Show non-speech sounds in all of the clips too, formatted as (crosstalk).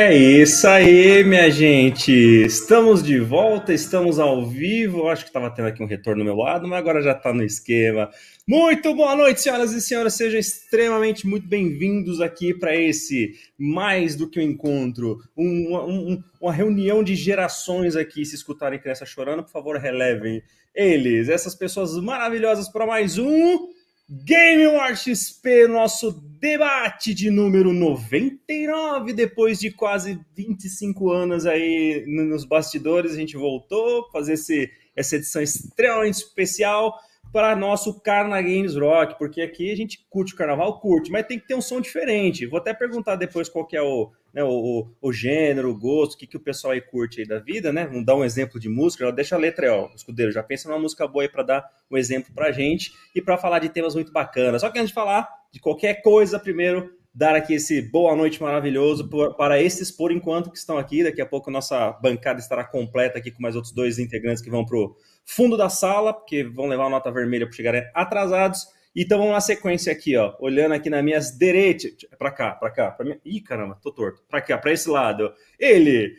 É isso aí, minha gente. Estamos de volta, estamos ao vivo. Acho que estava tendo aqui um retorno do meu lado, mas agora já está no esquema. Muito boa noite, senhoras e senhores. Sejam extremamente muito bem-vindos aqui para esse mais do que um encontro, um, um, uma reunião de gerações aqui. Se escutarem criança chorando, por favor, relevem eles, essas pessoas maravilhosas, para mais um Game War XP, nosso debate de número 99, depois de quase 25 anos aí nos bastidores, a gente voltou fazer esse, essa edição extremamente especial para nosso Carna Games Rock, porque aqui a gente curte o carnaval, curte, mas tem que ter um som diferente. Vou até perguntar depois qual que é o, né, o, o, gênero, o gosto, o que, que o pessoal aí curte aí da vida, né? Vamos dar um exemplo de música, deixa a letra aí, ó, escudeiro, já pensa numa música boa aí para dar um exemplo pra gente e para falar de temas muito bacanas. Só que antes de falar de qualquer coisa, primeiro dar aqui esse boa noite maravilhoso para esses por enquanto que estão aqui. Daqui a pouco nossa bancada estará completa aqui com mais outros dois integrantes que vão pro fundo da sala, porque vão levar a nota vermelha por chegarem atrasados. Então vamos na sequência aqui, ó, olhando aqui nas minhas direitas, para cá, para cá, para mim. Ih, caramba, tô torto. Para cá, para esse lado. Ele,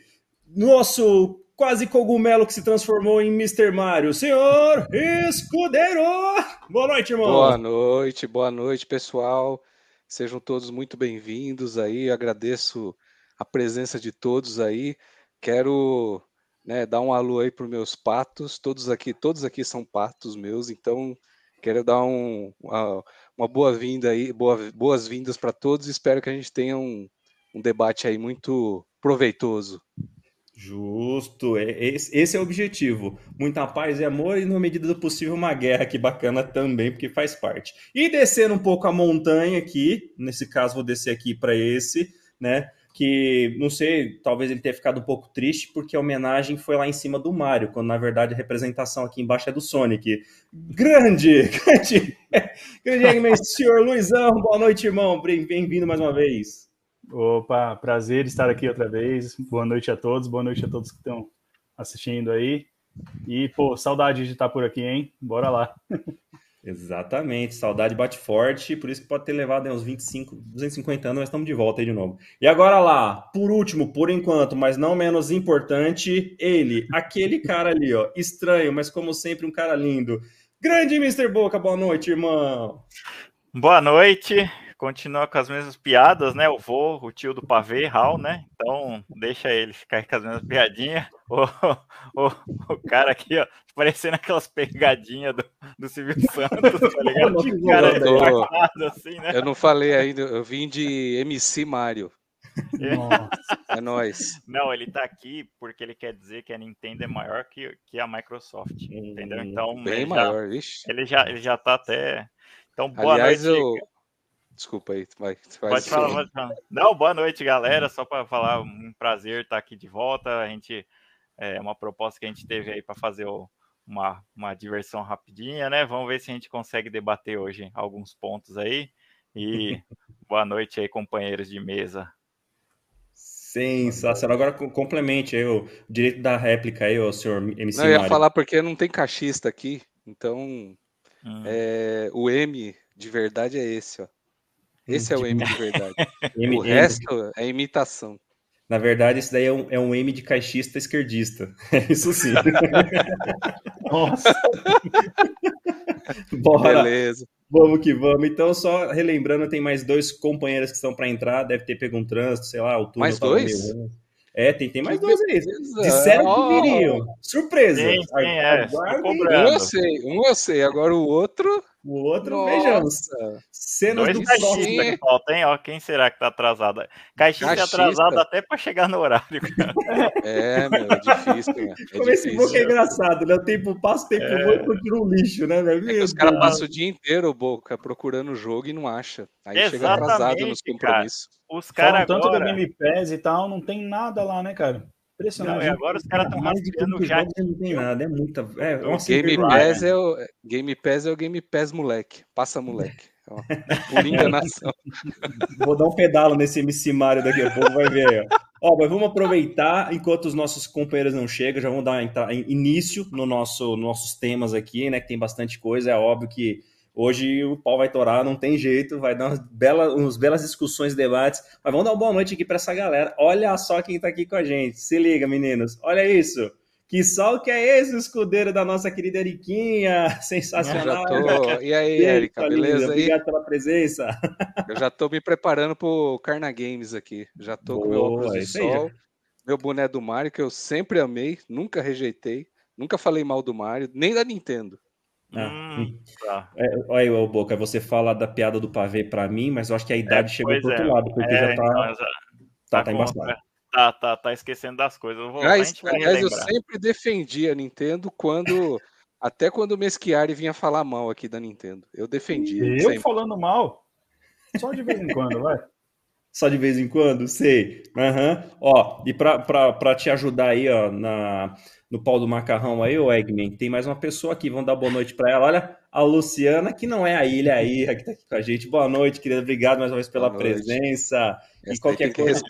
nosso quase cogumelo que se transformou em Mr. Mario, senhor Escudeiro. Boa noite, irmão. Boa noite, boa noite, pessoal. Sejam todos muito bem-vindos aí. Agradeço a presença de todos aí. Quero né, dar um alô aí para os meus patos. Todos aqui, todos aqui são patos meus, então quero dar um, uma, uma boa-vinda aí, boa, boas-vindas para todos. Espero que a gente tenha um, um debate aí muito proveitoso. Justo, é, esse é o objetivo. Muita paz e amor e, na medida do possível, uma guerra que bacana também, porque faz parte. E descendo um pouco a montanha aqui, nesse caso vou descer aqui para esse, né? que não sei, talvez ele tenha ficado um pouco triste porque a homenagem foi lá em cima do Mario, quando na verdade a representação aqui embaixo é do Sonic. Grande, (laughs) grande, grande senhor Luizão, boa noite, irmão, bem-vindo mais uma vez. Opa, prazer estar aqui outra vez. Boa noite a todos, boa noite a todos que estão assistindo aí. E, pô, saudade de estar por aqui, hein? Bora lá. (laughs) Exatamente, saudade bate forte, por isso que pode ter levado uns 25, 250 anos, mas estamos de volta aí de novo. E agora lá, por último, por enquanto, mas não menos importante, ele, aquele cara ali, ó, estranho, mas como sempre um cara lindo. Grande Mr. Boca, boa noite, irmão. Boa noite, continua com as mesmas piadas, né? O vô, o tio do pavê, Raul, né? Então deixa ele ficar com as mesmas piadinhas. (laughs) O, o, o cara aqui, ó, parecendo aquelas pegadinhas do, do Silvio (laughs) Santos, tá ligado? De cara eu, tô... assim, né? eu não falei ainda, eu vim de MC Mario. É nóis. Não, ele tá aqui porque ele quer dizer que a Nintendo é maior que, que a Microsoft, entendeu? Hum, então, bem maior, já, vixe. Ele já, ele já tá até. Então, boa Aliás, noite. Eu... Desculpa aí, vai. Pode falar, pode falar. Não, boa noite, galera. Só para falar, um prazer estar aqui de volta. A gente é uma proposta que a gente teve aí para fazer o, uma, uma diversão rapidinha, né? Vamos ver se a gente consegue debater hoje alguns pontos aí. E (laughs) boa noite aí, companheiros de mesa. Sensacional. Agora complemente aí o direito da réplica aí, o senhor MC Não, eu ia falar porque não tem cachista aqui, então hum. é, o M de verdade é esse, ó. Esse é o M de verdade. (laughs) M, o resto é imitação. Na verdade, isso daí é um, é um M de caixista esquerdista. (laughs) Isso sim. (laughs) Nossa. Bora. Beleza. Vamos que vamos. Então, só relembrando, tem mais dois companheiros que estão para entrar. Deve ter pego um trânsito, sei lá, o turno. Mais dois? Meio... É, tem, tem mais dois aí. Disseram oh. que viriam. Surpresa. Sim, sim, é. Um eu sei, um eu sei. Agora o outro. O outro, Nossa. vejamos. Cenas Dois do caixista que falta, hein? Ó, quem será que tá atrasado? Caixista, caixista. atrasado até para chegar no horário. Cara. (laughs) É, meu, é difícil. É Como esse boca é engraçado, né? O tempo passa, o tempo é... voa e continua um lixo, né? É os caras passam o dia inteiro, Boca, procurando o jogo e não acha. Aí Exatamente, chega atrasado nos compromissos. Cara. Os caras agora... tanto da Game Pass e tal, não tem nada lá, né, cara? Impressionante. Não, e agora os caras estão rastreando já. Não tem nada, é muita. É, o Game Pass é o Game Pass é o Game Pass moleque. Passa moleque. Por enganação. (laughs) Vou dar um pedalo nesse MC Mario daqui a pouco, vai ver aí. Ó, mas vamos aproveitar enquanto os nossos companheiros não chegam, já vamos dar início no nosso nossos temas aqui, né? Que tem bastante coisa. É óbvio que Hoje o pau vai torar, não tem jeito, vai dar umas belas, uns belas discussões, debates. Mas vamos dar uma boa noite aqui para essa galera. Olha só quem está aqui com a gente. Se liga, meninos. Olha isso. Que sol que é esse, escudeiro da nossa querida Eriquinha? (laughs) Sensacional. Tô... E aí, Erika, beleza? Obrigado pela presença. (laughs) Eu já estou me preparando para o Carna Games aqui. Já estou com meu óculos de sol, meu boné do Mario, que eu sempre amei, nunca rejeitei, nunca falei mal do Mario, nem da Nintendo. Ah, hum, tá. é, olha aí, Boca, você fala da piada do pavê para mim, mas eu acho que a idade é, chegou pro outro é. lado, porque é, já tá, então, já, tá, tá, tá embaçado. Tá, tá, tá esquecendo das coisas. Eu vou, mas, aliás, eu sempre defendi a Nintendo quando. (laughs) até quando o Meschiari vinha falar mal aqui da Nintendo. Eu defendi. Eu sempre. falando mal? Só de vez em quando, vai. (laughs) Só de vez em quando? Sei. Uhum. Ó, e para te ajudar aí, ó, na, no pau do macarrão aí, o Eggman, tem mais uma pessoa aqui, vamos dar boa noite para ela. Olha, a Luciana, que não é a Ilha aí, que tá aqui com a gente. Boa noite, querida. Obrigado mais uma vez pela presença. Essa e qualquer coisa.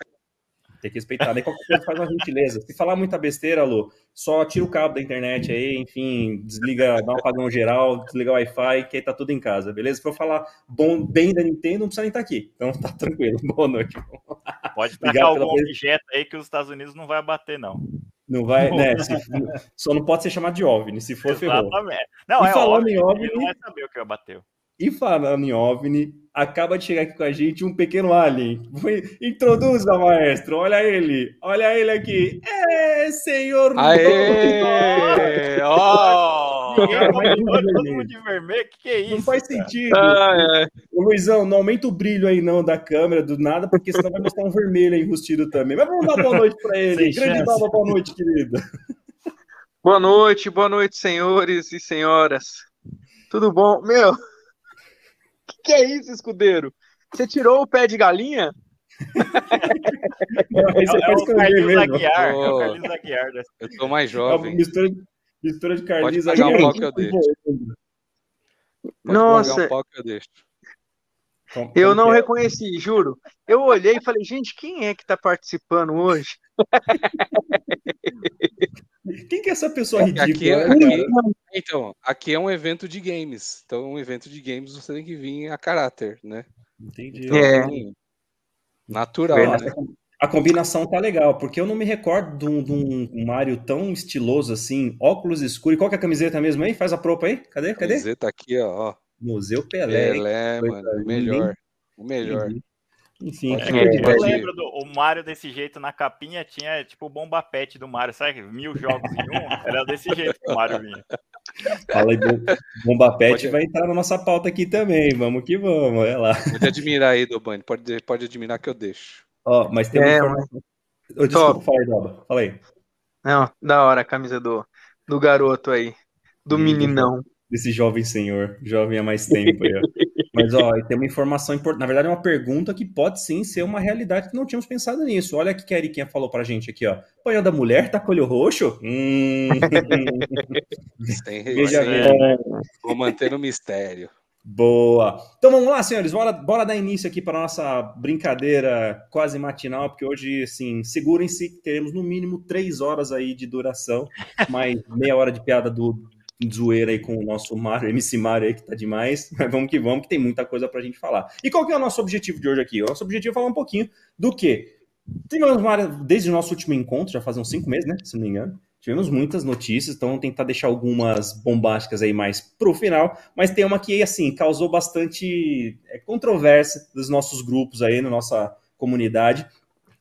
Tem que respeitar. Daí qualquer coisa faz uma gentileza. Se falar muita besteira, Lu, só tira o cabo da internet aí, enfim, desliga, dá um apagão geral, desliga o Wi-Fi, que aí tá tudo em casa, beleza? Se for falar bom, bem da Nintendo, não precisa nem estar tá aqui. Então tá tranquilo. Boa noite. Pode tacar algum objeto aí que os Estados Unidos não vai abater, não. Não vai, né? Se, só não pode ser chamado de OVNI. Se for, Exatamente. ferrou. Não, e é falando OVNI, em OVNI, ele não vai saber o que bateu. E falando em OVNI, acaba de chegar aqui com a gente um pequeno alien. Introduza, maestro. Olha ele. Olha ele aqui. É, senhor. Aê! Ó! Todo mundo de vermelho. Que que é isso? Não faz cara? sentido. Ah, é. Ô, Luizão, não aumenta o brilho aí não da câmera, do nada, porque senão vai mostrar um vermelho aí enrustido também. Mas vamos dar boa noite para ele. Sem Grande dava boa noite, querido. Boa noite, boa noite, senhores e senhoras. Tudo bom? Meu, que é isso, escudeiro? Você tirou o pé de galinha? Não, é, é, o Carlinhos Aguiar, oh, é o Carlinhos Aguiar. Né? Eu tô mais jovem. É mistura, mistura de Carlinhos Aguiar. Um pau que eu deixo. Pode Nossa. Um pau que eu deixo. Eu não reconheci, juro. Eu olhei e falei, gente, quem é que tá participando hoje? (laughs) Quem que é essa pessoa ridícula? Aqui é, aqui, então, aqui é um evento de games. Então, um evento de games você tem que vir a caráter, né? Entendi. Então, é. Assim, natural, né? A combinação tá legal, porque eu não me recordo de um, de um, Mario tão estiloso assim, óculos escuros. Qual que é a camiseta mesmo aí? Faz a propa aí? Cadê? Cadê? A camiseta aqui, ó. Museu Pelé. Pelé, mano. O melhor. O melhor. Enfim, é, é, eu lembro do o Mario desse jeito na capinha tinha tipo o bomba pet do Mario, sabe? Mil jogos em um, era desse jeito que o Mario vinha. Fala aí, bomba pet pode... vai entrar na nossa pauta aqui também, vamos que vamos, olha lá. Pode admirar aí, Dobani, pode, pode admirar que eu deixo. Ó, mas tem uma é, informação. Mas... desculpa, fala aí, Doba, fala aí. Não, da hora a camisa do, do garoto aí, do hum, meninão desse jovem senhor, jovem há mais tempo. Aí, (laughs) Mas, ó, tem uma informação importante. Na verdade, é uma pergunta que pode sim ser uma realidade que não tínhamos pensado nisso. Olha o que a Eriquinha falou pra gente aqui, ó. Panhão da mulher tá com olho roxo? Hum. (laughs) Sem Veja bem. Vou manter o mistério. Boa. Então vamos lá, senhores. Bora, bora dar início aqui para nossa brincadeira quase matinal, porque hoje, assim, segurem-se que teremos no mínimo três horas aí de duração, mais meia hora de piada do zoeira aí com o nosso Mário, MC Mário aí, que tá demais. Mas vamos que vamos, que tem muita coisa pra gente falar. E qual que é o nosso objetivo de hoje aqui? O nosso objetivo é falar um pouquinho do quê? Tivemos várias, desde o nosso último encontro, já faz uns cinco meses, né? Se não me engano. Tivemos muitas notícias, então vamos tentar deixar algumas bombásticas aí mais pro final, mas tem uma que, assim, causou bastante é, controvérsia dos nossos grupos aí, na nossa comunidade,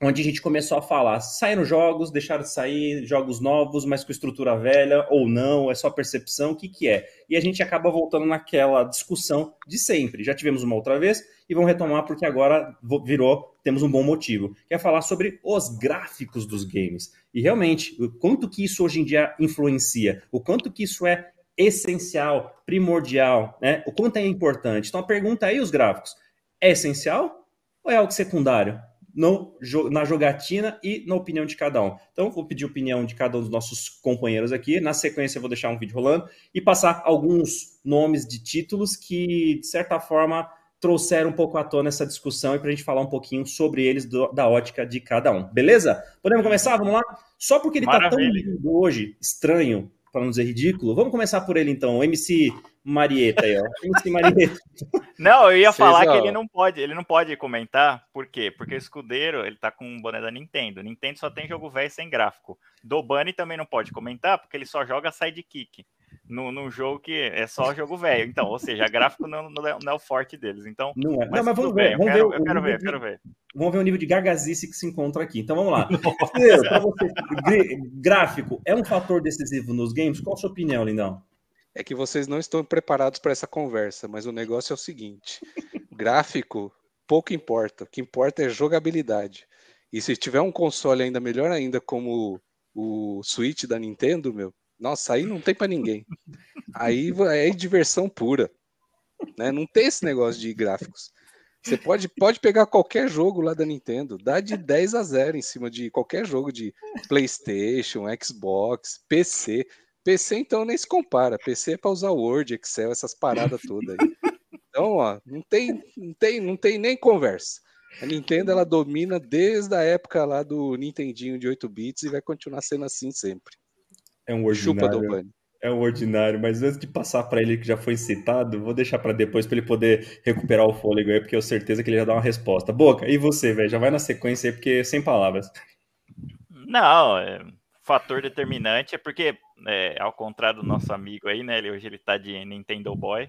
onde a gente começou a falar, saíram jogos, deixaram de sair, jogos novos, mas com estrutura velha ou não, é só percepção, o que que é? E a gente acaba voltando naquela discussão de sempre. Já tivemos uma outra vez e vamos retomar porque agora virou, temos um bom motivo, que é falar sobre os gráficos dos games. E realmente, o quanto que isso hoje em dia influencia, o quanto que isso é essencial, primordial, né? O quanto é importante. Então a pergunta aí, os gráficos, é essencial ou é algo secundário? No, na jogatina e na opinião de cada um. Então, vou pedir a opinião de cada um dos nossos companheiros aqui. Na sequência, eu vou deixar um vídeo rolando e passar alguns nomes de títulos que, de certa forma, trouxeram um pouco à tona essa discussão e para a gente falar um pouquinho sobre eles do, da ótica de cada um. Beleza? Podemos começar? Vamos lá? Só porque ele está tão lindo hoje, estranho, para não dizer ridículo. Vamos começar por ele então, o MC Marieta aí, ó. MC Marieta. (laughs) Não, eu ia Vocês, falar ó. que ele não pode, ele não pode comentar, por quê? Porque o escudeiro, ele tá com um boné da Nintendo. Nintendo só tem jogo velho sem gráfico. Dobani também não pode comentar, porque ele só joga sidekick. No, num jogo que é só jogo velho. Então, ou seja, gráfico não, não é, não é o forte deles. Então, Não é. mas Não, mas vamos bem, ver. eu Vamos quero, ver, eu quero ver, eu quero ver. Vamos ver o nível de gagazice que se encontra aqui. Então vamos lá. (laughs) Primeiro, pra você, gráfico é um fator decisivo nos games? Qual a sua opinião, Lindão? É que vocês não estão preparados para essa conversa, mas o negócio é o seguinte: gráfico pouco importa, o que importa é jogabilidade. E se tiver um console ainda melhor ainda, como o Switch da Nintendo, meu, nossa, aí não tem para ninguém. Aí é diversão pura, né? Não tem esse negócio de gráficos. Você pode, pode pegar qualquer jogo lá da Nintendo, dá de 10 a 0 em cima de qualquer jogo de PlayStation, Xbox, PC. PC então nem se compara. PC é para usar Word, Excel, essas paradas todas aí. Então, ó, não tem, não tem, não tem nem conversa. A Nintendo ela domina desde a época lá do Nintendinho de 8 bits e vai continuar sendo assim sempre. É um Chupa do ordinário. Bunny. É um ordinário, mas antes de passar para ele que já foi citado, vou deixar para depois para ele poder recuperar o fôlego aí, porque eu tenho certeza que ele já dá uma resposta. Boca, e você, velho? Já vai na sequência aí, porque sem palavras. Não, é, fator determinante é porque, é, ao contrário do nosso amigo aí, né? Ele, hoje ele tá de Nintendo Boy.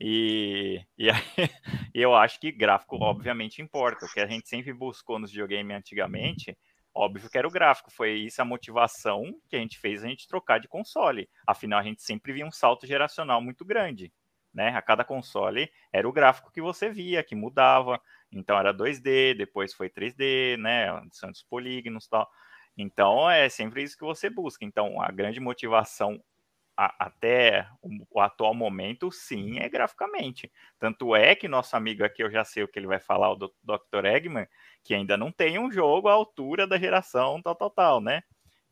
E, e aí, (laughs) eu acho que gráfico, obviamente, importa. O que a gente sempre buscou nos videogames antigamente, óbvio que era o gráfico. Foi isso a motivação que a gente fez a gente trocar de console. Afinal, a gente sempre via um salto geracional muito grande. Né? A cada console era o gráfico que você via, que mudava. Então era 2D, depois foi 3D, né? Adição dos polígonos e tal. Então é sempre isso que você busca. Então a grande motivação a- até o, o atual momento, sim, é graficamente. Tanto é que nosso amigo aqui, eu já sei o que ele vai falar, o Dr. Eggman, que ainda não tem um jogo à altura da geração tal, tal, tal, né?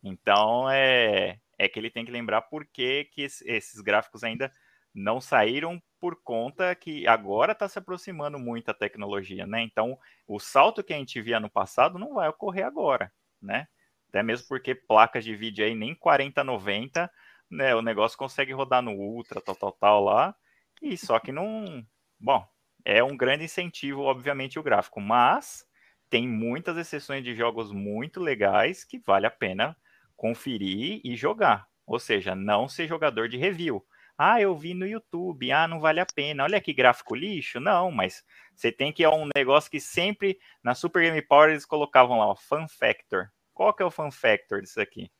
Então é, é que ele tem que lembrar por que, que es- esses gráficos ainda não saíram por conta que agora está se aproximando muito a tecnologia, né? Então o salto que a gente via no passado não vai ocorrer agora, né? Até mesmo porque placas de vídeo aí nem 4090, né? O negócio consegue rodar no Ultra, tal, tal, tal lá. E só que não. Bom, é um grande incentivo, obviamente, o gráfico, mas tem muitas exceções de jogos muito legais que vale a pena conferir e jogar. Ou seja, não ser jogador de review. Ah, eu vi no YouTube, ah, não vale a pena. Olha que gráfico lixo. Não, mas você tem que é um negócio que sempre na Super Game Power eles colocavam lá, ó, Fun Factor. Qual que é o Fun Factor disso aqui?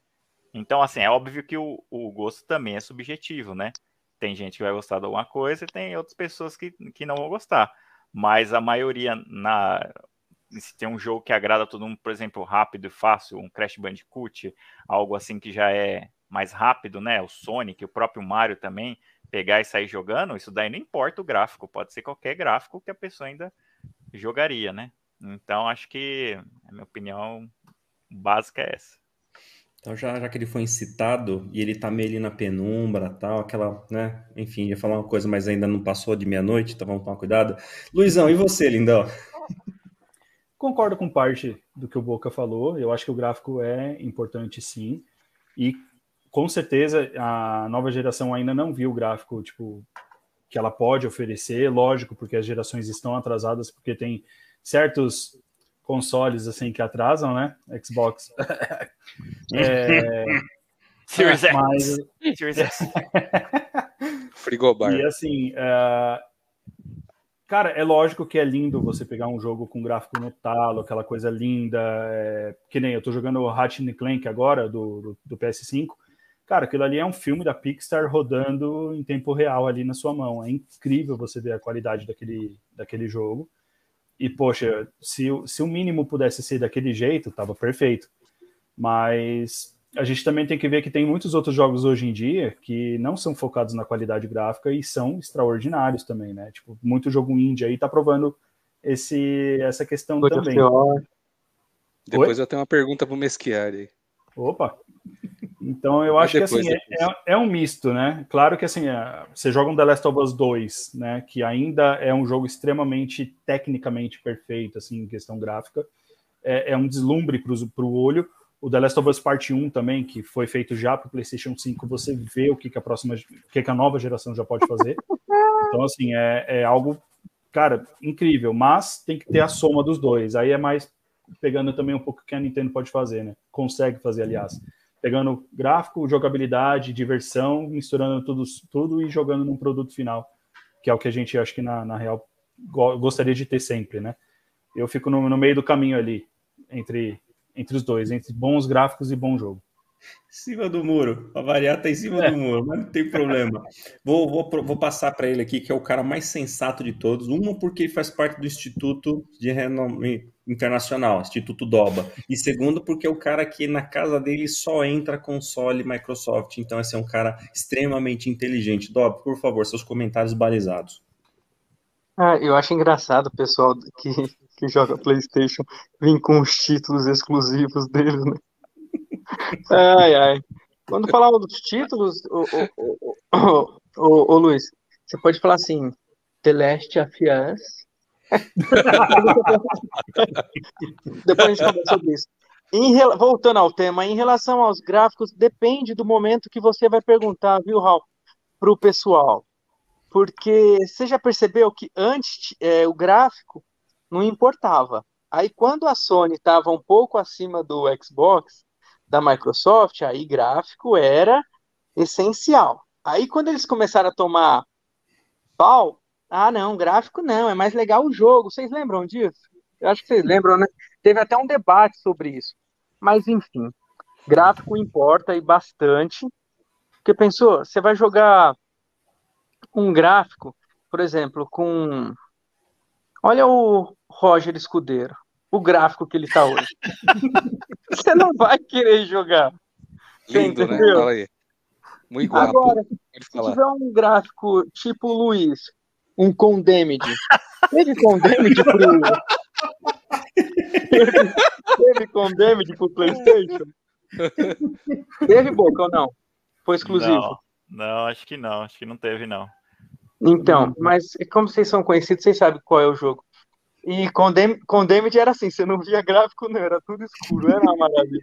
Então, assim, é óbvio que o, o gosto também é subjetivo, né? Tem gente que vai gostar de alguma coisa e tem outras pessoas que, que não vão gostar. Mas a maioria, na, se tem um jogo que agrada todo mundo, por exemplo, rápido e fácil, um Crash Bandicoot, algo assim que já é mais rápido, né? O Sonic, o próprio Mario também, pegar e sair jogando, isso daí não importa o gráfico, pode ser qualquer gráfico que a pessoa ainda jogaria, né? Então, acho que a minha opinião básica é essa. Então, já, já que ele foi incitado e ele tá meio ali na penumbra, tal, aquela, né? Enfim, ia falar uma coisa, mas ainda não passou de meia-noite, então vamos tomar cuidado. Luizão, e você, lindão? Concordo com parte do que o Boca falou. Eu acho que o gráfico é importante, sim. E com certeza a nova geração ainda não viu o gráfico tipo que ela pode oferecer, lógico, porque as gerações estão atrasadas, porque tem certos consoles assim que atrasam, né? Xbox. (laughs) é, Series X. mas Series X. (laughs) Frigobar. E assim, é, cara, é lógico que é lindo você pegar um jogo com gráfico no talo, aquela coisa linda, é, que nem eu tô jogando o Ratchet Clank agora, do, do, do PS5, cara, aquilo ali é um filme da Pixar rodando em tempo real ali na sua mão, é incrível você ver a qualidade daquele, daquele jogo, e poxa, se, o- se o mínimo pudesse ser daquele jeito, tava perfeito, mas a gente também tem que ver que tem muitos outros jogos hoje em dia que não são focados na qualidade gráfica e são extraordinários também, né? Tipo, muito jogo indie aí tá provando esse, essa questão of também. War. Depois eu tenho uma pergunta pro Meschiari. Opa! Então eu acho que depois, assim, é, é- é um misto, né? Claro que assim, é, você joga um The Last of Us 2, né? Que ainda é um jogo extremamente tecnicamente perfeito, assim, em questão gráfica. É, é um deslumbre para o olho, O The Last of Us Part 1 também, que foi feito já para o PlayStation 5, você vê o que, que a próxima, o que, que a nova geração já pode fazer. Então, assim, é, é algo, cara, incrível, mas tem que ter a soma dos dois. Aí é mais pegando também um pouco o que a Nintendo pode fazer, né? Consegue fazer, aliás. Pegando gráfico, jogabilidade, diversão, misturando tudo, tudo e jogando num produto final, que é o que a gente, acho que na, na real, gostaria de ter sempre, né? Eu fico no, no meio do caminho ali, entre, entre os dois, entre bons gráficos e bom jogo. Em cima do muro. A variar tá em cima é. do muro, mas não tem problema. Vou, vou, vou passar para ele aqui, que é o cara mais sensato de todos. Uma, porque ele faz parte do Instituto de Renome Internacional, Instituto DOBA. E segundo, porque é o cara que na casa dele só entra console Microsoft. Então, esse é um cara extremamente inteligente. Dob, por favor, seus comentários balizados. Ah, eu acho engraçado o pessoal que, que joga PlayStation vir com os títulos exclusivos deles, né? (laughs) Ai, ai. Quando falava dos títulos, o, o, o, o, o, Luiz, você pode falar assim, The Last of Us. Depois a gente conversa sobre isso. Em, voltando ao tema, em relação aos gráficos, depende do momento que você vai perguntar, viu, Raul, para o pessoal. Porque você já percebeu que antes é, o gráfico não importava. Aí quando a Sony estava um pouco acima do Xbox, da Microsoft, aí gráfico era essencial. Aí quando eles começaram a tomar pau, ah, não, gráfico não, é mais legal o jogo. Vocês lembram disso? Eu acho que vocês lembram, né? Teve até um debate sobre isso. Mas enfim, gráfico importa e bastante. Porque pensou, você vai jogar um gráfico, por exemplo, com Olha o Roger Escudeiro o gráfico que ele tá hoje. (laughs) você não vai querer jogar. Lindo, né? Fala aí. Muito guapo. Agora, se tiver um gráfico tipo o Luiz, um Condemned, teve Condemned pro... teve, teve Condemned pro Playstation? teve Boca ou não? Foi exclusivo? Não, não, acho que não. Acho que não teve, não. Então, mas como vocês são conhecidos, vocês sabem qual é o jogo. E Condem Condemned era assim, você não via gráfico, não, era tudo escuro, era uma maravilha.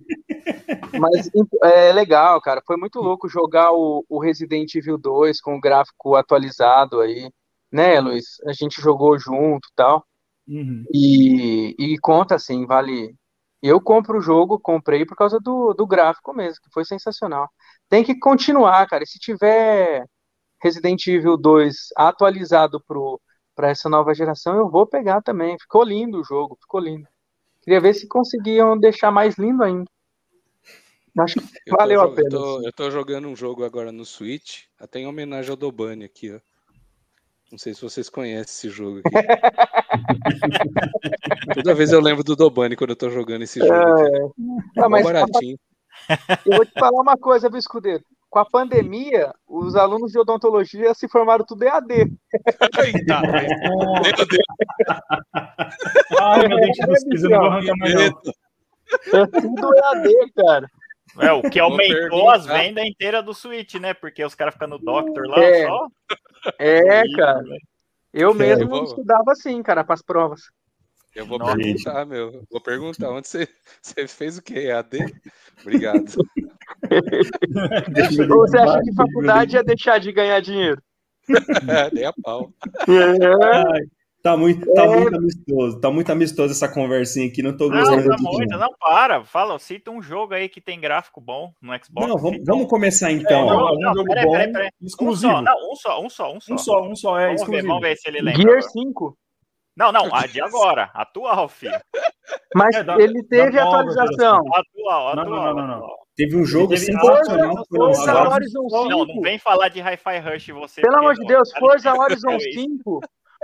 Mas é legal, cara. Foi muito louco jogar o, o, Resident Evil 2 com o gráfico atualizado aí, né, Luiz? A gente jogou junto tal. Uhum. E, e conta assim, vale. Eu compro o jogo, comprei por causa do, do gráfico mesmo, que foi sensacional. Tem que continuar, cara. E se tiver Resident Evil 2 atualizado pro para essa nova geração, eu vou pegar também. Ficou lindo o jogo, ficou lindo. Queria ver se conseguiam deixar mais lindo ainda. Acho que eu valeu a pena. Eu tô, eu tô, jogando um jogo agora no Switch, até em homenagem ao Dobani aqui, ó. Não sei se vocês conhecem esse jogo aqui. (laughs) Toda vez eu lembro do Dobani quando eu tô jogando esse jogo. É, é mas baratinho. Eu vou te falar uma coisa, viu, Escudeiro? com a pandemia, os alunos de odontologia se formaram tudo EAD. Eita, (laughs) meu Deus. Ai, meu Deus, eu não vou arrancar mais É tudo EAD, cara. É, o que aumentou as vendas inteiras do Switch, né? Porque os caras ficam no Doctor lá é. só. É, cara. Eu mesmo eu vou... estudava assim, cara, para as provas. Eu vou Nossa. perguntar, meu. Vou perguntar onde você, você fez o quê? AD? Obrigado. (laughs) você acha que faculdade ia deixar de ganhar dinheiro? (laughs) Nem a pau. É. Tá muito, tá é. muito amistoso, tá muito amistoso essa conversinha aqui, não tô gostando. Não, tá muito, não, para, fala, cita um jogo aí que tem gráfico bom no Xbox. Não, vamos, vamos começar então. É, não, não, um jogo peraí, bom, peraí, peraí. exclusivo. Um só, não, um só, um só, um só. Um só, um só, é vamos exclusivo. Ver, vamos ver se ele lembra. Gear 5. Não, não, a de agora, atual, filho. Mas é, da, ele teve da atualização. Atual, atual. Não, não, não, não. Teve um jogo teve sensacional. Forza Horizon 5. Não, não vem falar de Hi-Fi Rush você. Pelo amor de Deus, Forza Horizon (laughs) 5,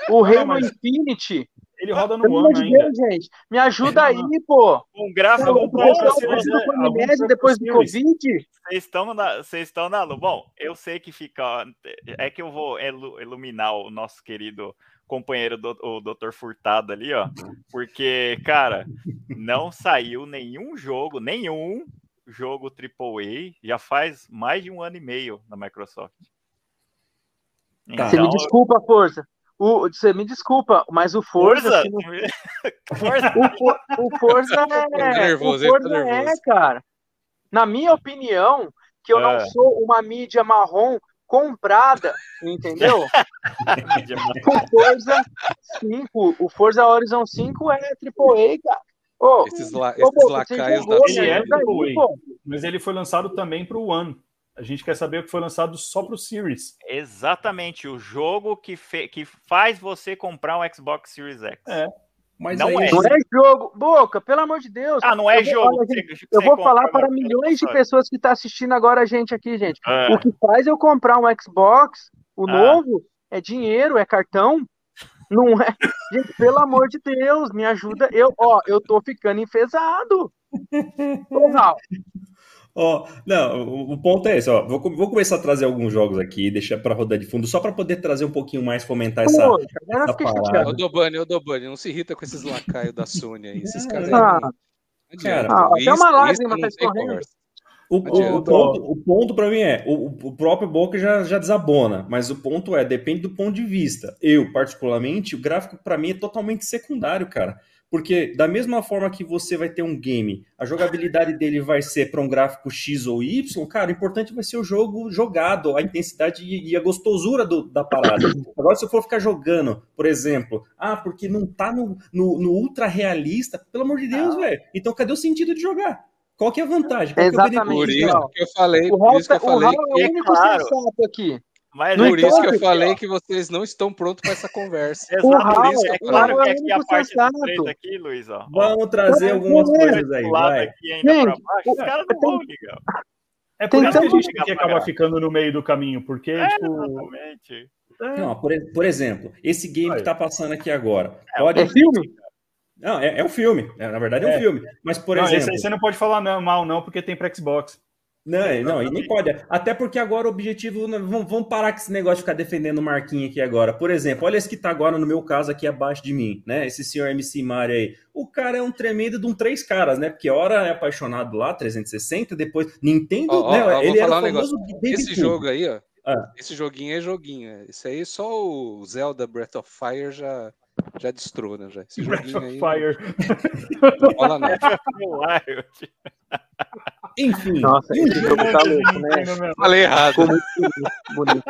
o Halo Infinity. Ele roda no Pelo de Deus, gente. Me ajuda aí, pô. Um gráfico bom. Depois do Covid. Vocês estão na, vocês estão na Bom, eu sei que fica. É que eu vou iluminar o nosso querido companheiro do o Dr. Furtado ali, ó. Porque, cara, não saiu nenhum jogo, nenhum jogo AAA já faz mais de um ano e meio na Microsoft. Então, Você me desculpa, força. O, você me desculpa, mas o Forza. Forza? não- (laughs) Forza? o, o Forza (laughs) Tá é. nervoso, o ele Forza é, nervoso. cara. Na minha opinião, que eu não Ah. sou uma mídia marrom comprada, entendeu? (laughs) O Forza 5, o Forza Horizon 5 é AAA, cara. Ô, Esses, la, esses lacaios da Ele é AAA. Mas ele foi lançado também para o One. A gente quer saber o que foi lançado só para o Series. Exatamente, o jogo que, que faz você comprar um Xbox Series X. É. Mas Não aí, é. Não é jogo. Boca, pelo amor de Deus. Ah, não é Eu vou- jogo. que gente, Eu vou falar para milhões de pessoas que estão assistindo agora a gente aqui, gente. Ah, O que faz eu comprar um Xbox, o Ah. novo, é dinheiro, é cartão. Não é. (laughs) Gente, pelo amor de Deus, me ajuda. Eu, ó, eu tô ficando enfesado. (laughs) Ô, Raul, Ó, não, o, ponto é esse, ó. Vou, vou começar a trazer alguns jogos aqui, deixar para rodar de fundo, só para poder trazer um pouquinho mais, fomentar essa. essa fiquei parada. Ô, Dobani, ô, Dobani, não se irrita com esses lacaios da Sony aí. Esses caras aí. Ah. não Cara, ah, até uma Isso- lágrima tá escorrendo. O, o- o ponto, o ponto para mim é, o, o próprio Boca já, já desabona, mas o ponto é, depende do ponto de vista. Eu, particularmente, o gráfico para mim é totalmente secundário, cara. Porque da mesma forma que você vai ter um game, a jogabilidade dele vai ser para um gráfico X ou Y, cara, o importante vai ser o jogo jogado, a intensidade e a gostosura do- da parada. Agora, se eu for ficar jogando, por exemplo, ah, porque não tá no, no, no ultra realista, pelo amor de Deus, velho. Então cadê o sentido de jogar? Qual que é a vantagem? Qual que é o Exatamente. Por isso que eu falei, O por Raul, isso que eu o falei Raul é o que, único claro. sensato aqui. Mas No por isso que eu falei que vocês não estão prontos para essa conversa. (laughs) Exato, por Raul- isso, é o claro Raul que é aqui a parte sensato. do treta aqui, Luiz, ó. ó, Vamos trazer algumas é. coisas aí, vai. aqui ainda Gente, pra baixo, os caras não vão ligar. É por Tem isso que a gente tem que acabar ficando no meio do caminho, porque, É, tipo. exatamente. é, Não, por, por exemplo, esse game Aí. que tá passando aqui agora. É, Pode... É filme? Não, é, é um filme. É, na verdade é um É. filme. Mas, por não, esse exemplo. aí você não pode falar não, mal, não, porque tem pra Xbox. Não, não, e nem pode. Até porque agora o objetivo. né, Vamos, parar com esse negócio de ficar defendendo o Marquinhos aqui agora. Por exemplo, olha esse que tá agora no meu caso aqui abaixo de mim, né? Esse senhor MC Mario aí. O cara é um tremendo de um três caras, né? Porque hora é apaixonado lá, 360, depois Nintendo, Ó, ó, né? ó, ele era um Baby Esse jogo aí, ó. Ah. Esse joguinho é joguinho. Esse aí só o Zelda Breath of Fire já, já destrona. Já. Esse Breath joguinho of aí. Fire. (laughs) Nada. Wild. Enfim. Nossa, esse jogo tá louco, né? Falei errado. Ficou muito bonito.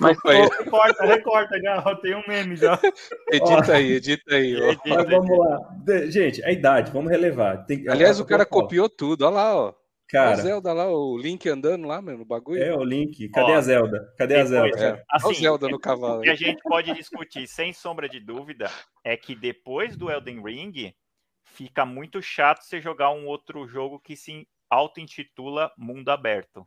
Mas, aí. Recorta, recorta, já tem um meme já. Edita aí, edita aí. ó. Mas vamos lá. De- Gente, a idade, vamos relevar. Tem- Aliás, é o cara copiou tudo. Olha lá, ó. Olha o Cara, Zelda lá, o Link andando lá, mano, no bagulho. é o Link. Cadê Ó, a Zelda? Cadê a depois, Zelda? É. Assim, o Zelda no cavalo. O que a gente pode discutir, sem sombra de dúvida, é que depois do Elden Ring, fica muito chato você jogar um outro jogo que se auto-intitula Mundo Aberto.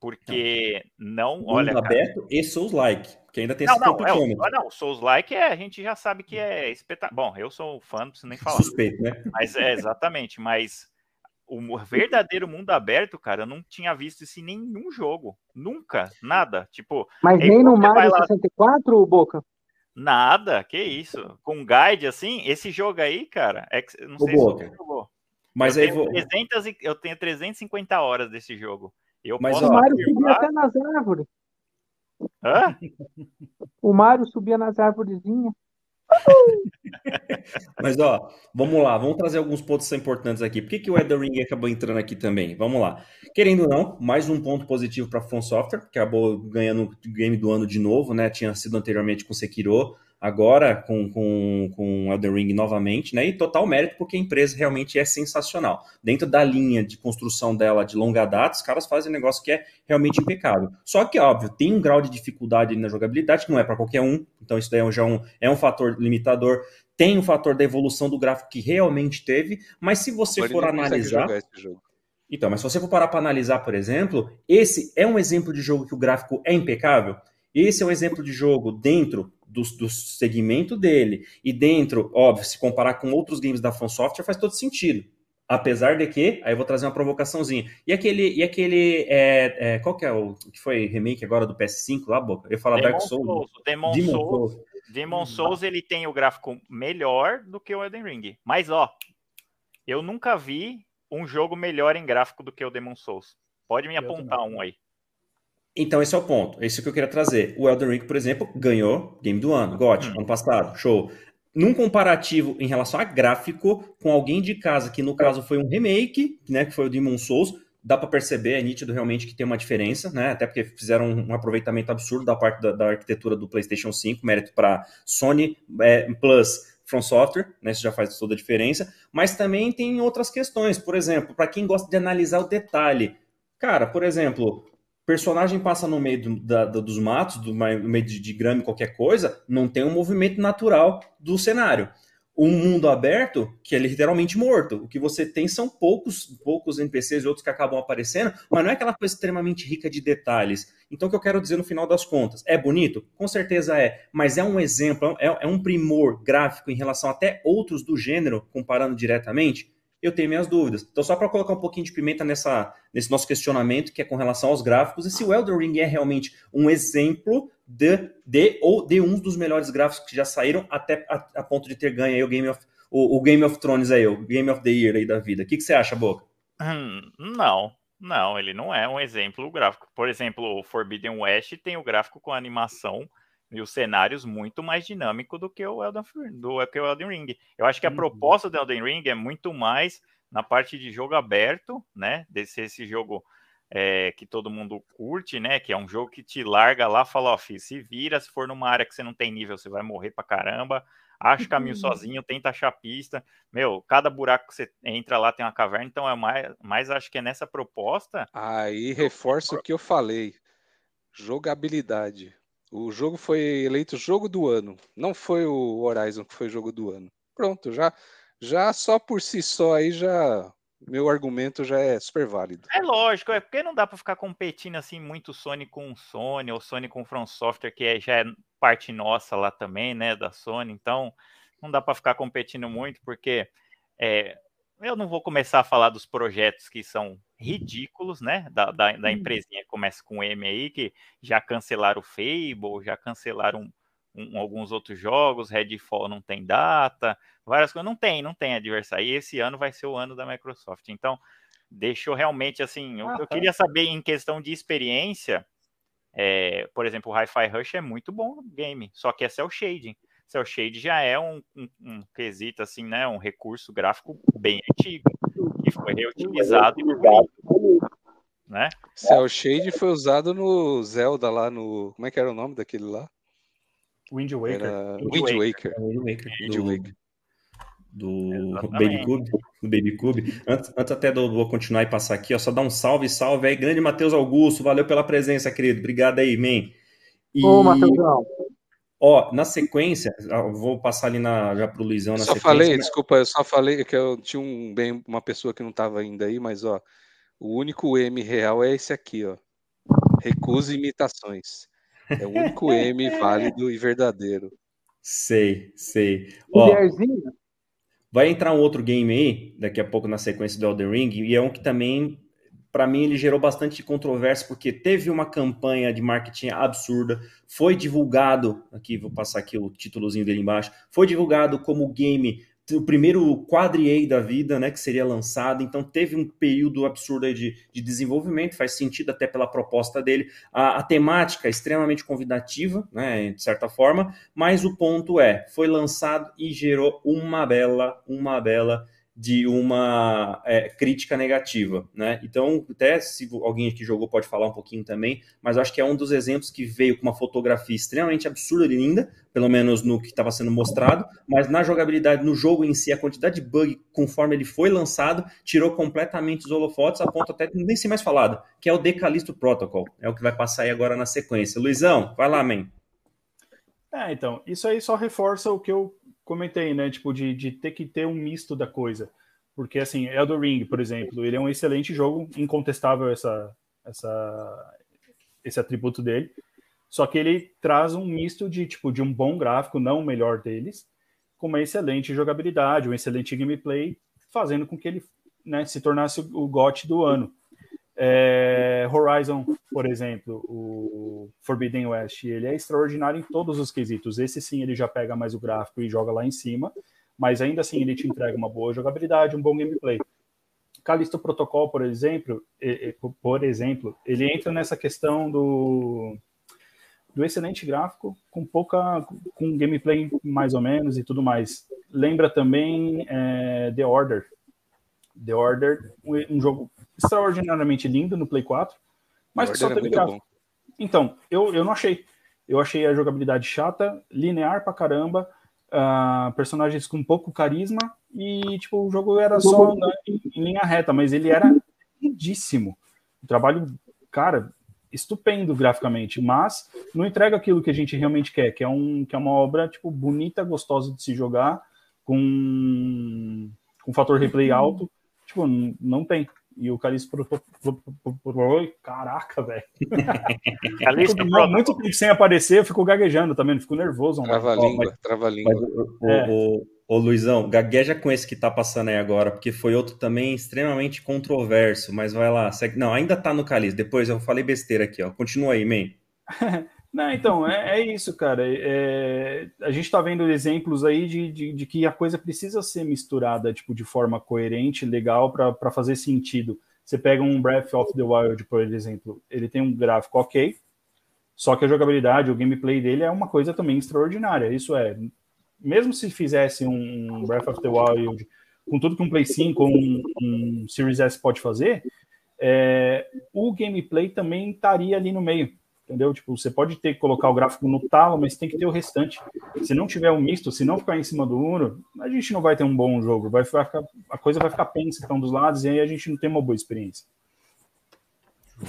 Porque não, olha, Mundo cara, aberto e Souls like, que ainda tem Não, esse não, é, o- não, o Souls Like é, a gente já sabe que é espetacular. Bom, eu sou fã, não preciso nem falar. Suspeito, né? Mas é exatamente, mas o verdadeiro mundo aberto, cara, eu não tinha visto isso em nenhum jogo. Nunca, nada. Tipo, mas Aí nem no Mario lá- 64, Boca? nada, que isso. Com guide assim, esse jogo aí, cara, é que, não Ô, sei se Boca, você jogou. Mas eu, aí tenho vou. 300 e- eu tenho 350 horas desse jogo. Eu Mas, posso O Mario subia até nas árvores. Hã? O Mario subia nas árvorezinhas. (laughs) Mas ó, vamos lá, vamos trazer alguns pontos importantes aqui. Por que, que o Ring acabou entrando aqui também? Vamos lá. Querendo ou não, mais um ponto positivo para a From Software, que acabou ganhando o game do ano de novo, né? Tinha sido anteriormente com Sekiro, agora com, com, com Elden Ring novamente, né? E total mérito, porque a empresa realmente é sensacional. Dentro da linha de construção dela de longa data, os caras fazem um negócio que é realmente impecável. Só que, óbvio, tem um grau de dificuldade na jogabilidade que não é para qualquer um, então isso daí é já um, é um fator limitador. Tem o fator da evolução do gráfico que realmente teve, mas se você Agora for analisar. Então, mas se você for parar para analisar, por exemplo, esse é um exemplo de jogo que o gráfico é impecável. Esse é um exemplo de jogo dentro do, do segmento dele e dentro, óbvio, se comparar com outros games da From Software faz todo sentido. Apesar de que, aí eu vou trazer uma provocaçãozinha. E aquele, e aquele, é, é, qual que é o que foi remake agora do PS5 lá, Boca? Eu ia falar Demon Dark Souls. Souls. Demon, Demon Souls. Souls. Demon Souls ele tem o gráfico melhor do que o Elden Ring. Mas ó, eu nunca vi um jogo melhor em gráfico do que o Demon Souls. Pode me Eu apontar um aí. Então, esse é o ponto. Esse é o que eu queria trazer. O Elden Ring, por exemplo, ganhou Game do Ano, GOT, hum. ano passado, show. Num comparativo em relação a gráfico, com alguém de casa, que no caso foi um remake, né, que foi o Demon Souls, dá para perceber, é nítido realmente que tem uma diferença, né? Até porque fizeram um aproveitamento absurdo da parte da, da arquitetura do PlayStation 5, mérito para Sony é, Plus From Software, né? Isso já faz toda a diferença. Mas também tem outras questões, por exemplo, para quem gosta de analisar o detalhe. Cara, por exemplo, personagem passa no meio do, da, dos matos, do, no meio de, de grama, qualquer coisa, não tem um movimento natural do cenário um mundo aberto que é literalmente morto. O que você tem são poucos, poucos NPCs e outros que acabam aparecendo, mas não é aquela coisa extremamente rica de detalhes. Então, o que eu quero dizer no final das contas, é bonito? Com certeza é, mas é um exemplo, é, é um primor gráfico em relação até outros do gênero, comparando diretamente? Eu tenho minhas dúvidas. Então, só para colocar um pouquinho de pimenta nessa, nesse nosso questionamento, que é com relação aos gráficos, e se o Elden Ring é realmente um exemplo de, de ou de um dos melhores gráficos que já saíram, até a, a ponto de ter ganho o Game of, o, o, Game of Thrones aí, o Game of the Year aí da vida. O que, que você acha, Boca? Hum, não, não, ele não é um exemplo gráfico. Por exemplo, o Forbidden West tem o gráfico com animação e os cenários muito mais dinâmico do que o Elden, do, que o Elden Ring. Eu acho que a uhum. proposta do Elden Ring é muito mais na parte de jogo aberto, né? Desse esse jogo é, que todo mundo curte, né? Que é um jogo que te larga lá, fala, ó, filho, se vira, se for numa área que você não tem nível, você vai morrer pra caramba. Acha caminho uhum. sozinho, tenta achar pista. Meu, cada buraco que você entra lá tem uma caverna, então é mais, mais acho que é nessa proposta. Aí reforça o que eu falei. Jogabilidade. O jogo foi eleito jogo do ano. Não foi o Horizon que foi jogo do ano. Pronto, já, já só por si só aí já meu argumento já é super válido. É lógico, é porque não dá para ficar competindo assim muito Sony com Sony ou Sony com From Software, que é, já é parte nossa lá também, né, da Sony. Então, não dá para ficar competindo muito, porque é, eu não vou começar a falar dos projetos que são ridículos, né? Da, da, da empresinha que começa com M aí, que já cancelaram o Fable, já cancelaram um, um, alguns outros jogos, Redfall não tem data, várias coisas. Não tem, não tem adversário. E esse ano vai ser o ano da Microsoft. Então, deixou realmente assim. Eu, eu queria saber, em questão de experiência, é, por exemplo, o Hi-Fi Rush é muito bom game, só que é cel shading. Cell Shade já é um, um, um, quesito, assim, né? Um recurso gráfico bem antigo, que foi reutilizado e né? Cell Shade foi usado no Zelda lá no. Como é que era o nome daquele lá? Wind Waker. Era... Wind, Wind Waker. Wind Waker. Wind Waker. Do, do Baby Cube, do Baby Cube. Antes, antes até do vou continuar e passar aqui, ó, só dar um salve, salve aí, grande Matheus Augusto, valeu pela presença, querido. Obrigado aí, man. E... Ô, Matheusão. Ó, na sequência, vou passar ali na, já para o Luizão na só sequência. falei, mas... desculpa, eu só falei que eu tinha um, bem, uma pessoa que não estava ainda aí, mas ó, o único M real é esse aqui, ó. Recusa imitações. É o único (laughs) M válido e verdadeiro. Sei, sei. Ó, vai entrar um outro game aí, daqui a pouco na sequência do Elden Ring, e é um que também para mim ele gerou bastante controvérsia porque teve uma campanha de marketing absurda, foi divulgado, aqui vou passar aqui o títulozinho dele embaixo, foi divulgado como game o primeiro quadri da vida, né, que seria lançado, então teve um período absurdo de, de desenvolvimento, faz sentido até pela proposta dele, a, a temática é extremamente convidativa, né, de certa forma, mas o ponto é, foi lançado e gerou uma bela, uma bela de uma é, crítica negativa, né? Então, até se alguém que jogou pode falar um pouquinho também, mas acho que é um dos exemplos que veio com uma fotografia extremamente absurda e linda, pelo menos no que estava sendo mostrado, mas na jogabilidade, no jogo em si, a quantidade de bug conforme ele foi lançado tirou completamente os holofotes, a ponto até nem ser mais falado, que é o Decalisto Protocol, é o que vai passar aí agora na sequência. Luizão, vai lá, man. É, então, isso aí só reforça o que eu comentei, né? Tipo, de, de ter que ter um misto da coisa. Porque, assim, Elden Ring, por exemplo, ele é um excelente jogo, incontestável essa, essa, esse atributo dele. Só que ele traz um misto de, tipo, de um bom gráfico, não o melhor deles, com uma excelente jogabilidade, um excelente gameplay, fazendo com que ele né, se tornasse o GOT do ano. É, Horizon, por exemplo, o Forbidden West, ele é extraordinário em todos os quesitos. Esse sim, ele já pega mais o gráfico e joga lá em cima, mas ainda assim ele te entrega uma boa jogabilidade, um bom gameplay. Callisto Protocol, por exemplo, por exemplo, ele entra nessa questão do, do excelente gráfico com pouca, com gameplay mais ou menos e tudo mais. Lembra também é, The Order. The Order, um, jogo extraordinariamente lindo no Play 4, mas que só teve gráfico. Bom. Então, eu, eu não achei. Eu achei a jogabilidade chata, linear pra caramba, uh, personagens com pouco carisma e, tipo, o jogo era só né, em, em, linha reta, mas ele era lindíssimo. O trabalho, cara, estupendo graficamente, mas não entrega aquilo que a gente realmente quer, que é, um, que é uma obra, tipo, bonita, gostosa de se jogar, com, com fator replay alto. Tipo, não tem. E o Calixto Caraca, velho. (laughs) Muito tempo sem aparecer, eu fico gaguejando também, fico nervoso. Trava a língua, trava a língua. o, é. o, o, Luizão, gagueja com esse que tá passando aí agora, porque foi outro também extremamente controverso, mas vai lá. Segue... Não, ainda tá no Calixto, depois eu falei besteira aqui, ó. Continua aí, man. (laughs) Não, então, é, é isso, cara. É, a gente está vendo exemplos aí de, de, de, que a coisa precisa ser misturada tipo, de forma coerente, legal, para fazer sentido. Você pega um Breath of the Wild, por exemplo, ele tem um gráfico ok, só que a jogabilidade, o gameplay dele é uma coisa também extraordinária. Isso é, mesmo se fizesse um Breath of the Wild com tudo que um Play 5 ou um, um Series S pode fazer, é, o gameplay também estaria ali no meio entendeu? Tipo, você pode ter que colocar o gráfico no talo, mas tem que ter o restante. Se não tiver um misto, se não ficar em cima do Uno, a gente não vai ter um bom jogo, vai ficar, a coisa vai ficar pensa um dos lados e aí a gente não tem uma boa experiência.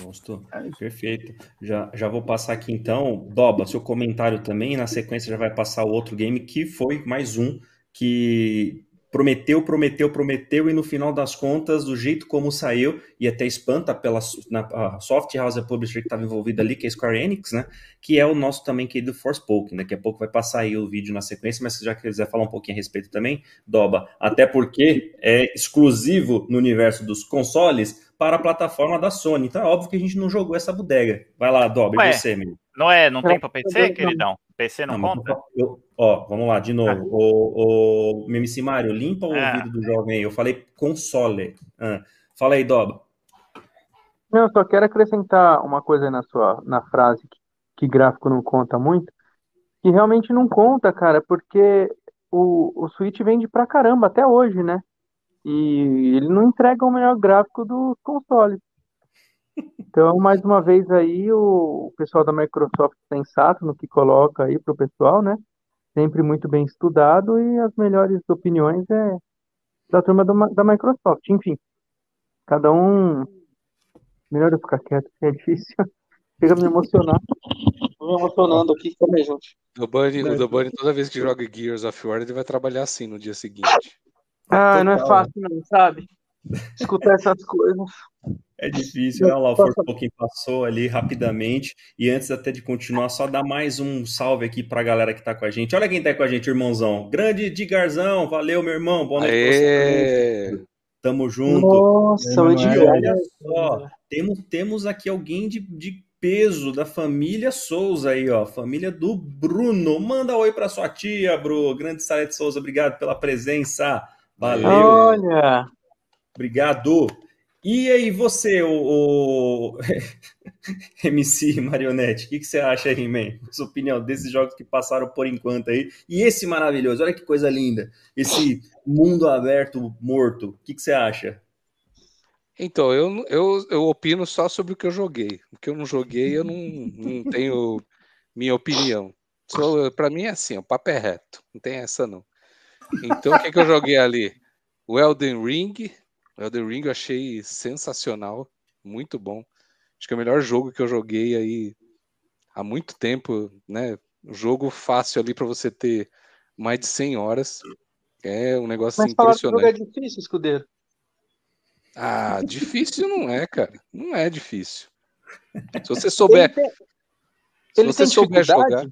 Gosto. É Perfeito. Já, já vou passar aqui então. Doba, seu comentário também. Na sequência já vai passar o outro game que foi mais um que prometeu, prometeu, prometeu, e no final das contas, do jeito como saiu, e até espanta pela na, Soft House Publisher que estava envolvida ali, que é a Square Enix, né? Que é o nosso também querido Forspoken. Daqui a pouco vai passar aí o vídeo na sequência, mas se já quiser falar um pouquinho a respeito também, Doba, até porque é exclusivo no universo dos consoles para a plataforma da Sony. Então é óbvio que a gente não jogou essa bodega. Vai lá, Doba, e você, menino. Não é, não tem para PC, queridão? PC não, não conta? Eu, ó, vamos lá, de novo. Ah. O, o MC Mário, limpa o ah. ouvido do jovem aí. Eu falei console. Ah. Fala aí, Doba. Não, eu só quero acrescentar uma coisa na sua na frase que, que gráfico não conta muito, que realmente não conta, cara, porque o, o Switch vende pra caramba até hoje, né? E ele não entrega o melhor gráfico dos consoles. Então, mais uma vez aí, o pessoal da Microsoft sensato no que coloca aí para o pessoal, né? Sempre muito bem estudado e as melhores opiniões é da turma do, da Microsoft. Enfim, cada um. Melhor eu ficar quieto, é difícil. (laughs) Chega a me emocionar. Tô me emocionando aqui também, gente. O Bunny, o Bunny, toda vez que joga Gears of War, ele vai trabalhar assim no dia seguinte. Ah, não é fácil, não, sabe? Escutar essas coisas. É difícil, né? O um pouquinho passou ali rapidamente. E antes até de continuar, só dar mais um salve aqui para a galera que está com a gente. Olha quem está com a gente, irmãozão. Grande Digarzão, valeu, meu irmão. Boa noite Aê! Tamo junto. Nossa, olha só. Temos, temos aqui alguém de, de peso da família Souza aí, ó. Família do Bruno. Manda oi para sua tia, Bru. Grande Salete Souza, obrigado pela presença. Valeu. Olha. Obrigado. E aí, você, o, o... (laughs) MC Marionete, o que, que, você acha aí, man? Sua opinião desses jogos que passaram por enquanto aí. E esse maravilhoso, olha que coisa linda. Esse mundo aberto morto, o que, que, você acha? Então, eu, eu, eu opino só sobre o que eu joguei. O que eu não joguei, eu não, não tenho minha opinião. Para mim é assim, o papo é reto, não tem essa não. Então, o que, que eu joguei ali? O Elden Ring, Elden Ring eu achei sensacional, muito bom. Acho que é o melhor jogo que eu joguei aí há muito tempo, né? Um jogo fácil ali para você ter mais de 100 horas. É um negócio Mas impressionante. Mas jogo é difícil, escudeiro. Ah, (laughs) difícil não é, cara. Não é difícil. Se você souber. Ele tem, se você souber jogar.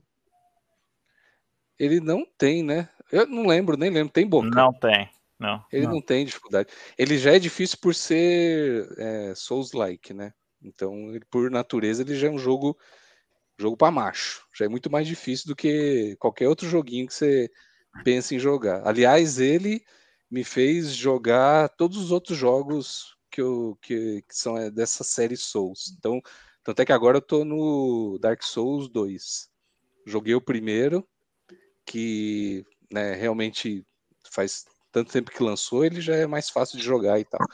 Ele não tem, né? Eu não lembro, nem lembro. Tem boca? Não tem. Não. Ele não. não tem dificuldade. Ele já é difícil por ser é, Souls-like, né? Então, ele, por natureza, ele já é um jogo jogo para macho. Já é muito mais difícil do que qualquer outro joguinho que você pensa em jogar. Aliás, ele me fez jogar todos os outros jogos que, eu, que, que são é, dessa série Souls. Então, tanto é que agora eu tô no Dark Souls 2. Joguei o primeiro, que né, realmente faz tanto tempo que lançou, ele já é mais fácil de jogar e tal.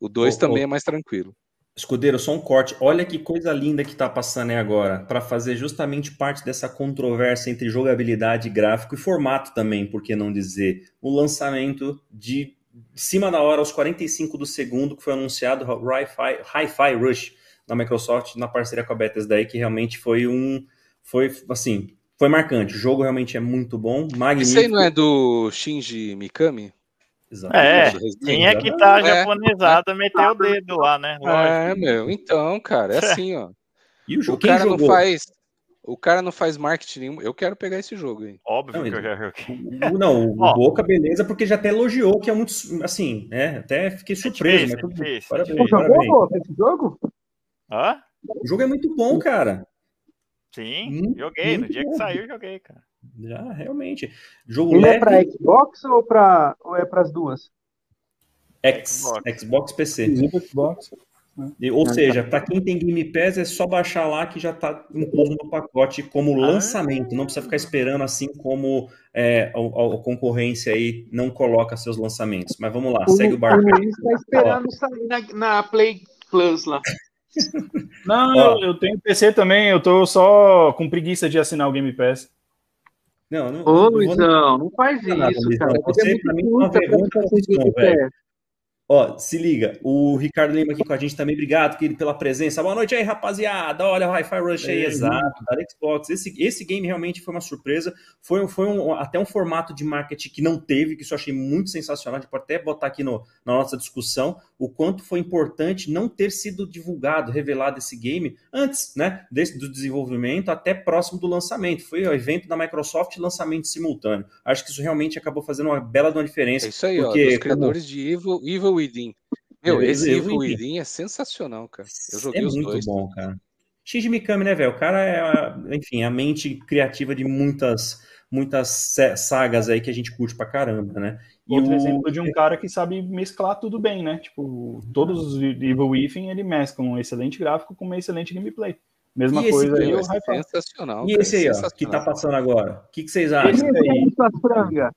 O 2 também é mais tranquilo. Escudeiro, só um corte. Olha que coisa linda que tá passando aí agora, para fazer justamente parte dessa controvérsia entre jogabilidade, gráfico e formato também, por que não dizer? O lançamento de cima da hora, aos 45 do segundo, que foi anunciado Hi-Fi Rush da Microsoft na parceria com a Bethesda aí, que realmente foi um foi assim, foi marcante. O jogo realmente é muito bom, magnífico. Isso aí não é do Shinji Mikami? Exatamente. É, quem é que tá é, japonesada, (laughs) é. meteu o dedo lá, né? Lógico. É, meu, então, cara, é (laughs) assim, ó. E o, jogo, o cara não faz. O cara não faz marketing nenhum. Eu quero pegar esse jogo aí. Óbvio não, que eu já joguei. Não, o (laughs) Boca, beleza, porque já até elogiou, que é muito. Assim, né? Até fiquei surpreso. É difícil, mas tudo... difícil, parabéns, parabéns. esse jogo? Hã? O jogo é muito bom, cara. Sim, muito, joguei. Muito no dia bom. que saiu, joguei, cara. Já, realmente. Jogo Ele leve... é para Xbox ou, pra, ou é para as duas? X, Xbox, Xbox PC. Xbox. Né? Ou ah, seja, tá. para quem tem Game Pass é só baixar lá que já está incluso no pacote como ah. lançamento. Não precisa ficar esperando assim como é, a, a, concorrência aí não coloca seus lançamentos. Mas vamos lá, o, segue o barco. O está esperando sair na, na, Play Plus lá. Não, eu, eu, tenho PC também, eu tô só com preguiça de assinar o Game Pass. Não, não, Ô, Luizão, não, não faz isso, cara. Você, pra mim, é uma vergonha velho. Ó, se liga, o Ricardo Lima aqui com a gente também, obrigado querido, pela presença. Boa noite aí, rapaziada. Olha o Hi-Fi Rush aí, é, exato, da Xbox. Esse, esse game realmente foi uma surpresa. Foi, foi um, até um formato de marketing que não teve, que isso eu achei muito sensacional. A gente pode até botar aqui no, na nossa discussão o quanto foi importante não ter sido divulgado, revelado esse game antes, né, desse, do desenvolvimento até próximo do lançamento. Foi o evento da Microsoft lançamento simultâneo. Acho que isso realmente acabou fazendo uma bela uma diferença. É isso aí, porque, ó, os criadores como... de Evil, Evil Within. Meu, esse Evil Within é sensacional, cara. Eu joguei é os muito dois. bom, cara. Shinji Mikami, né, velho? O cara é, enfim, a mente criativa de muitas muitas sagas aí que a gente curte pra caramba, né? E Outro o... exemplo de um cara que sabe mesclar tudo bem, né? Tipo, todos os Evil Within, ele mescla um excelente gráfico com uma excelente gameplay. Mesma e coisa aí, o é sensacional. E esse aí, ó, que tá passando agora? O que, que vocês acham? Esse aí, franga.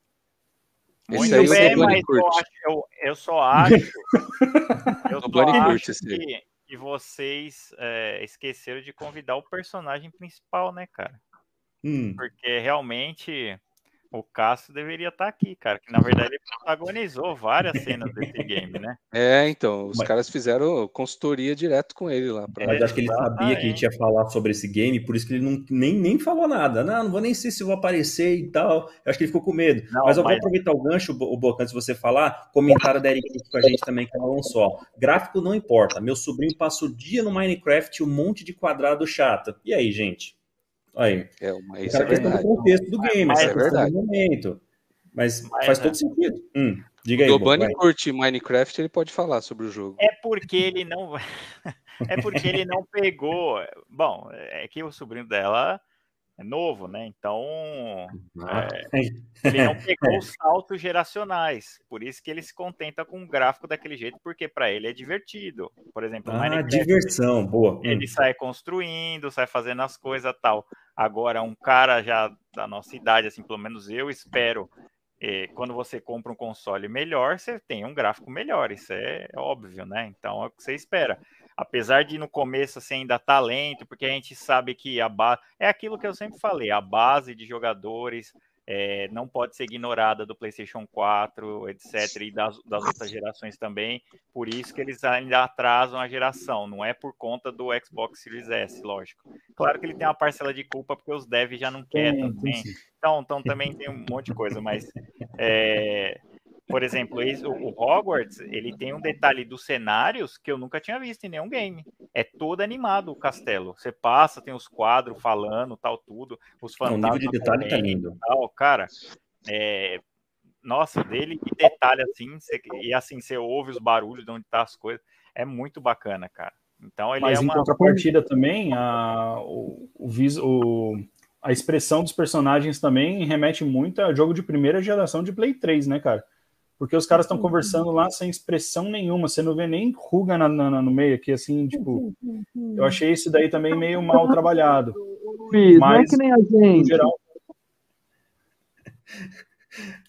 Muito Esse bem, mas eu, acho, eu, eu, só acho. (laughs) eu só acho que, que vocês é, esqueceram de convidar o personagem principal, né, cara? Hum. Porque realmente o Cássio deveria estar tá aqui, cara. Que na verdade ele protagonizou várias cenas desse game, né? É, então, os Mas... caras fizeram consultoria direto com ele lá. Pra... Mas acho que ele sabia que a gente ia falar sobre esse game, por isso que ele não, nem, nem falou nada. Não, não vou nem sei se vou aparecer e tal. Eu acho que ele ficou com medo. Não, mas eu mas... vou aproveitar o gancho, o Boca, antes de você falar, comentário da Erika com a gente também, que ela lançou. Gráfico não importa. Meu sobrinho passa o dia no Minecraft um monte de quadrado chato. E aí, gente? Aí. É, uma, isso é questão do contexto do game, mas, é verdade. do momento. Mas, mas faz é. todo sentido. Hum, diga aí. O Dobani curte Minecraft, ele pode falar sobre o jogo. É porque ele não. (laughs) é porque ele não pegou. Bom, é que o sobrinho dela é novo, né? Então é, (laughs) ele não pegou os saltos geracionais, por isso que ele se contenta com um gráfico daquele jeito, porque para ele é divertido. Por exemplo, ah, diversão, boa. Ele hum. sai construindo, sai fazendo as coisas tal. Agora um cara já da nossa idade, assim, pelo menos eu espero e quando você compra um console melhor, você tem um gráfico melhor, isso é óbvio, né? Então é o que você espera. Apesar de no começo você ainda tá lento, porque a gente sabe que a base. É aquilo que eu sempre falei, a base de jogadores é, não pode ser ignorada do PlayStation 4, etc., e das, das, outras gerações também. Por isso que eles ainda atrasam a geração, não é por conta do Xbox Series S, lógico. Claro que ele tem uma parcela de culpa porque os devs já não querem. Então, então também tem um monte de coisa, mas é, por exemplo, o Hogwarts, ele tem um detalhe dos cenários que eu nunca tinha visto em nenhum game. É todo animado o castelo. Você passa, tem os quadros falando, tal, tudo. Os fantasmas. O nível de detalhe tá lindo. Tal, cara, é... nossa, dele que detalhe assim, você... e assim, você ouve os barulhos de onde tá as coisas. É muito bacana, cara. Então ele Mas é em contrapartida também, a, o, o, o, a expressão dos personagens também remete muito a jogo de primeira geração de Play 3, né, cara? Porque os caras estão conversando lá sem expressão nenhuma, você não vê nem ruga na, na, no meio aqui, assim, tipo, eu achei isso daí também meio mal trabalhado. Luiz, mas, não é que nem a gente. Geral...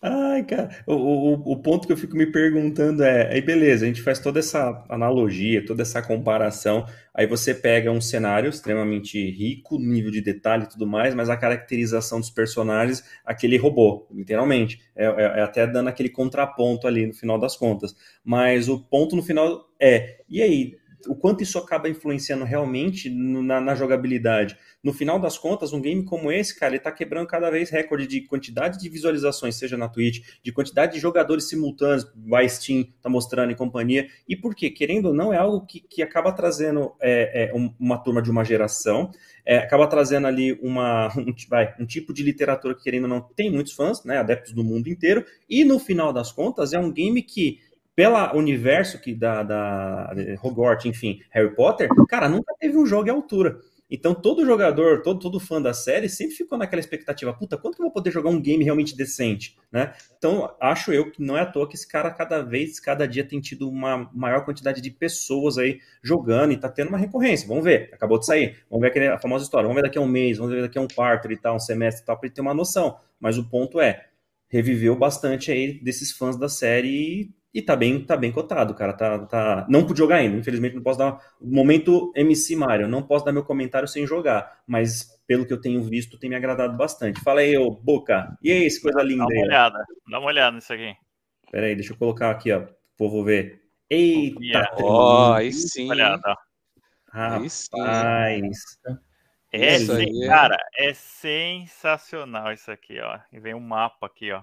Ai, cara, o, o, o, ponto que eu fico me perguntando é, aí beleza, a gente faz toda essa analogia, toda essa comparação, aí você pega um cenário extremamente rico, nível de detalhe e tudo mais, mas a caracterização dos personagens, aquele robô, literalmente, é, é, é até dando aquele contraponto ali no final das contas, mas o ponto no final é, e aí, o quanto isso acaba influenciando realmente na, na, jogabilidade. No final das contas, um game como esse, cara, ele tá quebrando cada vez recorde de quantidade de visualizações, seja na Twitch, de quantidade de jogadores simultâneos, vai Steam tá mostrando em companhia. E por quê? Querendo ou não, é algo que, que acaba trazendo é, é, uma turma de uma geração, é, acaba trazendo ali uma, (laughs) um, vai, um tipo de literatura que, querendo ou não, tem muitos fãs, né, adeptos do mundo inteiro, e no final das contas, é um game que pela universo que da, da Hogwarts, enfim, Harry Potter, cara, nunca teve um jogo à altura. Então, todo jogador, todo, todo fã da série sempre ficou naquela expectativa: puta, quanto que eu vou poder jogar um game realmente decente, né? Então, acho eu que não é à toa que esse cara, cada vez, cada dia, tem tido uma maior quantidade de pessoas aí jogando e tá tendo uma recorrência. Vamos ver, acabou de sair. Vamos ver a famosa história. Vamos ver daqui a um mês, vamos ver daqui a um quarto e tal, um semestre e tal, pra ele ter uma noção. Mas o ponto é, reviveu bastante aí desses fãs da série e tá bem, tá bem cotado, cara. Tá, tá... Não pude jogar ainda, infelizmente não posso dar. Momento MC Mario, não posso dar meu comentário sem jogar, mas pelo que eu tenho visto, tem me agradado bastante. Fala aí, ô Boca. E aí, essa coisa linda aí? Dá uma olhada, dá uma olhada nisso aqui. Pera aí, deixa eu colocar aqui, ó, povo ver. Eita! Ó, oh, aí sim. Olhada. Rapaz. É, aí, cara, é sensacional isso aqui, ó. E vem um mapa aqui, ó.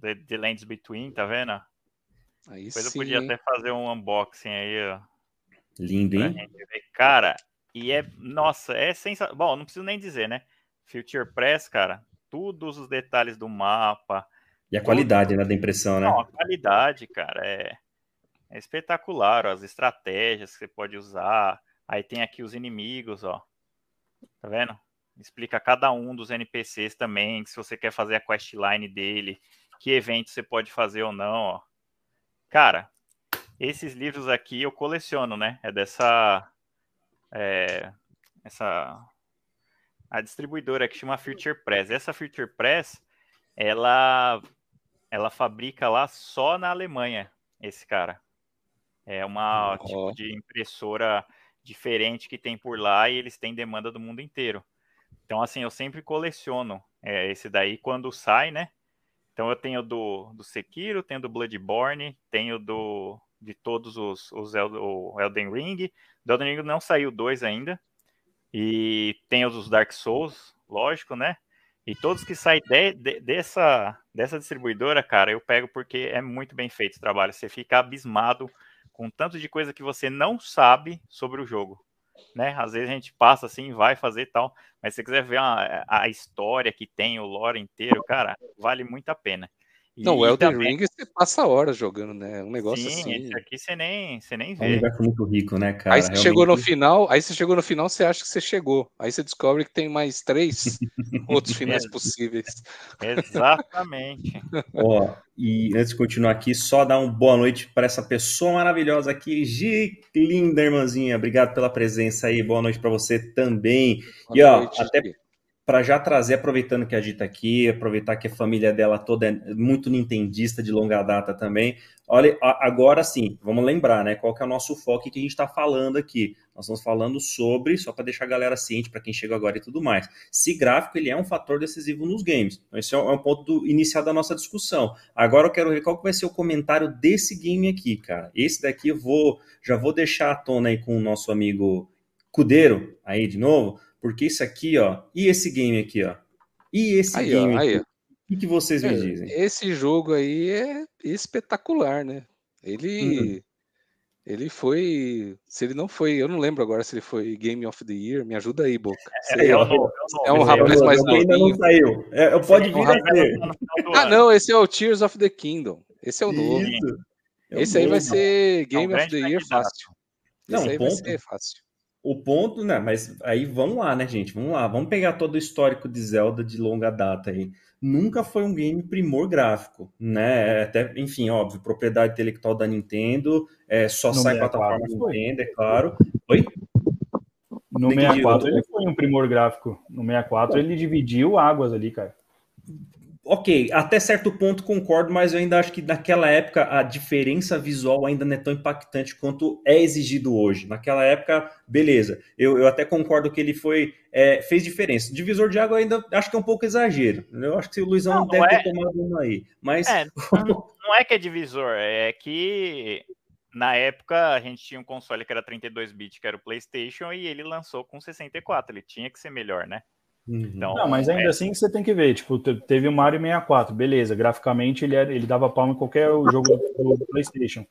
The, The Lands Between, tá vendo? Aí Depois sim, eu podia hein? até fazer um unboxing aí, ó. Lindo, hein? Cara, e é. Nossa, é sensacional. Bom, não preciso nem dizer, né? Future Press, cara, todos os detalhes do mapa. E a tudo... qualidade né, da impressão, né? Não, a qualidade, cara, é, é espetacular. Ó, as estratégias que você pode usar. Aí tem aqui os inimigos, ó. Tá vendo? Explica cada um dos NPCs também, se você quer fazer a questline dele que evento você pode fazer ou não, ó. Cara, esses livros aqui eu coleciono, né? É dessa. É, essa. A distribuidora que chama Future Press. Essa Future Press, ela. Ela fabrica lá só na Alemanha, esse cara. É uma oh. tipo de impressora diferente que tem por lá e eles têm demanda do mundo inteiro. Então, assim, eu sempre coleciono é, esse daí quando sai, né? Então eu tenho do, do Sekiro, tenho do Bloodborne, tenho do de todos os, os El, o Elden Ring. Do Elden Ring não saiu dois ainda. E tenho os Dark Souls, lógico, né? E todos que saem de, de, dessa, dessa distribuidora, cara, eu pego porque é muito bem feito o trabalho. Você fica abismado com tanto de coisa que você não sabe sobre o jogo né? Às vezes a gente passa assim, vai fazer tal, mas se você quiser ver a, a história que tem, o lore inteiro, cara, vale muito a pena. E, não, o Elden também... Ring você passa horas jogando, né? Um negócio Sim, assim. Esse aqui você nem, você nem vê. É um universo muito rico, né, cara? Aí você Realmente... chegou no final, aí você chegou no final, você acha que você chegou. Aí você descobre que tem mais três (laughs) outros finais (laughs) possíveis. Exatamente. Ó, e antes de continuar aqui, só dar uma boa noite para essa pessoa maravilhosa aqui, Gi, linda irmãzinha. Obrigado pela presença aí. Boa noite para você também. Boa e ó, noite, até para já trazer, aproveitando que a Gita tá aqui, aproveitar que a família dela toda é muito nintendista de longa data também. Olha, agora sim, vamos lembrar, né? Qual que é o nosso foco que a gente está falando aqui? Nós estamos falando sobre, só para deixar a galera ciente, para quem chega agora e tudo mais, se gráfico ele é um fator decisivo nos games. Então, esse é um, é ponto inicial da nossa discussão. Agora eu quero ver qual que vai ser o comentário desse game aqui, cara. Esse daqui eu vou, já vou deixar à tona aí com o nosso amigo Cudeiro, aí de novo, porque isso aqui, ó, e esse game aqui, ó, e esse aí, game ó, aí, aqui, o que, vocês me é, dizem? Esse jogo aí é espetacular, né? Ele, hum. ele foi, se ele não foi, eu não lembro agora se ele foi Game of the Year, me ajuda aí, Boca. É, é, um, é um rapaz mais novo. Ainda não saiu. É, pode vir a ser. Ah, não, esse é o Tears of the Kingdom. Esse é o novo. Isso. É esse aí vai ser Game of the Year fácil. Esse não, aí ponto. vai ser fácil. O ponto, né? Mas aí vamos lá, né, gente? Vamos lá, vamos pegar todo o histórico de Zelda de longa data aí. Nunca foi um game primor gráfico, né? Até, enfim, óbvio, propriedade intelectual da Nintendo, é, só No sai 64 plataforma. Nintendo, é claro. Oi? No Entendi, 64 eu tô- ele foi um primor gráfico. No 64 ele dividiu águas ali, cara. Ok, até certo ponto concordo, mas eu ainda acho que naquela época a diferença visual ainda não é tão impactante quanto é exigido hoje. Naquela época, beleza. Eu, eu até concordo que ele foi é, fez diferença. Divisor de água ainda acho que é um pouco exagero. Eu acho que o Luizão Não, deve é. ter tomado um aí. Mas É, (laughs) não, não é que é divisor, é que na época a gente tinha um console que era 32 bits, que era o PlayStation, e ele lançou com 64. Ele tinha que ser melhor, né? Uhum. Então, Não, mas ainda é, assim você tem que ver. Tipo, te- teve o Mario 64, beleza. Graficamente ele, era, ele dava palma em qualquer jogo do, do PlayStation.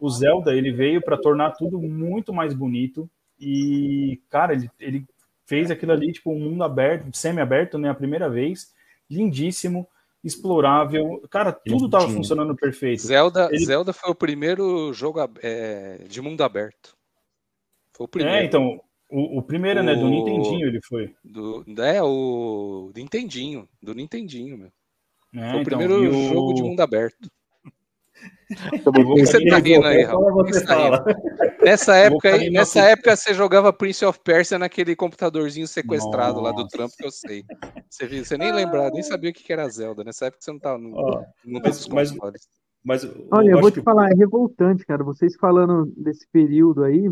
O Zelda ele veio para tornar tudo muito mais bonito. E, cara, ele, ele fez aquilo ali, tipo, um mundo aberto, semi-aberto, né? A primeira vez. Lindíssimo, explorável. Cara, tudo tava Lindinho. funcionando perfeito. Zelda, Ele- Zelda foi o primeiro jogo é, de mundo aberto. Foi o primeiro. É, então, o, o primeiro, né? Do O- Nintendinho ele foi. Do, é, o Nintendinho. Do Nintendinho, meu. É, Foi o então, primeiro o- jogo de mundo aberto. (laughs) eu que você tá rindo, aí, Raul? Que. Nessa Eu época, aí, nessa época você jogava Prince of Persia naquele computadorzinho sequestrado lá do Nossa. trampo que eu sei. Você, viu, você nem lembrava, nem sabia o que que era Zelda. Nessa época você não tava no, mundo mas- mas- Olha, eu acho vou que te falar, é revoltante, cara. Vocês falando desse período aí,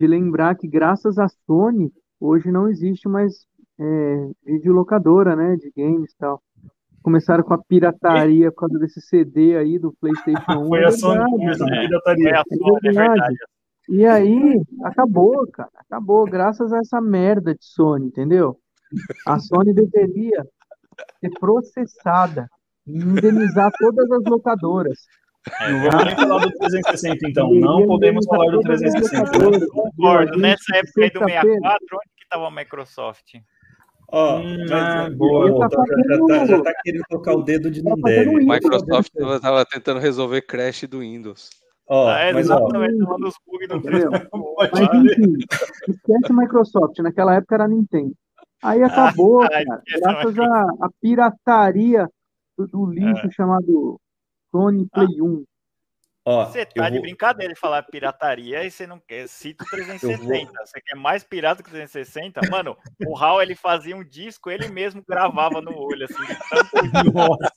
de lembrar que graças à Sony, hoje não existe mais é, videolocadora, né, de games e tal. Começaram com a pirataria por causa desse CD aí do PlayStation 1. (laughs) Foi é a Sony que começou a É, pirataria. foi a Sony, é verdade. verdade. E aí, acabou, cara. Acabou, graças a essa merda de Sony, entendeu? A Sony deveria ser processada e indenizar todas as locadoras. Não vamos nem falar do 360, então. Não podemos falar do todas as 360. locadoras, Concordo. Nessa época aí do Sexta-feira, 64, onde que tava a Microsoft? Ó, Hum, mas, ah, ó, boa. ó, Tá tá- já, já tá, já tá querendo tocar o dedo de Tá não deve. Microsoft tava, tava tentando resolver crash do Windows. Ó, Ah, é, mas ó, exatamente, tava nos bugs do Entendeu? 361. Mas enfim, esquece Microsoft, naquela época era Nintendo. Aí acabou, (laughs) Ah, cara, graças à pirataria do, do lixo chamado Sony Play 1. Ó, Você tá de vou- brincadeira de falar pirataria e você não quer. Cita o 360. Você quer mais pirata que o 360? Mano, o Hal ele fazia um disco, ele mesmo gravava no olho, assim, de tanto (laughs) Nossa.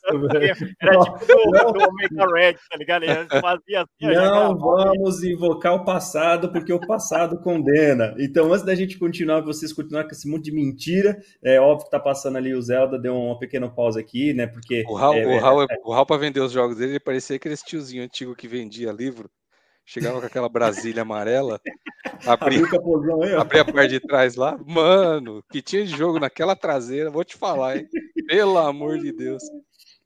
Era tipo do, do Omega Red, tá ligado? Ele fazia assim, Não vamos invocar o passado, porque o passado condena. Então, antes da gente continuar, vocês continuar com esse monte de mentira, é óbvio que tá passando ali o Zelda, deu uma pequena pausa aqui, né? Porque O Raul, é, o Raul, o Raul para vender os jogos dele, ele parecia aquele tiozinho antigo que vendia livro. Chegava com aquela Brasília amarela, (laughs) abria, abria a parte de trás lá. Mano, que tinha de jogo naquela traseira, vou te falar, hein? Pelo amor de Deus.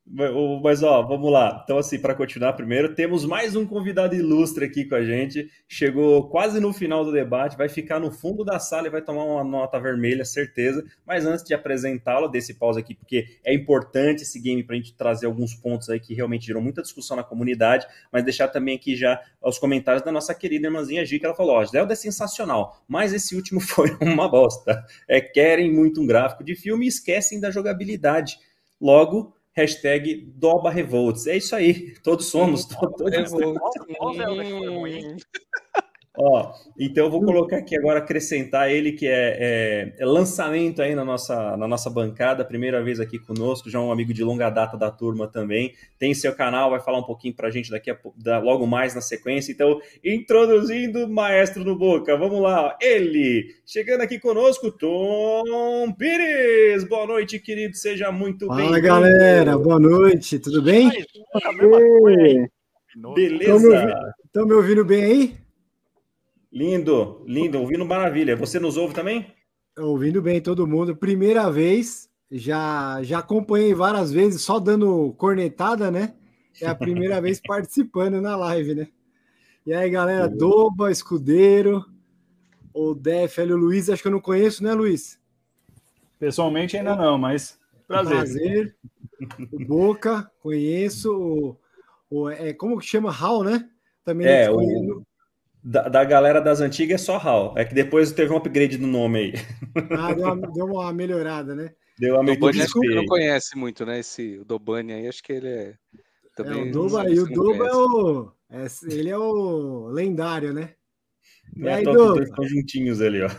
Mas, ó, vamos lá. Então, assim, para continuar primeiro, temos mais um convidado ilustre aqui com a gente. Chegou quase no final do debate, vai ficar no fundo da sala e vai tomar uma nota vermelha, certeza. Mas antes de apresentá-lo, desse pausa aqui, porque é importante esse game para a gente trazer alguns pontos aí que realmente gerou muita discussão na comunidade, mas deixar também aqui já os comentários da nossa querida irmãzinha Gi, que ela falou: ó, Zelda é sensacional, mas esse último (laughs) foi uma bosta. É, querem muito um gráfico de filme e esquecem da jogabilidade. Logo, hashtag Doba Revolts. É isso aí, todos somos. to- (laughs) todos- ruim? (laughs) Ó, então eu vou colocar aqui agora, acrescentar ele, que é, é- é lançamento aí na nossa, na nossa bancada, primeira vez aqui conosco, já um amigo de longa data da turma também. Tem seu canal, vai falar um pouquinho pra gente daqui a da- logo mais na sequência. Então, introduzindo o Maestro no Boca, vamos lá, ó. ele, chegando aqui conosco, Tom Pires. Boa noite, querido, seja muito Fala bem-vindo. galera, boa noite, tudo bem? Mas, a mesma coisa, hein? É, Beleza? Estão me ouvindo bem aí? Lindo, lindo, ouvindo maravilha. Você nos ouve também? Ouvindo bem todo mundo. Primeira vez, já já acompanhei várias vezes, só dando cornetada, né? É a primeira (laughs) vez participando na live, né? E aí, galera, Doba, Escudeiro, o Def, o Luiz, acho que eu não conheço, né, Luiz? Pessoalmente ainda não, mas prazer. Prazer. O Boca, conheço. O, o- é, como que chama? Hal, né? Também É, não, o- da, da, galera das antigas é só HAL. É que depois teve um upgrade no nome aí. Ah, deu uma, deu uma melhorada, né? Deu uma Dobani acho que não conhece muito, né? Esse o Dobani aí, acho que ele é. Também, é, o Doba, e o Doba é o. É, ele é o lendário, né? E aí, Doba? Estão juntinhos ali, ó.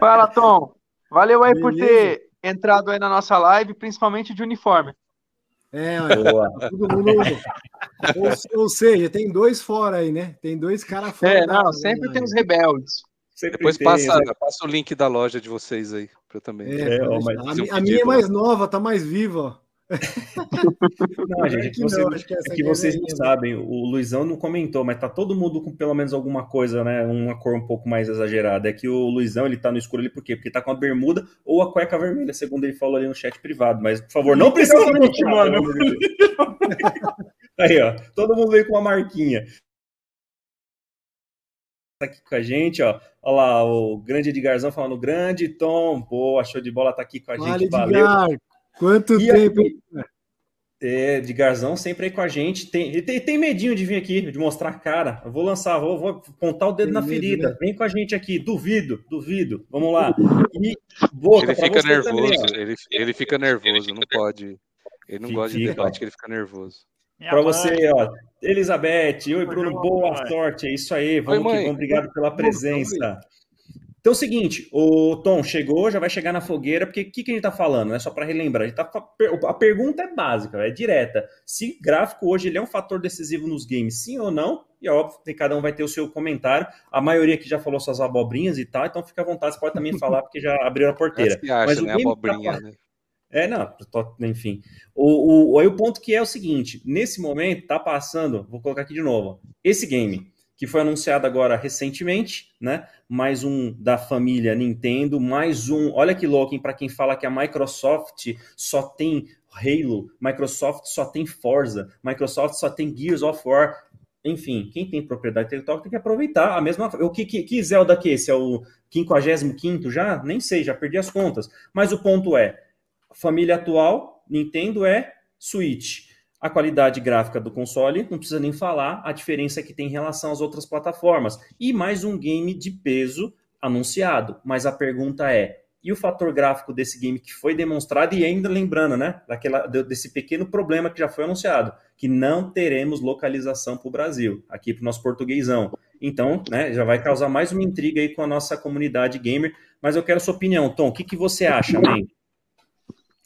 Fala, Tom. Valeu aí Beleza. por ter entrado aí na nossa live, principalmente de uniforme. É, olha, todo mundo. ou, ou, seja, tem dois fora aí, né? Tem dois caras fora. É, não, sempre tem os rebeldes. Sempre Depois tem, passa, né? passa o link da loja de vocês aí, para também. É, é, ó, a, a minha é mais nova, tá mais viva. Não, gente, é que, você, não, que, é que vocês não sabem, o Luizão não comentou, mas tá todo mundo com pelo menos alguma coisa, né? Uma cor um pouco mais exagerada. É que o Luizão ele tá no escuro ali por quê? Porque tá com a bermuda ou a cueca vermelha, segundo ele falou ali no chat privado. Mas, por favor, não precisa continuar, mano. (laughs) Aí, ó, todo mundo veio com uma marquinha. Tá aqui com a gente, ó. Olha lá, o grande Edgarzão falando grande, Tom, pô, achou de bola tá aqui com a gente, valeu. Quanto e tempo, aqui, é, de Garzão sempre aí com a gente. Tem, tem, tem medinho de vir aqui, de mostrar a cara. Eu vou lançar, vou, vou pontar o dedo tem na medo, ferida. Né? Vem com a gente aqui, duvido, duvido. Vamos lá. E, boca, ele fica nervoso, também, ele, ele fica nervoso, não pode. Ele não fica, gosta de debate, que ele fica nervoso. Para você, ó, Elizabeth, oi Bruno, boa sorte, é isso aí, vamos, oi, que, vamos obrigado pela presença. Então é o seguinte, o Tom chegou, já vai chegar na fogueira, porque o que, que a gente está falando? É só para relembrar. A, tá, a pergunta é básica, é direta. Se gráfico hoje ele é um fator decisivo nos games, sim ou não? E é óbvio que cada um vai ter o seu comentário. A maioria que já falou suas abobrinhas e tal, então fica à vontade, você pode também (laughs) falar, porque já abriu a porteira. acha, Mas né? Abobrinha, tá... né? É, não, enfim. O, o, aí o ponto que é o seguinte: nesse momento tá passando, vou colocar aqui de novo, esse game que foi anunciado agora recentemente, né? Mais um da família Nintendo, mais um. Olha que louco, para quem fala que a Microsoft só tem Halo, Microsoft só tem Forza, Microsoft só tem Gears of War. Enfim, quem tem propriedade intelectual tem que aproveitar a mesma. O que, que, que Zelda que esse é o 55 já? Nem sei, já perdi as contas. Mas o ponto é, família atual, Nintendo é Switch a qualidade gráfica do console, não precisa nem falar, a diferença que tem em relação às outras plataformas. E mais um game de peso anunciado. Mas a pergunta é: e o fator gráfico desse game que foi demonstrado, e ainda lembrando, né, daquela, desse pequeno problema que já foi anunciado, que não teremos localização para o Brasil, aqui para o nosso portuguesão. Então, né, já vai causar mais uma intriga aí com a nossa comunidade gamer. Mas eu quero a sua opinião, Tom. O que, que você acha, man?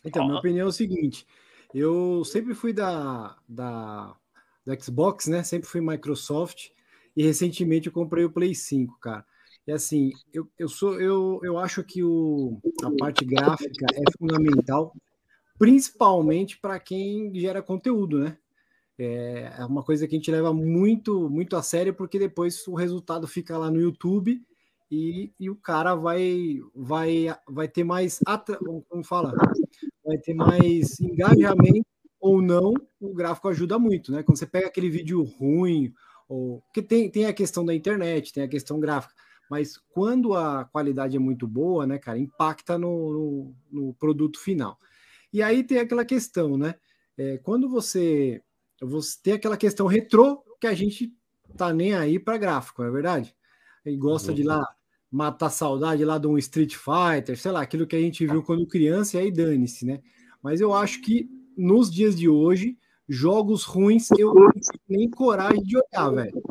Então, minha opinião é o seguinte: eu sempre fui da, da, da Xbox, né? Sempre fui Microsoft. E recentemente eu comprei o Play 5, cara. E assim, eu, eu sou eu, eu acho que o, a parte gráfica é fundamental, principalmente para quem gera conteúdo, né? É, é uma coisa que a gente leva muito muito a sério, porque depois o resultado fica lá no YouTube e, e o cara vai vai vai ter mais como fala vai ter mais engajamento ou não, o gráfico ajuda muito, né? Quando você pega aquele vídeo ruim, ou que tem, tem a questão da internet, tem a questão gráfica, mas quando a qualidade é muito boa, né, cara, impacta no, no, no produto final. E aí tem aquela questão, né? É, quando você, você tem aquela questão retrô que a gente tá nem aí para gráfico, não é verdade? E gosta uhum. de lá matar saudade lá de um Street Fighter, sei lá, aquilo que a gente viu quando criança, e aí dane-se, né? Mas eu acho que nos dias de hoje, jogos ruins eu não tenho nem coragem de olhar, velho.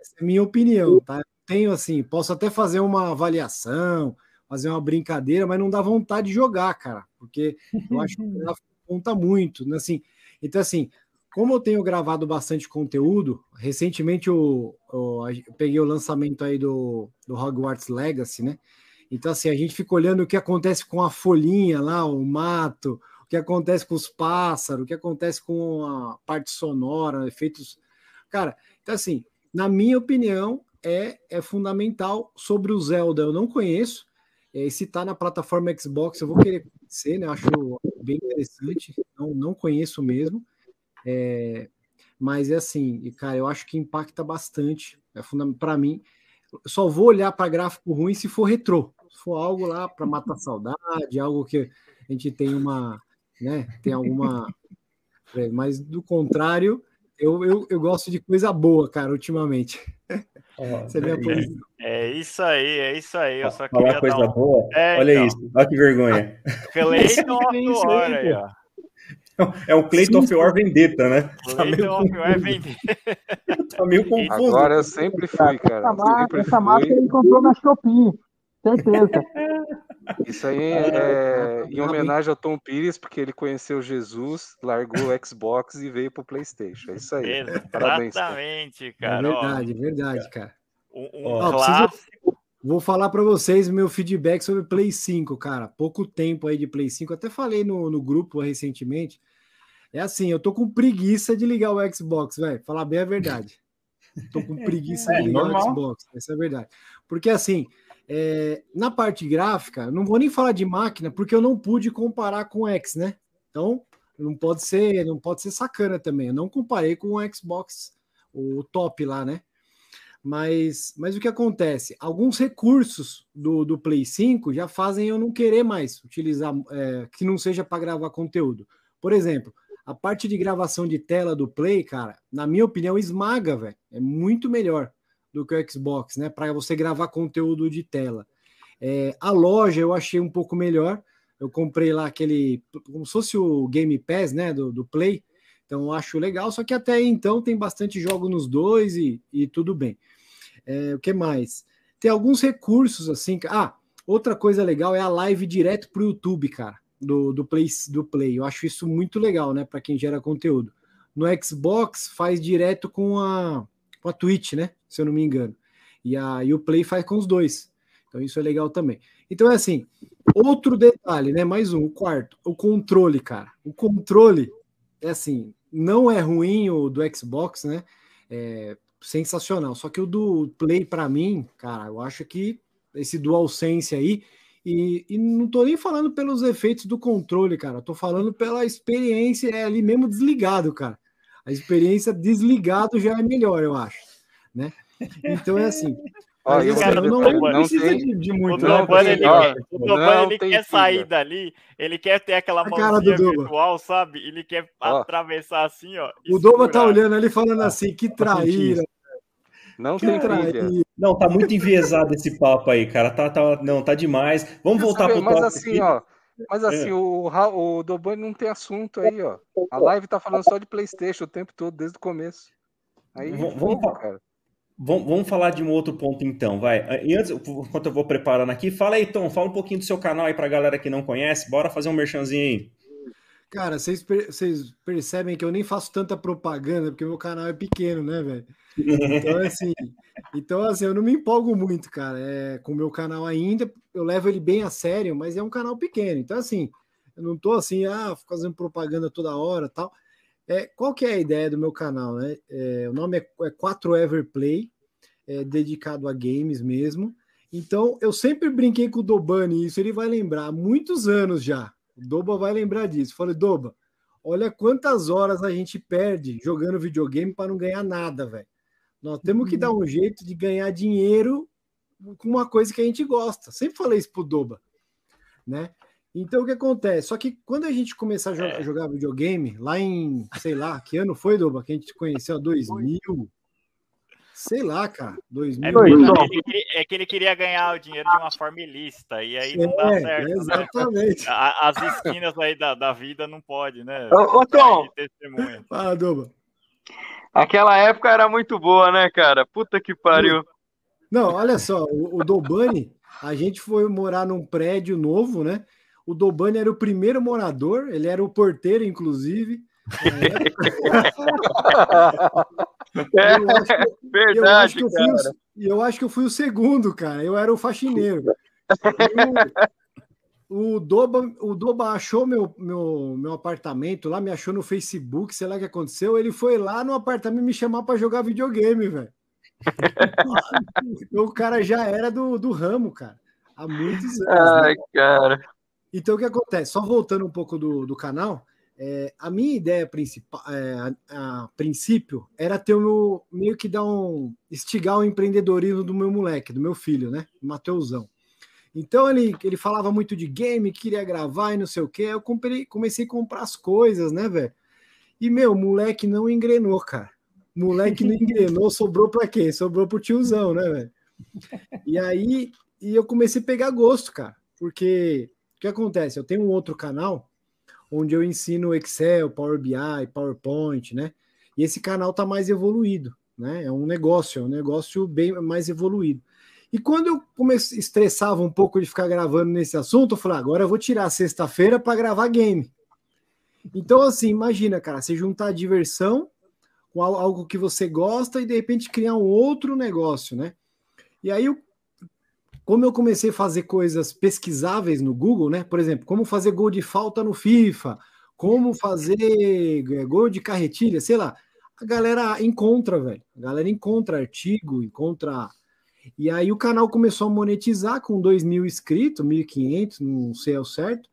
Essa é a minha opinião, tá? tenho assim, posso até fazer uma avaliação, fazer uma brincadeira, mas não dá vontade de jogar, cara, porque eu acho que (laughs) ela conta muito, né? Assim, então, assim, como eu tenho gravado bastante conteúdo, recentemente eu, eu, peguei o lançamento aí do, do Hogwarts Legacy, né? Então, assim, a gente fica olhando o que acontece com a folhinha lá, o mato, o que acontece com os pássaros, o que acontece com a parte sonora, efeitos. Cara, então, assim, na minha opinião, é, é fundamental. Sobre o Zelda, eu não conheço. É, se tá na plataforma Xbox, eu vou querer conhecer, né? Acho bem interessante. Não, não conheço mesmo. É, mas é assim, cara, eu acho que impacta bastante. É fundamental para mim. Eu só vou olhar para gráfico ruim se for retrô. Se for algo lá para matar saudade, algo que a gente tem uma, né, tem alguma. Mas do contrário, eu, eu, eu gosto de coisa boa, cara, ultimamente. Essa é minha posição. É isso aí, é isso aí. Eu só Falar queria coisa dar um... boa. É, Olha então. isso, olha que vergonha. É isso War aí, ó. É um Clayton of War Vendetta, né? Tá Clayton of War vender. tá meio confuso. Agora eu sempre fui, cara. Essa, marca, Sempre essa ele comprou na Shopee. Certeza. Isso aí é em homenagem ao Tom Pires, porque ele conheceu Jesus, largou o Xbox e veio pro PlayStation. É isso aí. Parabéns. cara. Exatamente, É cara. ó. verdade, é verdade, cara. Um, um Ó, clássico. Vou falar para vocês o meu feedback sobre Play 5, cara. Pouco tempo aí de Play 5, até falei no, no grupo recentemente. É assim, eu tô com preguiça de ligar o Xbox, velho. Falar bem a verdade. Tô com (laughs) preguiça É, de ligar normal. o Xbox, essa é a verdade. Porque assim, é, na parte gráfica, não vou nem falar de máquina, porque eu não pude comparar com o X, né? Então, não pode ser, não pode ser sacana também. Eu não comparei com o Xbox, o top lá, né? Mas, mas o que acontece? Alguns recursos do, do Play 5 já fazem eu não querer mais utilizar, é, que não seja para gravar conteúdo. Por exemplo, a parte de gravação de tela do Play, cara, na minha opinião, esmaga, velho. É muito melhor do que o Xbox, né? Para você gravar conteúdo de tela. É, a loja eu achei um pouco melhor. Eu comprei lá aquele, como se fosse o Game Pass, né? Do, do Play. Então eu acho legal, só que até então tem bastante jogo nos dois e, e tudo bem. É, o que mais? Tem alguns recursos assim. Ah, outra coisa legal é a live direto para o YouTube, cara, do, do, Play, do Play. Eu acho isso muito legal, né? Para quem gera conteúdo. No Xbox faz direto com a, com a Twitch, né? Se eu não me engano. E, a, e o Play faz com os dois. Então isso é legal também. Então é assim. Outro detalhe, né? Mais um, o quarto, o controle, cara. O controle é assim, não é ruim o do Xbox, né? É sensacional. Só que o do Play, para mim, cara, eu acho que esse DualSense aí, e, e, não tô nem falando pelos efeitos do controle, cara, tô falando pela experiência é ali mesmo desligado, cara. A experiência desligado já é melhor, eu acho, né? Então é assim. (laughs) Outra eu não, detalhe, não não precisa tem- de, de O muito, não né? Doban, tem- ele, ó, o Doban, não ele quer sair dali, ele quer ter aquela cara mãozinha virtual, sabe? Ele quer Ó. atravessar assim, ó. O Doba tá olhando ali falando assim, que traíra, Não que tem trilha. Não, tá muito enviesado esse papo aí, cara. Tá, tá, não, tá demais. Vamos Quer voltar saber? pro Mas assim, aqui. ó. Mas assim, É. o, o Dobani não tem assunto aí, ó. A live tá falando só de Playstation o tempo todo, desde o começo. Aí, Vamos- vamos- cara. Vamos, vamos falar de um outro ponto então, vai. E antes, enquanto eu vou preparando aqui, fala aí, Tom, fala um pouquinho do seu canal aí pra galera que não conhece. Bora fazer um merchanzinho aí. Cara, vocês, per- vocês percebem que eu nem faço tanta propaganda, porque meu canal é pequeno, né, velho? Então, (laughs) assim, então, assim, eu não me empolgo muito, cara, é, com o meu canal ainda. Eu levo ele bem a sério, mas é um canal pequeno. Então, assim, eu não tô assim, ah, fazendo propaganda toda hora tal. É, qual que é a ideia do meu canal, né? É, o nome é, é 4 Everplay, é dedicado a games mesmo. Então, eu sempre brinquei com o Dobani, isso ele vai lembrar, há muitos anos já. O Doba vai lembrar disso. Falei, Doba, olha quantas horas a gente perde jogando videogame para não ganhar nada, velho. Nós temos que dar um jeito de ganhar dinheiro com uma coisa que a gente gosta. Sempre falei isso pro Doba, né? Então o que acontece? Só que quando a gente começar a jogar, É. jogar videogame, lá em, sei lá, que ano foi, Doba? Que a gente conheceu 2000, sei lá, cara, 2000. É, ele, queria- é que ele queria ganhar o dinheiro de uma forma ilícita, e aí não dá É, certo, né? exatamente. A- As esquinas aí da, da vida não pode, né? Ô, ô, Tom. Fala, Doba. Aquela época era muito boa, né, cara? Puta que pariu. Não, olha só, o, o Dobani, a gente foi morar num prédio novo, né? O Dobani era o primeiro morador, ele era o porteiro, inclusive. (laughs) É, Eu acho que- eu acho verdade, que eu fui eu acho que eu fui o segundo, cara. Eu era o faxineiro. (laughs) E O, Doba, o Doba achou meu, meu, meu apartamento lá, me achou no Facebook, sei lá o que aconteceu. Ele foi lá no apartamento me chamar para jogar videogame, velho. (laughs) O cara já era do, do ramo, cara. Há muitos anos. né? Ai, cara. Então, o que acontece? Só voltando um pouco do, do canal, é, a minha ideia principal, é, a, a princípio, era ter o meu, meio que dar um. instigar o empreendedorismo do meu moleque, do meu filho, né? Mateusão. Então ele, ele falava muito de game, queria gravar e não sei o quê. Eu comprei, comecei a comprar as coisas, né, velho? E, meu, moleque não engrenou, cara. moleque não engrenou, (laughs) sobrou para quem? Sobrou pro tiozão, né, velho? E aí, e eu comecei a pegar gosto, cara, porque o que acontece? Eu tenho um outro canal onde eu ensino Excel, Power BI, PowerPoint, né? E esse canal tá mais evoluído, né? É um negócio, é um negócio bem mais evoluído. E quando eu comecei, estressava um pouco de ficar gravando nesse assunto, eu falei, ah, agora eu vou tirar sexta-feira para gravar game. Então, assim, imagina, cara, você juntar diversão com algo que você gosta e de repente criar um outro negócio, né? E aí, como eu comecei a fazer coisas pesquisáveis no Google, né? Por exemplo, como fazer gol de falta no FIFA, como fazer é, gol de carretilha, sei lá. A galera encontra, velho. A galera encontra artigo, encontra e aí o canal começou a monetizar com 2 mil inscritos, 1.500, não sei ao certo.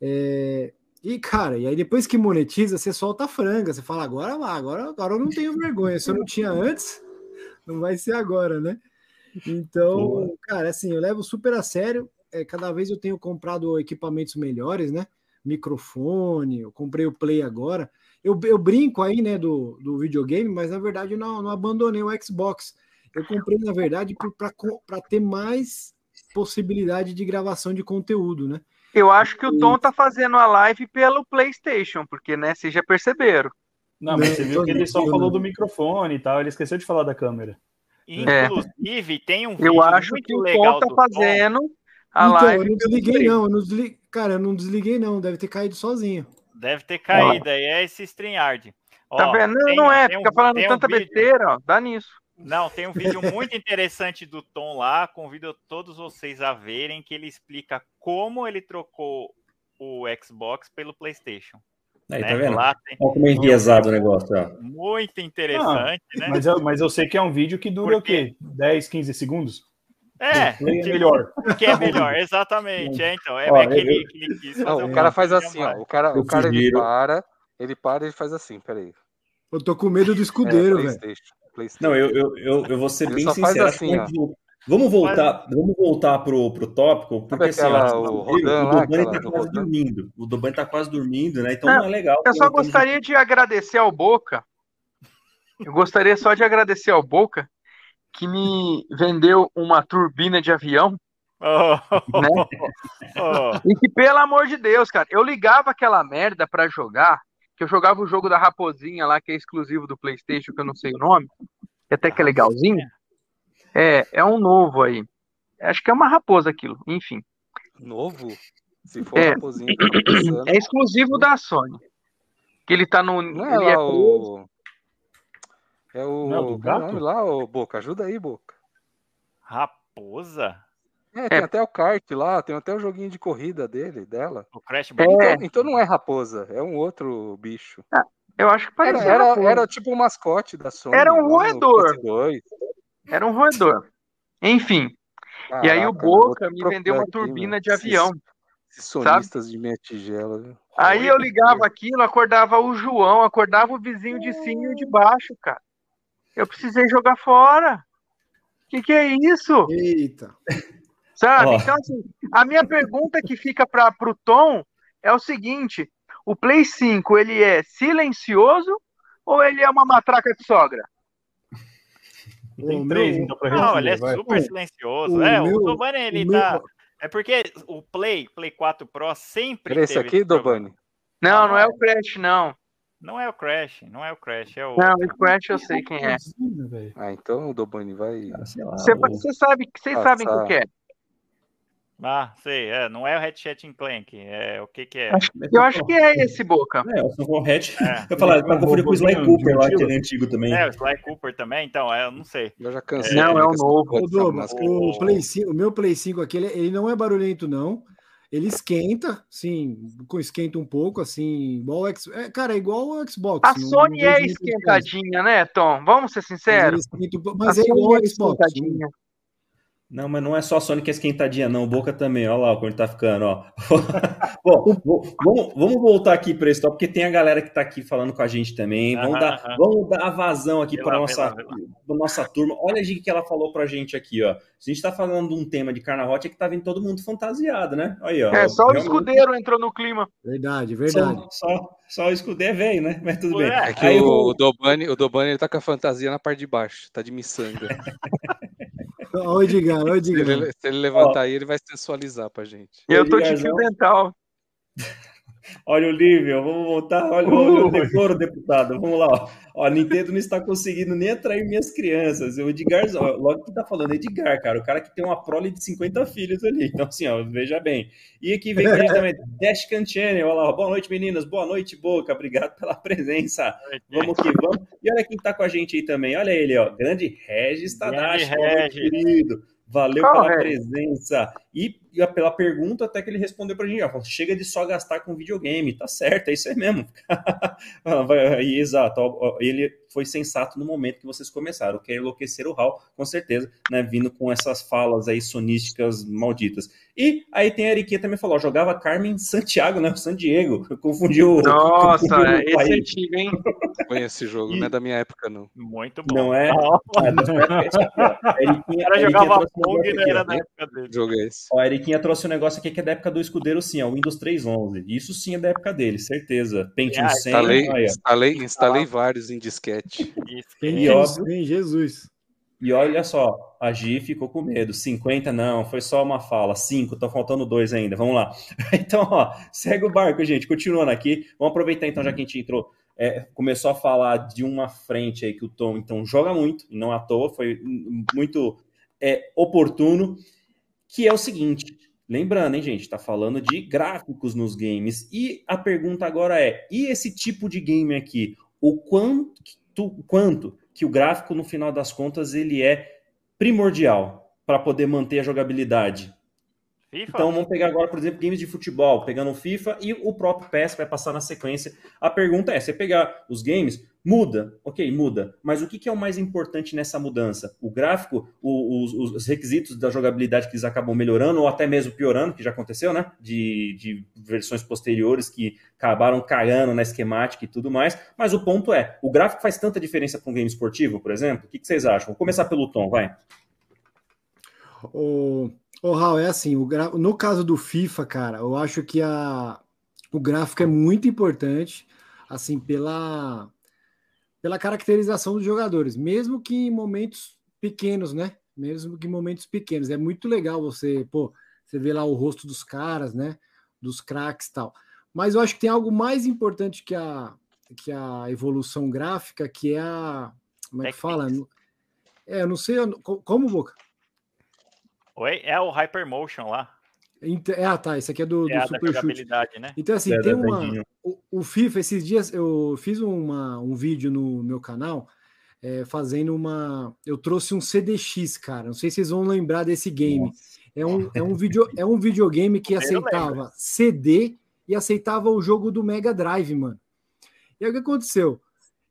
É... E, cara, e aí depois que monetiza, você solta a franga. Você fala, agora vai, agora, agora eu não tenho vergonha. Se eu não tinha antes, não vai ser agora, né? Então, cara, assim, eu levo super a sério. É, cada vez eu tenho comprado equipamentos melhores, né? Microfone, eu comprei o Play agora. Eu, eu brinco aí, né, do, do videogame, mas na verdade eu não, não abandonei o Xbox eu comprei, na verdade, para ter mais possibilidade de gravação de conteúdo, né? Eu acho que o Tom tá fazendo a live pelo PlayStation, porque, né, vocês já perceberam. Não, mas você viu que ele só falou do microfone e tal, ele esqueceu de falar da câmera. Inclusive, é. tem um vídeo Eu acho que o Tom tá fazendo a então, live. Eu não desliguei, não. Eu não cara, eu não desliguei, não. Deve ter caído sozinho. Deve ter caído, aí é esse StreamYard. Tá vendo? Não, tem, não é, fica um, falando tanta um besteira, ó, dá nisso. Não, tem um vídeo muito interessante do Tom lá, convido todos vocês a verem, que ele explica como ele trocou o Xbox pelo PlayStation. Aí, né? tá vendo? Lá tem... Olha como é enviesado o negócio. Ó. Muito interessante, ah, né? Mas eu, mas eu sei que é um vídeo que dura Porque... o quê? 10, 15 segundos? É, que é melhor. Que é melhor, (laughs) exatamente. É, então, é, ó, é que ele, que ele quis fazer não, O cara faz assim, ó. O cara, o cara ele para, ele para e ele faz assim, peraí. Eu tô com medo do escudeiro, é, velho. PlayStation. Não, eu, eu, eu, eu vou ser Ele bem sincero. Assim, Vamos voltar, vamos voltar pro, pro tópico, porque assim, ó, o, Rodan o Dobani tá quase Rodan. dormindo. O Dobani tá quase dormindo, né? Então não, não é legal. Eu só gostaria de agradecer ao Boca. Eu gostaria só de agradecer ao Boca que me vendeu uma turbina de avião. Oh, né? (laughs) oh. E que, pelo amor de Deus, cara, eu ligava aquela merda para jogar que eu jogava o jogo da Raposinha lá, que é exclusivo do PlayStation, que eu não sei o nome, que até que é legalzinho. É, é um novo aí. Acho que é uma raposa aquilo, enfim. Novo? Se for é, raposinha, é exclusivo da Sony. Que ele tá no. Não é, lá é o. É o. Não, do gato? nome lá, o Boca? Ajuda aí, Boca. Raposa? É, tem é. até o kart lá, tem até o joguinho de corrida dele, dela. O Crash é. Então, então, não é raposa, é um outro bicho. Ah, eu acho que parecia. Era, era, era, tipo um mascote da Sony. Era um roedor. Era um roedor. Enfim. Caraca, e aí o Boca me vendeu uma turbina aqui, de avião. Esses sonistas sabe? de minha tigela. Viu? Aí eu ligava aquilo, acordava o João, acordava o vizinho de cima e de baixo, cara. Eu precisei jogar fora. O que, que é isso? Eita. Sabe? Oh. Então, assim, a minha pergunta que fica para o Tom é o seguinte: o Play 5 ele é silencioso ou ele é uma matraca de sogra? Tem três, então, pra Não, ele é vai. super silencioso. O é, meu, o Dobani, ele o tá. Meu... É porque o Play, Play 4 Pro sempre. Era esse aqui, Dobani? Não, não é o Crash, não. Não é o Crash, não é o Crash, é o. Não, o Crash eu sei quem é. Ah, então o Dobani vai. Você, você sabe, vocês sabem o que é. Ah, sei, é, não é o Hatchet Clank, é o que que é? Acho, eu acho que é esse, Boca. É, o Soul Hatch. É. Eu confundindo com o Sly Cooper lá, que é antigo também. É, o Sly Cooper também, então, é, eu não sei. Eu já cansei. Não, é o novo. O, o, Play 5, o meu Play 5 aqui, ele, ele não é barulhento, não. Ele esquenta, sim, esquenta um pouco, assim, igual o X... é, cara, é igual o Xbox. A não, Sony não é esquentadinha, né, Tom? Vamos ser sinceros. Mas, mas é igual o é Xbox. Não, mas não é só a Sony que é esquentadinha, não. O Boca também, olha lá como ele tá ficando, ó. (laughs) Bom, vamos, vamos voltar aqui para esse porque tem a galera que tá aqui falando com a gente também. Vamos, dar, vamos dar a vazão aqui para nossa, nossa turma. Olha o que ela falou pra gente aqui, ó. Se a gente tá falando de um tema de carnaval, é que tá vindo todo mundo fantasiado, né? Aí, ó. É, só o escudeiro entrou no clima. Verdade, verdade. Só, só, só o escudeiro é velho, né? Mas tudo bem. É que Aí, o, o Dobani, o Dobani ele tá com a fantasia na parte de baixo, tá de miçanga. (laughs) Olha o Edgar, olha o Edgar. Se ele, se ele levantar Ó, aí, ele vai sensualizar pra gente. Eu tô de fio dental. Olha o nível, vamos voltar. Olha, olha o decoro, deputado. Vamos lá. Ó. ó, Nintendo não está conseguindo nem atrair minhas crianças. O Edgar, ó, logo que tá falando, Edgar, cara, o cara que tem uma prole de 50 filhos ali. (laughs) Então, assim, ó, veja bem. E aqui vem também, (laughs) Dashcan Channel. Olha lá, boa noite, meninas. Boa noite, Boca. Obrigado pela presença. Vamos que vamos. E olha quem tá com a gente aí também. Olha ele, ó. Grande Regis Tadashi, querido. Valeu pela presença e, pela pergunta até que ele respondeu pra gente. Chega de só gastar com videogame, tá certo, é isso aí mesmo. (laughs) e, exato, ele foi sensato no momento que vocês começaram, que é enlouquecer o Hal, com certeza, né, vindo com essas falas aí sonísticas malditas. E aí tem a Eriquinha também falou, ó, jogava Carmen Santiago, né, San Diego, (laughs) confundiu. Nossa, confundiu é, esse é antigo, hein? (laughs) Conheço esse jogo, e... não é da minha época, não. Muito bom. Não é? (laughs) Ah, não é Eriquinha, Era jogava Pong, não era da época dele. Jogo é esse. Ó, a Eriquinha trouxe um negócio aqui que é da época do escudeiro, sim, ó, Windows 3.11. Isso sim é da época dele, certeza. Pentium ah, 100. Instalei, instalei, instalei ah. vários em disquete. E óbvio, Jesus. E olha só, a Gi ficou com medo. 50 não, foi só uma fala. 5, tá faltando dois ainda. Vamos lá. (laughs) Então, ó, segue o barco, gente. Continuando aqui. Vamos aproveitar então, já que a gente entrou. É, começou a falar de uma frente aí que o Tom então joga muito, e não à toa, foi muito é, oportuno, que é o seguinte. Lembrando, hein, gente, tá falando de gráficos nos games. E a pergunta agora é: e esse tipo de game aqui? O quanto, quanto que o gráfico, no final das contas, ele é primordial para poder manter a jogabilidade. FIFA? Então vamos pegar agora, por exemplo, games de futebol, pegando o FIFA e o próprio PES vai passar na sequência. A pergunta é: você pegar os games, muda, ok, muda, mas o que, é o mais importante nessa mudança? O gráfico, o, os, os, requisitos da jogabilidade que eles acabam melhorando ou até mesmo piorando, que já aconteceu, né? De, de versões posteriores que acabaram cagando na esquemática e tudo mais. Mas o ponto é: o gráfico faz tanta diferença para um game esportivo, por exemplo? O que, que vocês acham? Vou começar pelo Tom, vai. O Ô, Raul, é assim, o gra... no caso do FIFA, cara, eu acho que a... o gráfico é muito importante, assim, pela, pela caracterização dos jogadores, mesmo que em momentos pequenos, né? Mesmo que em momentos pequenos. É muito legal você, pô, você vê lá o rosto dos caras, né? Dos craques e tal. Mas eu acho que tem algo mais importante que a, que a evolução gráfica, que é a. Como é que fala? É, eu não sei. Como, Boca? Oi? É o Hypermotion lá. É, ah, tá. Esse aqui é do, é do Super Chute. Né? Então, assim, é, tem uma. O, o, FIFA, esses dias, eu fiz uma, um vídeo no meu canal é, fazendo uma. Eu trouxe um CDX, cara. Não sei se vocês vão lembrar desse game. É um, é, um (laughs) video, é um videogame que aceitava CD e aceitava o jogo do Mega Drive, mano. E aí o que aconteceu?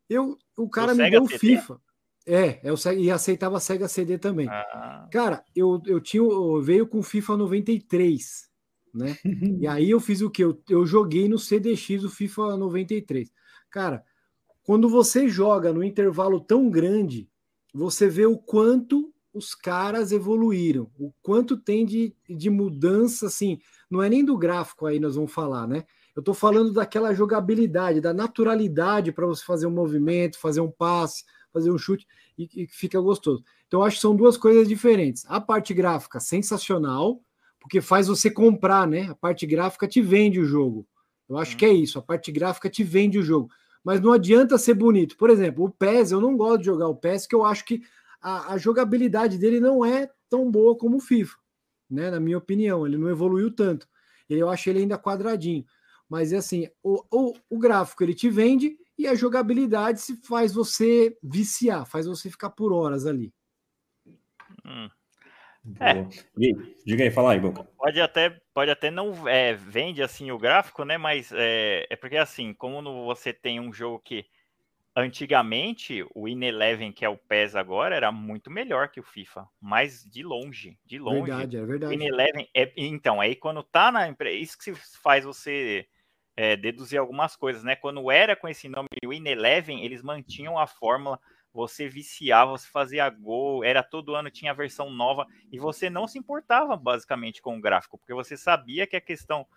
Eu, o cara o me Sega deu o FIFA. É, eu, e aceitava Sega CD também. Ah. Cara, eu, eu tinha eu veio com FIFA 93, né? (laughs) e aí eu fiz o que? Eu, eu joguei no CDX o FIFA 93. Cara, quando você joga no intervalo tão grande, você vê o quanto os caras evoluíram, o quanto tem de, de mudança, assim, não é nem do gráfico aí nós vamos falar, né? Eu tô falando daquela jogabilidade, da naturalidade para você fazer um movimento, fazer um passe, fazer um chute e, e fica gostoso. Então, acho que são duas coisas diferentes. A parte gráfica, sensacional, porque faz você comprar, né? A parte gráfica te vende o jogo. Eu acho uhum. que é isso, a parte gráfica te vende o jogo. Mas não adianta ser bonito. Por exemplo, o PES, eu não gosto de jogar o PES, que eu acho que a, a jogabilidade dele não é tão boa como o FIFA, né? Na minha opinião, ele não evoluiu tanto. Eu acho ele ainda quadradinho. Mas é assim, o, o, o gráfico ele te vende e a jogabilidade se faz você viciar, faz você ficar por horas ali. Hum. É. Diga aí, fala aí, Boca. Pode até, pode até não é, vende assim o gráfico, né? Mas é, é porque assim, como no, você tem um jogo que antigamente o In-11, que é o PES agora, era muito melhor que o FIFA, mas de longe, de longe. Verdade, é verdade. O In-11 é, então, aí quando tá na empresa, isso que faz você é, deduzir algumas coisas, né? Quando era com esse nome o In-11, eles mantinham a fórmula, você viciava, você fazia gol, era todo ano tinha versão nova e você não se importava basicamente com o gráfico, porque você sabia que a questão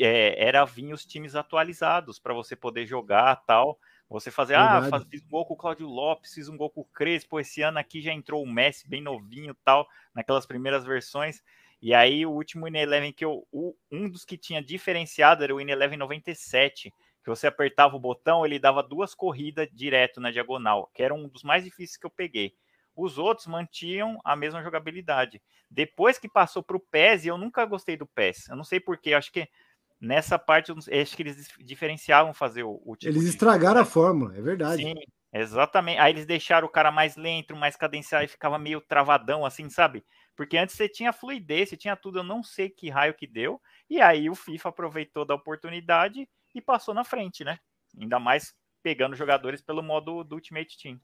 é, era vir os times atualizados para você poder jogar tal. Você fazer, ah, Verdade. ah, faz, fiz um gol com o Claudio Lopes, fiz um gol com o Crespo, esse ano aqui já entrou o Messi bem novinho tal, naquelas primeiras versões. E aí o último In-11 que eu, o, um dos que tinha diferenciado era o In-11 97, que você apertava o botão, ele dava duas corridas direto na diagonal, que era um dos mais difíceis que eu peguei. Os outros mantinham a mesma jogabilidade. Depois que passou para o PES, eu nunca gostei do PES. Eu não sei porquê, acho que nessa parte, acho que eles diferenciavam fazer o, o tipo Eles de... estragaram a fórmula, é verdade. Sim, exatamente. Aí eles deixaram o cara mais lento, mais cadenciado e ficava meio travadão, assim, sabe? Porque antes você tinha fluidez, você tinha tudo, eu não sei que raio que deu. E aí o FIFA aproveitou da oportunidade e passou na frente, né? Ainda mais pegando jogadores pelo modo do Ultimate Team.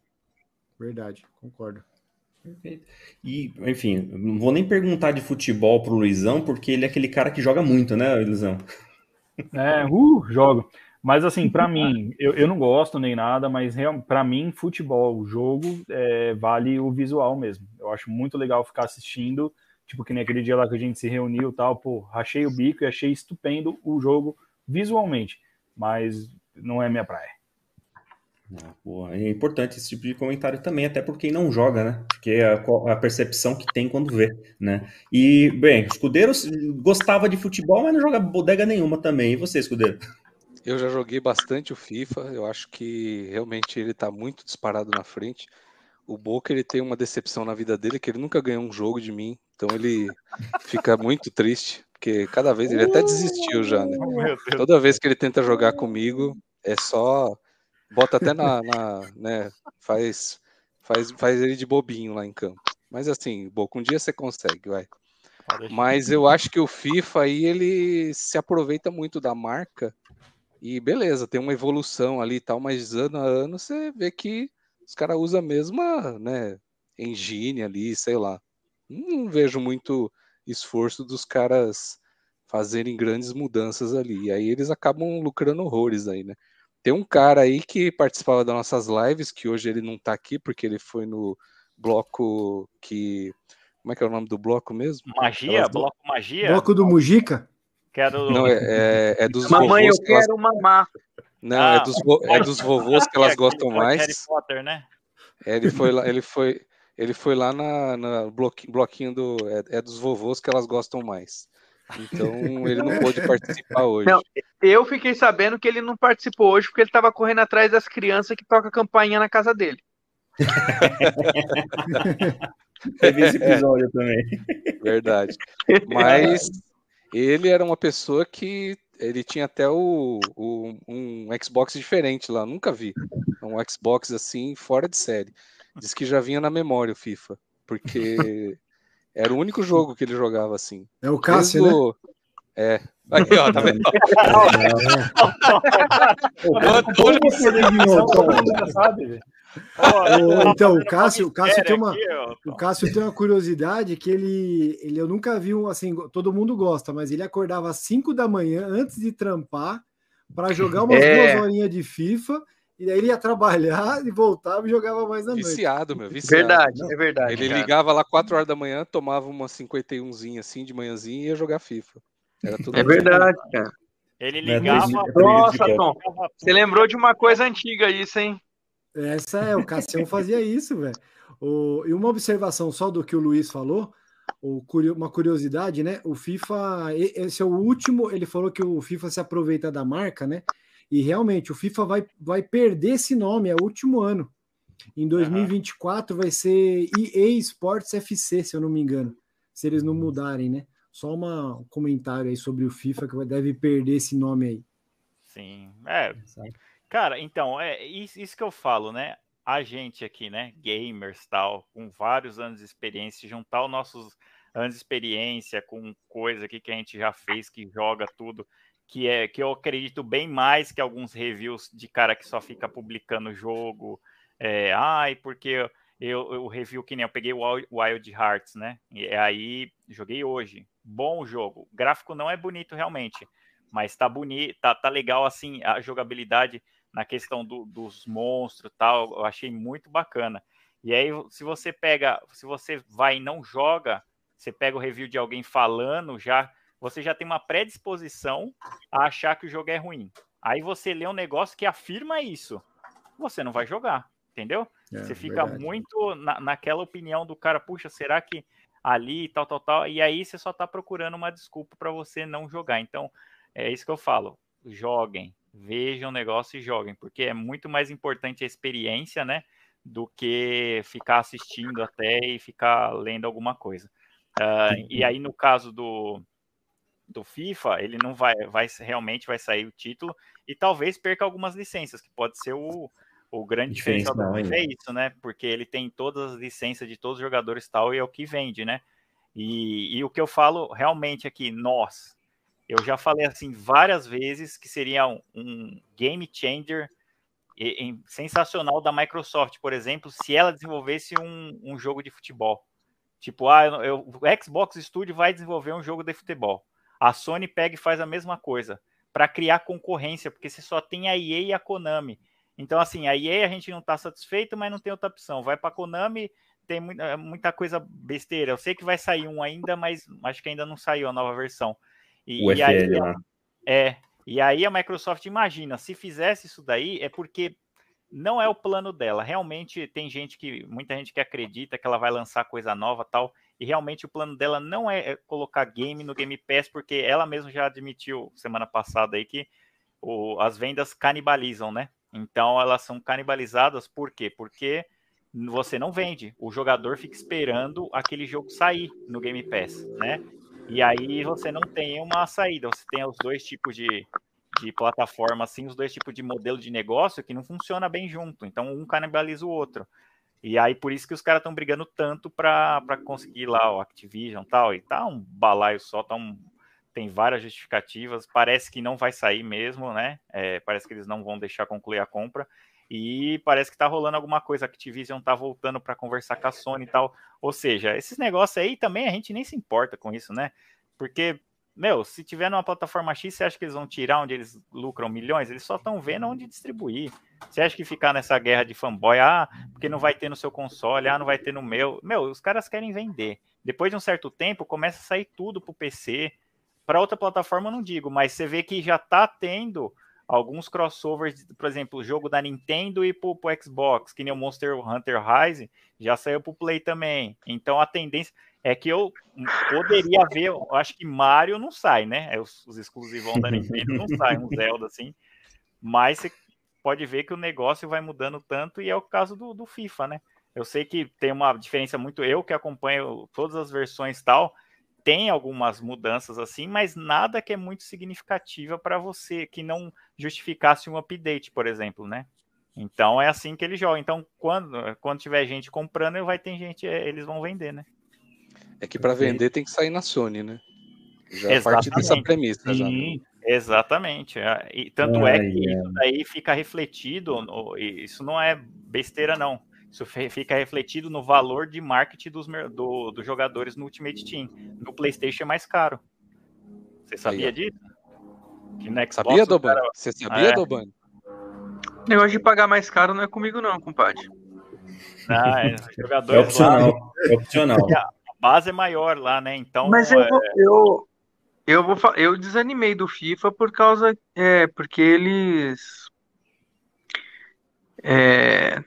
Verdade, concordo. Perfeito. E, enfim, não vou nem perguntar de futebol pro Luizão, porque ele é aquele cara que joga muito, né, Luizão? É, uh, jogo. Mas assim, para mim, eu, eu não gosto nem nada, mas para mim, futebol, o jogo, é, vale o visual mesmo. Eu acho muito legal ficar assistindo, tipo que nem aquele dia lá que a gente se reuniu e tal, pô, rachei o bico e achei estupendo o jogo visualmente, mas não é minha praia. Ah, é importante esse tipo de comentário também, até por quem não joga, né? Porque é a, a, percepção que tem quando vê, né? E, bem, Escudeiro gostava de futebol, mas não joga bodega nenhuma também. E você, Escudeiro? Eu já joguei bastante o FIFA, eu acho que realmente ele tá muito disparado na frente. O Boca ele tem uma decepção na vida dele, que ele nunca ganhou um jogo de mim, então ele fica muito triste, porque cada vez ele até desistiu já, né? Toda vez que ele tenta jogar comigo, é só bota até na, na né, faz, faz, faz ele de bobinho lá em campo. Mas assim, Boca, um dia você consegue, vai. Mas eu acho que o FIFA aí ele se aproveita muito da marca e beleza, tem uma evolução ali e tal, mas ano a ano você vê que os caras usam a mesma, né, engine ali, sei lá. Não vejo muito esforço dos caras fazerem grandes mudanças ali. E aí eles acabam lucrando horrores aí, né? Tem um cara aí que participava das nossas lives, que hoje ele não tá aqui porque ele foi no bloco que. Como é que é o nome do bloco mesmo? Magia? Aquelas... Bloco Magia? Bloco do Mujica? Quero... Não, é, é, é dos Mamãe, eu quero elas... mamar. Não, é ah, é, dos, é dos vovôs que elas (laughs) gostam mais. Harry Potter, né? É, ele foi lá, ele foi, ele foi lá na, na bloquinho, bloquinho do. É, é dos vovôs que elas gostam mais. Então ele não pôde participar hoje. Não, eu fiquei sabendo que ele não participou hoje porque ele estava correndo atrás das crianças que tocam campainha na casa dele. (laughs) Teve esse episódio é, também. Verdade. Mas ele era uma pessoa que ele tinha até o, o, um Xbox diferente lá, nunca vi. Um Xbox assim, fora de série. Diz que já vinha na memória o FIFA, porque (laughs) era o único jogo que ele jogava assim. É o Cássio, Desde né? É. Aí, ó, tá vendo? (laughs) então, o Cássio, o Cássio tem uma, o Cássio tem uma curiosidade que ele, ele eu nunca vi um assim, todo mundo gosta, mas ele acordava às 5 da manhã antes de trampar para jogar umas é. duas horinhas de FIFA e aí ele ia trabalhar (laughs) e voltava e jogava mais à noite. Viciado, meu, viciado. Verdade, Não, é verdade. Ele cara. ligava lá 4 horas da manhã, tomava uma 51zinha assim de manhãzinha e ia jogar FIFA. é verdade, cara. Ele ligava. Nossa, Tom. Você lembrou de uma coisa antiga isso, hein? Essa é, o Cassião fazia isso, velho. E uma observação só do que o Luiz falou, uma curiosidade, né? O FIFA, esse é o último, ele falou que o FIFA se aproveita da marca, né? E realmente o FIFA vai, vai perder esse nome, é o último ano. Em 2024 uhum. vai ser EA Sports FC, se eu não me engano, se eles não mudarem, né? Só uma, um comentário aí sobre o FIFA que deve perder esse nome aí. Sim, é. Cara, então, é isso, que eu falo, né? A gente aqui, né, gamers tal, com vários anos de experiência, juntar os nossos anos de experiência, com coisa aqui que a gente já fez, que joga tudo, que é que eu acredito bem mais que alguns reviews de cara que só fica publicando o jogo. É, ai, porque eu, eu, review que nem eu peguei o Wild Hearts, né? E aí joguei hoje. Bom jogo. O gráfico não é bonito realmente, mas tá bonito, tá, tá legal assim a jogabilidade na questão do, dos monstros tal. Eu achei muito bacana. E aí, se você pega, se você vai e não joga, você pega o review de alguém falando, já você já tem uma predisposição a achar que o jogo é ruim. Aí você lê um negócio que afirma isso, você não vai jogar, entendeu? É, você fica verdade. muito na, naquela opinião do cara, puxa, será que ali tal, tal, tal, e aí você só tá procurando uma desculpa para você não jogar. Então, é isso que eu falo. Joguem, vejam o negócio e joguem, porque é muito mais importante a experiência, né? Do que ficar assistindo até e ficar lendo alguma coisa. Uh, e aí, no caso do, do FIFA, ele não vai, vai realmente vai sair o título e talvez perca algumas licenças, que pode ser o, o grande diferencial do FIFA é isso, né? Porque ele tem todas as licenças de todos os jogadores tal e é o que vende, né? E, e o que eu falo realmente aqui, nós, eu já falei assim várias vezes que seria um, um game changer e, e, sensacional da Microsoft, por exemplo, se ela desenvolvesse um, um jogo de futebol. Tipo, ah, eu, eu, o Xbox Studio vai desenvolver um jogo de futebol. A Sony pega e faz a mesma coisa para criar concorrência, porque você só tem a EA e a Konami. Então, assim, a EA a gente não está satisfeito, mas não tem outra opção. Vai para a Konami, tem muita, é, muita, coisa besteira. Eu sei que vai sair um ainda, mas acho que ainda não saiu a nova versão. E, o e aí, é, e aí a Microsoft imagina, se fizesse isso daí, é porque não é o plano dela. Realmente tem gente que, muita gente que acredita que ela vai lançar coisa nova tal, e realmente o plano dela não é, é colocar game no Game Pass, porque ela mesma já admitiu semana passada aí que o, as vendas canibalizam, né? Então elas são canibalizadas por quê? Porque você não vende, o jogador fica esperando aquele jogo sair no Game Pass, né? E aí você não tem uma saída, você tem os dois tipos de, de plataforma, assim, os dois tipos de modelo de negócio que não funciona bem junto. Então, um canibaliza o outro. E aí, por isso que os caras estão brigando tanto para conseguir lá o Activision tal. E tá um balaio só, tá um, tem várias justificativas. Parece que não vai sair mesmo, né? É, parece que eles não vão deixar concluir a compra. E parece que tá rolando alguma coisa. A Activision tá voltando para conversar com a Sony e tal. Ou seja, esses negócios aí também a gente nem se importa com isso, né? Porque meu, se tiver numa plataforma X, você acha que eles vão tirar onde eles lucram milhões? Eles só estão vendo onde distribuir. Você acha que ficar nessa guerra de fanboy, ah, porque não vai ter no seu console, ah, não vai ter no meu. Meu, os caras querem vender. Depois de um certo tempo, começa a sair tudo pro PC. Para outra plataforma, não digo, mas você vê que já tá tendo alguns crossovers, por exemplo, o jogo da Nintendo e pro, pro Xbox, que nem o Monster Hunter Rise, já saiu pro Play também. Então a tendência é que eu poderia (laughs) ver, eu acho que Mario não sai, né? É, os, os exclusivos da Nintendo não saem, um (laughs) Zelda assim. Mas você pode ver que o negócio vai mudando tanto e é o caso do, do FIFA, né? Eu sei que tem uma diferença muito. Eu que acompanho todas as versões tal, tem algumas mudanças assim, mas nada que é muito significativa para você que não justificasse um update, por exemplo, né? Então é assim que ele joga. Então quando quando tiver gente comprando, vai ter gente, é, eles vão vender, né? É que para vender tem que sair na Sony, né? Já a partir dessa premissa. Já, né? Exatamente. É, e tanto é que é. isso daí fica refletido, no, isso não é besteira, não. Isso fica refletido no valor de marketing dos, do, dos jogadores no Ultimate Team. No PlayStation é mais caro. Você sabia aí, disso? Que no Xbox, sabia, Doban? Cara... Você sabia, é. Doban? Negócio de pagar mais caro não é comigo, não, compadre. Ah, é, (laughs) é opcional. Lá, é opcional (laughs) base é maior lá, né? Então. Mas eu, é... eu, eu, vou, eu desanimei do FIFA por causa. É, porque eles. É,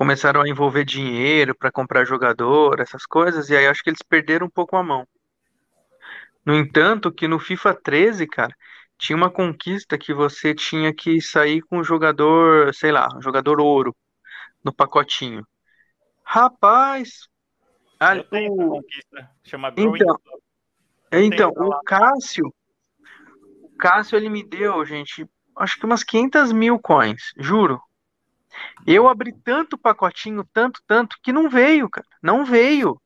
começaram a envolver dinheiro para comprar jogador, essas coisas, e aí acho que eles perderam um pouco a mão. No entanto, que no FIFA 13, cara, tinha uma conquista que você tinha que sair com um jogador, sei lá, um jogador ouro no pacotinho. Rapaz, eu tenho o... conquista, chama Então, então o Cássio, o Cássio ele me deu, gente, acho que umas 500 mil coins, juro. Eu abri tanto pacotinho, tanto, tanto, que não veio, cara, não veio.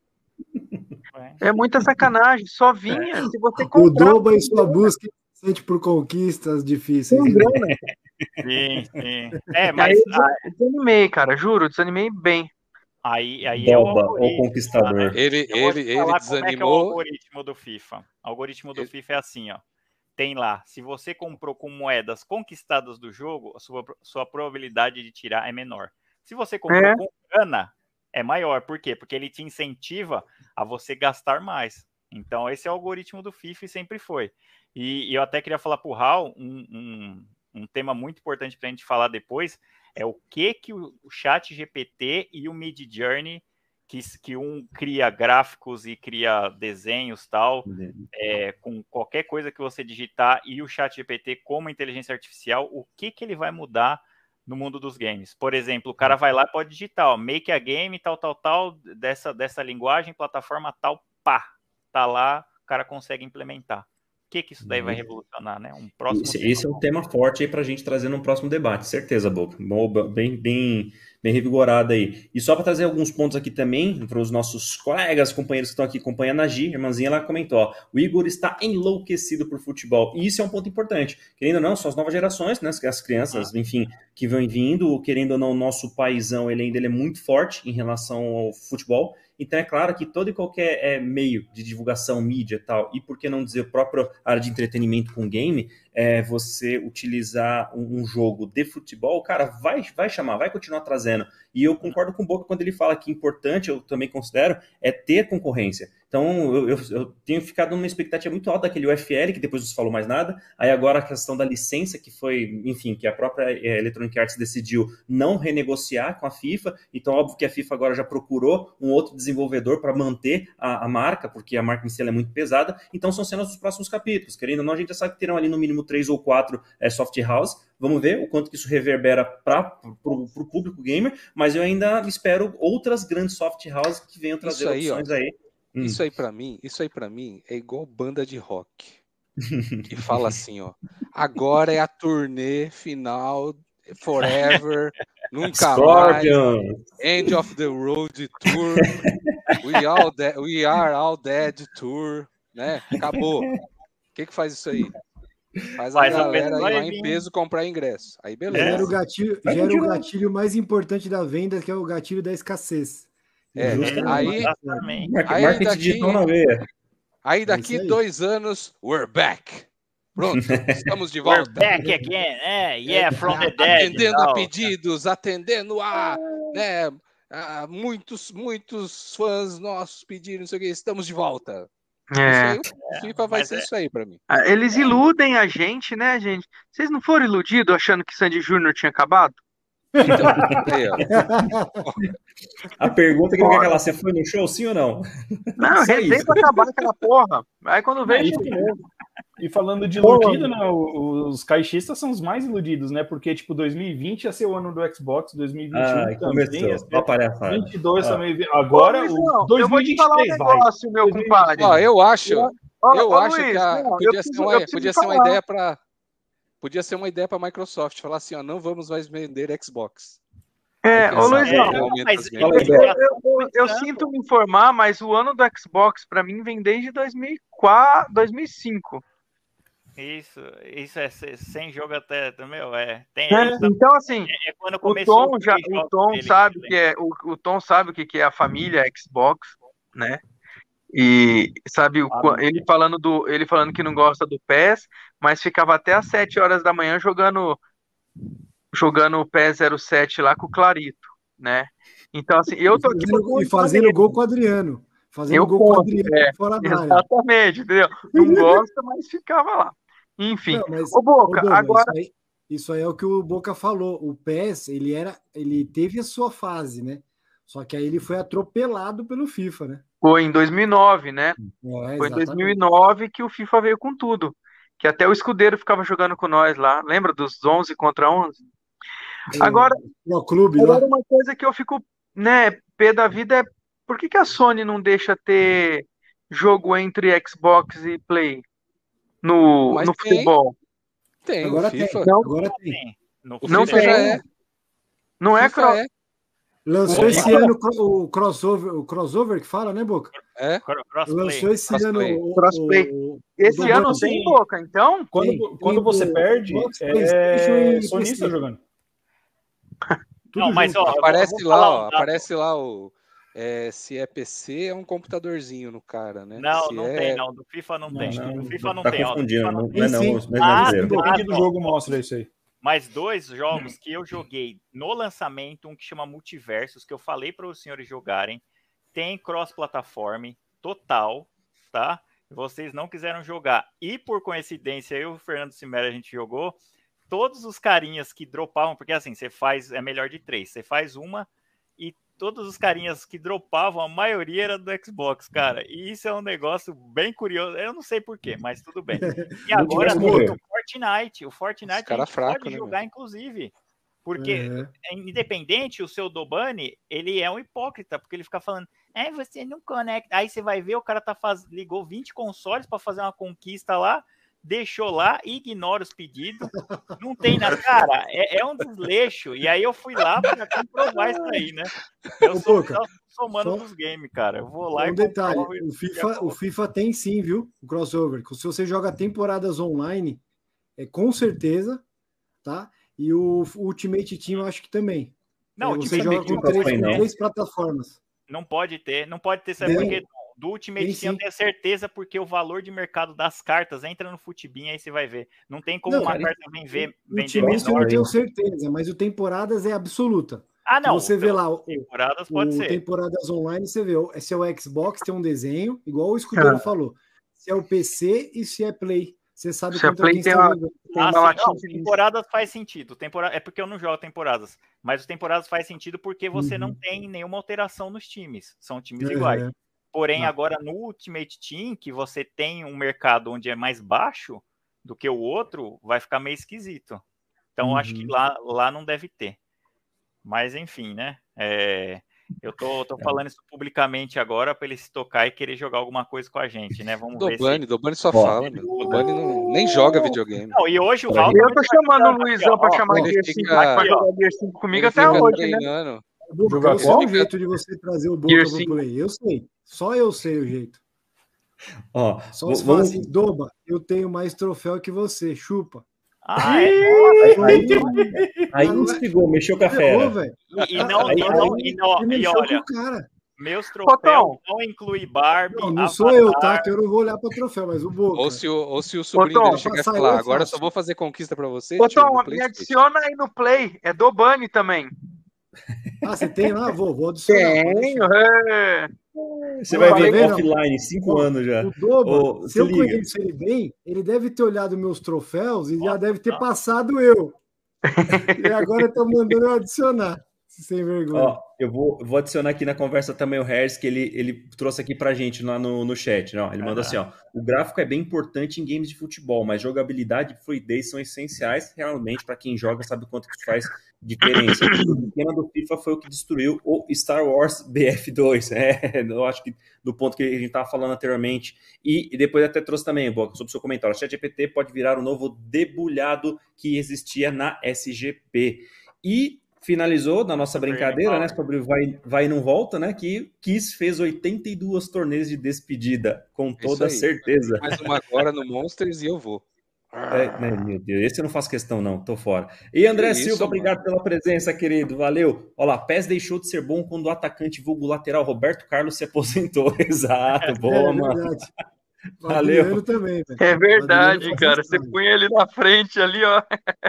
É muita sacanagem, só vinha se você O comprar. Doba em sua busca sente por conquistas difíceis. né? Sim, sim. É, Aí mas eu desanimei, cara, juro, desanimei bem. aí, aí é o Boba, o algoritmo, conquistador. Ele, Eu vou te ele, ele falar como é é o desanimou. algoritmo do FIFA. O algoritmo do Ele- FIFA é assim, ó. Tem lá, se você comprou com moedas conquistadas do jogo, a sua, sua probabilidade de tirar é menor. Se você comprou É. com grana, é maior. Por quê? Porque ele te incentiva a você gastar mais. Então, esse é o algoritmo do FIFA e sempre foi. E, e eu até queria falar para o Raul um, um, um tema muito importante para a gente falar depois, é o que, que o, o chat GPT e o Mid Journey que, que um cria gráficos e cria desenhos tal, é, com qualquer coisa que você digitar e o chat GPT como inteligência artificial, o que, que ele vai mudar no mundo dos games? Por exemplo, o cara vai lá e pode digitar, ó, make a game, tal, tal, tal, dessa, dessa linguagem, plataforma tal, pá, tá lá, o cara consegue implementar. O que, que isso daí vai revolucionar, né? Um próximo Esse, esse é um tema forte aí pra gente trazer no próximo debate, certeza, Boca. Bem, bem, bem revigorado aí. E só para trazer alguns pontos aqui também, para os nossos colegas, companheiros que estão aqui acompanhando a Gi, irmãzinha, ela comentou: ó, o Igor está enlouquecido por futebol. E isso é um ponto importante. Querendo ou não, são as novas gerações, né? As crianças, enfim, que vão vindo, querendo ou não, o nosso paizão ele ainda ele é muito forte em relação ao futebol. Então é claro que todo e qualquer é, meio de divulgação, mídia e tal, e por que não dizer própria área de entretenimento com game, é, você utilizar um, um, jogo de futebol, cara, vai, vai chamar, vai continuar trazendo. E eu concordo com o Boca quando ele fala que importante, eu também considero, é ter concorrência. Então, eu, eu, eu, tenho ficado numa expectativa muito alta daquele UFL, que depois não se falou mais nada. Aí agora a questão da licença, que foi, enfim, que a própria é, Electronic Arts decidiu não renegociar com a FIFA. Então, óbvio que a FIFA agora já procurou um outro desenvolvedor para manter a, a, marca, porque a marca em si é muito pesada. Então, são cenas dos próximos capítulos. Querendo ou não, a gente já sabe que terão ali no mínimo três ou quatro é, soft house. Vamos ver o quanto que isso reverbera para o público gamer, mas eu ainda espero outras grandes soft houses que venham trazer aí, opções ó. aí. Hum. Isso aí para mim, isso aí para mim é igual banda de rock. (laughs) que fala assim, ó, agora é a turnê final forever, (laughs) nunca Scorpion. mais. End of the Road Tour. We, all de- we are all dead tour, né? Acabou. O que que faz isso aí? Faz a Faz a galera peso ir em peso comprar ingresso. Aí beleza. Gera o gatilho, Vai gera o gatilho mais importante da venda, que é o gatilho da escassez. É, Justamente. aí- Exatamente. Aí Marketing daqui- digital na veia. Aí daqui isso aí. dois anos, we're back. Pronto, (laughs) estamos de We're volta. back again. É, yeah, from the dead. atendendo a tal. pedidos, atendendo a, né, a muitos, muitos fãs nossos pediram, não sei o que, estamos de volta. Isso É. aí, o FIFA vai ser é- isso aí pra mim. Ah, Eles iludem a gente, né, gente? Vocês não foram iludidos achando que Sandy Júnior tinha acabado? Então, aí, A pergunta que eu quero você foi no show, sim ou não? Não, isso. pra acabar aquela porra. Aí quando de novo. E falando de Pô, iludido, né, os caixistas são os mais iludidos, né? Porque, tipo, 2020 ia ser o ano do Xbox, 2021 Ai, também ia começou. ser, Ó, palhaçada. 22 Ah. também. Agora, Ô, o Luizão, eu vou te falar um 2023 vai. negócio, meu compadre. ó, eu acho, Ó, eu ô, acho Luiz, que a- não, eu podia, preciso- ser eu uma, podia ser uma ideia para podia ser uma ideia para Microsoft falar assim, ó, não vamos mais vender Xbox. É, ô Luizão, é, eu, sinto me informar, mas o ano do Xbox pra mim vem desde 2004, 2005. Isso, isso é se- sem jogo até, meu, é. Tem né? essa- Então, assim, é quando o começou Tom já, o Tom dele, sabe né? que é, o, o Tom sabe o que é a família Xbox, né? E sabe o, ele falando do, ele falando que não gosta do PES, mas ficava até às 7 horas da manhã jogando jogando o PES 07 lá com o Clarito, né? Então, assim, eu tô aqui Fazendo- e fazendo gol com o Adriano. Fazendo Eu gol com o conto, Adriano é. fora da área. Exatamente, entendeu? Não gosta, mas ficava lá. Enfim, Não, mas, ô Boca, ô, agora Isso aí, isso aí é o que o Boca falou. O PES, ele era, ele teve a sua fase, né? Só que aí ele foi atropelado pelo FIFA, né? foi em 2009, né? É, Foi em exatamente. 2009 que o FIFA veio com tudo. Que até o escudeiro ficava jogando com nós lá. Lembra dos 11 contra 11? Agora, O clube agora uma coisa que eu fico, né, pé da vida é por que, que a Sony não deixa ter jogo entre Xbox e Play no, Mas no tem. futebol? Tem, Agora o tem. FIFA, Não. Agora tem. No Não FIFA tem. já é. Não é FIFA cro- é. Lançou esse ano o crossover, o crossover que fala, né, Boca? É? Lançou esse Crossplay. ano o, Crossplay. Esse do ano tem boca, então? Quando, Tem, quando tem você do perde, é e sonista jogando. (laughs) Tudo Não, mas junto. ó, Aparece falar lá, ó, aparece lá o. é, se é PC, é um computadorzinho no cara, né? Não, Se não é- tem, não. Do FIFA não, Não, tem. não, do FIFA não tá tem. ó, do confundindo, FIFA não não, tem. não é não, é. Ah, Depende do não. jogo, mostra isso aí. Mas dois jogos que eu joguei no lançamento, um que chama Multiversos, que eu falei para os senhores jogarem, tem cross-plataforma total, tá? Vocês não quiseram jogar. E por coincidência, eu e o Fernando Simera a gente jogou. Todos os carinhas que dropavam, porque assim, você faz, é melhor de três. Você faz uma e todos os carinhas que dropavam, a maioria era do Xbox, cara. E isso é um negócio bem curioso. Eu não sei porquê, mas tudo bem. (laughs) E agora o Fortnite. O Fortnite cara a gente fraco, pode né, jogar, inclusive. Porque é independente, o seu Dobani, ele é um hipócrita, porque ele fica falando, é, você não conecta. Aí você vai ver, o cara tá faz... ligou 20 consoles para fazer uma conquista lá, deixou lá, ignora os pedidos, não tem na cara, é, é um desleixo. E aí eu fui lá para comprovar isso aí, né? Eu Ô, sou, sou mano só- dos games, cara. Eu vou lá Um e detalhe, o FIFA, o. FIFA tem sim, viu? O crossover. Se você joga temporadas online, é com certeza, tá? E o Ultimate Team eu acho que também. Não, É, o você joga Ultimate com Team três, com três plataformas. Não pode ter, não pode ter, sabe por quê? Do Ultimate Team eu sim. tenho certeza, porque o valor de mercado das cartas entra no Futibin, aí você vai ver. Não tem como Não, uma cara, carta vem ver, O vender Ultimate eu menor. não tenho certeza, mas o temporadas é absoluta. Ah, não. você vê lá o, Temporadas o pode ser. temporadas online, você vê, se é o Xbox, tem um desenho, igual o Escudeiro falou. Se é o PC e se é Play. Você sabe Se é contra Play, quem tem uma-. Tem Ah, uma latinha não, temporadas faz sentido. Temporada... É porque eu não jogo temporadas. Mas os temporadas faz sentido porque você não Uhum. tem nenhuma alteração nos times. São times Uhum. iguais. Porém, Não. agora no Ultimate Team, que você tem um mercado onde é mais baixo do que o outro, vai ficar meio esquisito. Então, eu acho que Uhum. lá, lá não deve ter. Mas, enfim, né? É, Eu tô, tô falando isso publicamente agora para ele se tocar e querer jogar alguma coisa com a gente, né? Vamos ver se. Dobani, Dobani só fala, meu. Dobani não, nem joga videogame. Não, e hoje o Olha, Val. Eu tô vai chamando o Luizão ó, chamar ele Gear fica- 5 pra jogar Gear 5 comigo até hoje, né? treinando. Boca, Jogar eu sei o jeito de você trazer o Gear pro play. Eu sei. Só eu sei o jeito. Ó, Só se fala vamos- assim, Doba, eu tenho mais troféu que você, chupa. Ah, é? aí, aí instigou, mexeu com a fera. velho. E, e não, Aí- e, não, e, não, e olha, o meus troféus não inclui Barbie. Não, não Avatar, sou eu, tá? Que eu não vou olhar pro troféu, mas o Boca. Ou se o, ou se o sobrinho Tom, dele chegar e falar, eu agora só vou fazer conquista pra você, me adiciona aí no Play. É do Bunny também. Ah, você tem lá? Vou, vou adicionar. Tenho. Você vai ver não. offline, cinco anos já. O Doba, Ô, se se eu conheço ele bem, ele deve ter olhado meus troféus e já Ó, deve ter ó. passado eu. (laughs) E agora tá mandando eu adicionar. Sem vergonha. Ó, eu vou, vou adicionar aqui na conversa também o Harris, que ele, ele trouxe aqui pra gente lá no, no chat. Não, ele mandou assim: ó, o gráfico é bem importante em games de futebol, mas jogabilidade e fluidez são essenciais realmente para quem joga, sabe o quanto que isso faz diferença. (coughs) O tema do FIFA foi o que destruiu o Star Wars BF2. (laughs) É, eu acho que do ponto que a gente estava falando anteriormente. E, e depois até trouxe também, Boca, sobre o seu comentário. O ChatGPT pode virar o novo debulhado que existia na SGP. E finalizou na nossa brincadeira, né, sobre vai, vai e não volta, né, que Kiss fez 82 torneios de despedida, com toda aí. certeza. Mais uma agora no Monsters e eu vou. É, né, meu Deus, esse eu não faço questão não, tô fora. E André Que isso, Silva, mano. obrigado pela presença, querido, valeu. Olha lá, PES deixou de ser bom quando o atacante vulgo lateral Roberto Carlos se aposentou. (laughs) Exato, boa, é mano. Valeu. Adriano também, velho. É verdade, cara. Você põe ele na frente ali, ó.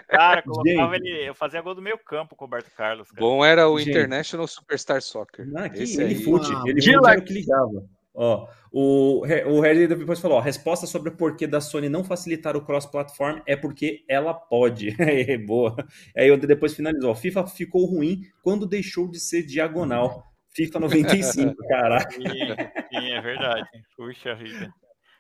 Cara, colocava Gente. ele. Eu fazia gol do meio campo com o Roberto Carlos. Cara. Bom era o Gente. International Superstar Soccer. Ah, que Esse ele fute, Ah, ele fute era o que ligava. Ó, o, o Harry depois falou, ó, resposta sobre o porquê da Sony não facilitar o cross-platform é porque ela pode. (laughs) É, boa. Aí o depois finalizou, ó, FIFA ficou ruim quando deixou de ser diagonal. (laughs) FIFA 95, (laughs) caraca. Sim, sim, é verdade. Puxa vida.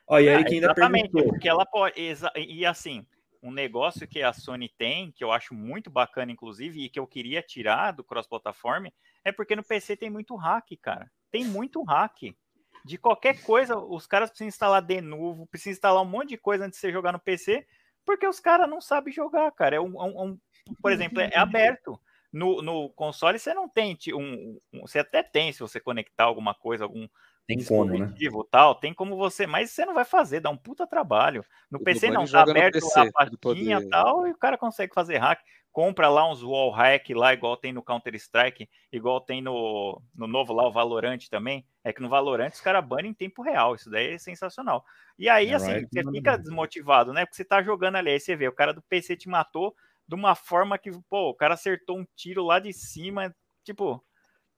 Ó, e É, ainda exatamente, perguntou, porque ela pode. E assim, um negócio que a Sony tem, que eu acho muito bacana, inclusive, e que eu queria tirar do cross-platform, é porque no PC tem muito hack, cara. Tem muito hack. De qualquer coisa, os caras precisam instalar de novo, precisam instalar um monte de coisa antes de você jogar no PC, porque os caras não sabem jogar, cara. É um, um- um- por exemplo, é aberto. No, no console você não tem um, um, Você até tem, se você conectar alguma coisa, algum tem como, né? tal, tem como você, mas você não vai fazer, dá um puta trabalho. No o PC não, tá aberto PC, a pastinha e tal, e o cara consegue fazer hack. Compra lá uns wall hack lá, igual tem no Counter-Strike, igual tem no, no novo lá, o Valorant também. É que no Valorant os caras banem em tempo real, isso daí é sensacional. E aí, é, assim, right. você fica desmotivado, né? Porque você tá jogando ali, aí você vê, o cara do PC te matou de uma forma que, pô, o cara acertou um tiro lá de cima, tipo,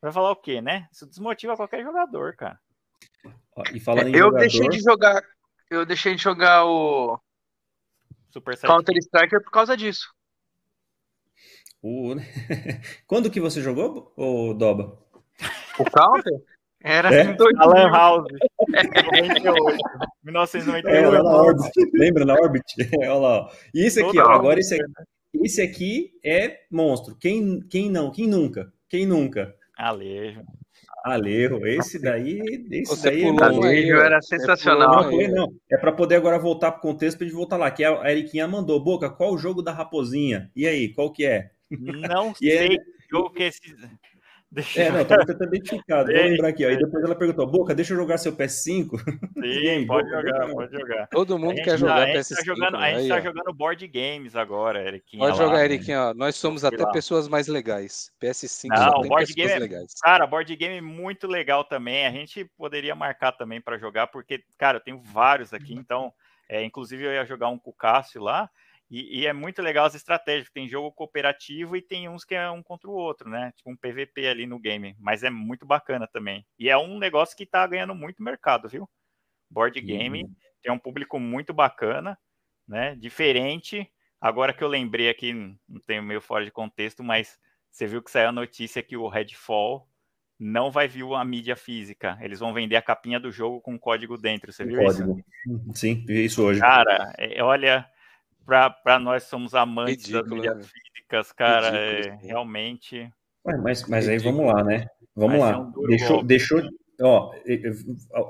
vai falar o quê, né? Isso desmotiva qualquer jogador, cara. E falando em eu jogador... deixei de jogar, eu deixei de jogar o Counter Striker por causa disso. O... (laughs) Quando que você jogou, o Doba? O Counter? Era é? Alan House. 1998. (laughs) É, lá na Orbit. Lembra na Orbit? (laughs) Olha lá. E esse aqui, ó, agora esse aqui, esse aqui é monstro. Quem, quem não? Quem nunca? Quem nunca? Alejo. Alejo, esse daí, esse Você daí pulou é Alejo era sensacional. Não, não, não. É para poder agora voltar pro contexto pra gente voltar lá. Que a Eriquinha mandou, Boca, qual o jogo da raposinha? E aí, qual que é? Não (laughs) sei é... jogo que esse. Deixa é, não, tava tentando identificado. Vou lembrar aqui. Aí depois ela perguntou: Boca, deixa eu jogar seu PS5? (laughs) Sim, aí, pode Boca, jogar, pode jogar. Todo mundo quer jogar PS5. Tá jogando, a gente tá jogando board games agora, Eriquinha. Pode jogar, Eriquinha. Nós somos até lá. pessoas mais legais. PS5 não, board game, é legais. Cara, board game é muito legal também. A gente poderia marcar também para jogar, porque, cara, eu tenho vários aqui. Então, é, inclusive, eu ia jogar um com o Cássio lá. E, e, é muito legal as estratégias. Tem jogo cooperativo e tem uns que é um contra o outro, né? Tipo um PVP ali no game. Mas é muito bacana também. E é um negócio que tá ganhando muito mercado, viu? Board game uhum. tem um público muito bacana, né? Diferente. Agora que eu lembrei aqui, não tenho meio fora de contexto, mas você viu que saiu a notícia que o Redfall não vai vir a mídia física. Eles vão vender a capinha do jogo com código dentro. Você viu código. isso? Sim, vi isso hoje. Cara, é, olha para nós somos amantes Ridículo, das mídias né? físicas, cara, Ridículo, é, realmente. Ué, mas, mas aí vamos lá, né? Vamos lá. É um deixou, deixou, ó,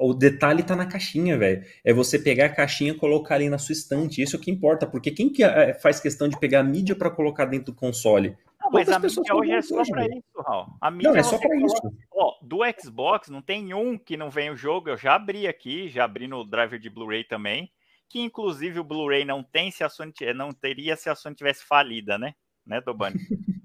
o detalhe tá na caixinha, velho. É você pegar a caixinha e colocar ali na sua estante. Isso é que importa, porque quem que é, faz questão de pegar a mídia para colocar dentro do console? Não, mas a mídia hoje é só para isso, Raul. A mídia não, é só para isso. Ó, do Xbox não tem um que não vem o jogo. Eu já abri aqui, já abri no driver de Blu-ray também que inclusive o Blu-ray não tem se a Sony não teria se a Sony tivesse falida, né? Né, Dobani? (laughs)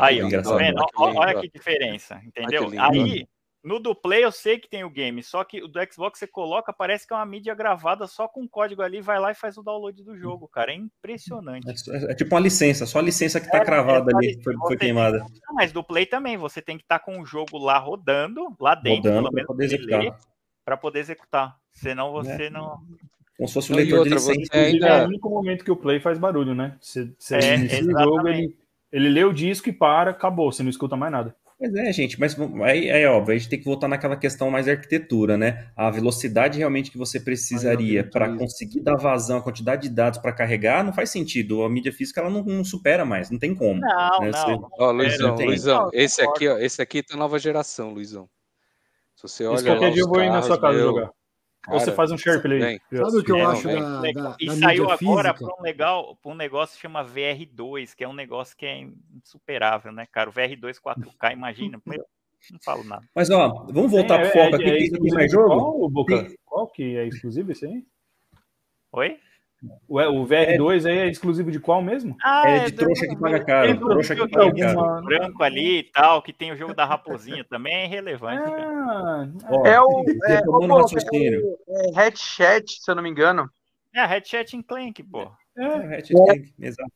Aí, ó, tá vendo? Olha que diferença, entendeu? Aí, no do Play eu sei que tem o game, só que o do Xbox você coloca, parece que é uma mídia gravada só com código ali, vai lá e faz o download do jogo, cara. É impressionante. É, é tipo uma licença, só a licença que tá é, cravada é, ali, foi, foi queimada. Tem, mas do Play também, você tem que estar tá com o jogo lá rodando, lá dentro, rodando, pelo menos, para poder poder executar. Senão você é. não. Como se fosse um leitor outra, de licença. Ainda... É o único momento que o play faz barulho, né? Você, você é, inicia o jogo, ele, ele lê o disco e para, acabou, você não escuta mais nada. Pois é, gente, mas aí é óbvio, a gente tem que voltar naquela questão mais arquitetura, né? A velocidade realmente que você precisaria para conseguir dar vazão, a quantidade de dados para carregar, não faz sentido. A mídia física ela não, não supera mais, não tem como. Não, né? não. Você... Ó, Luizão, Luizão, esse aqui, ó, esse aqui tá nova geração, Luizão. Se você olha qualquer dia eu vou ir na sua casa meu... jogar. Ou você faz um share play. Sabe o que eu é, acho da, da, E da saiu agora para um legal, pra um negócio que chama VR2, que é um negócio que é insuperável, né, cara? O VR2 4K, imagina. não falo nada. Mas ó, vamos voltar é, pro foco é, aqui. É, tem mais jogo? Qual, Boca? Qual que é exclusivo esse aí? Oi? O, o VR2 é. aí é exclusivo de qual mesmo? Ah, é de é trouxa que paga caro. Trouxa que paga caro. branco ali e tal, que tem o jogo da raposinha também é relevante. Ah, é o é, é, é, Headshot, se eu não me engano. É, Headshot em Clank, pô. É, Headshot Clank, exato.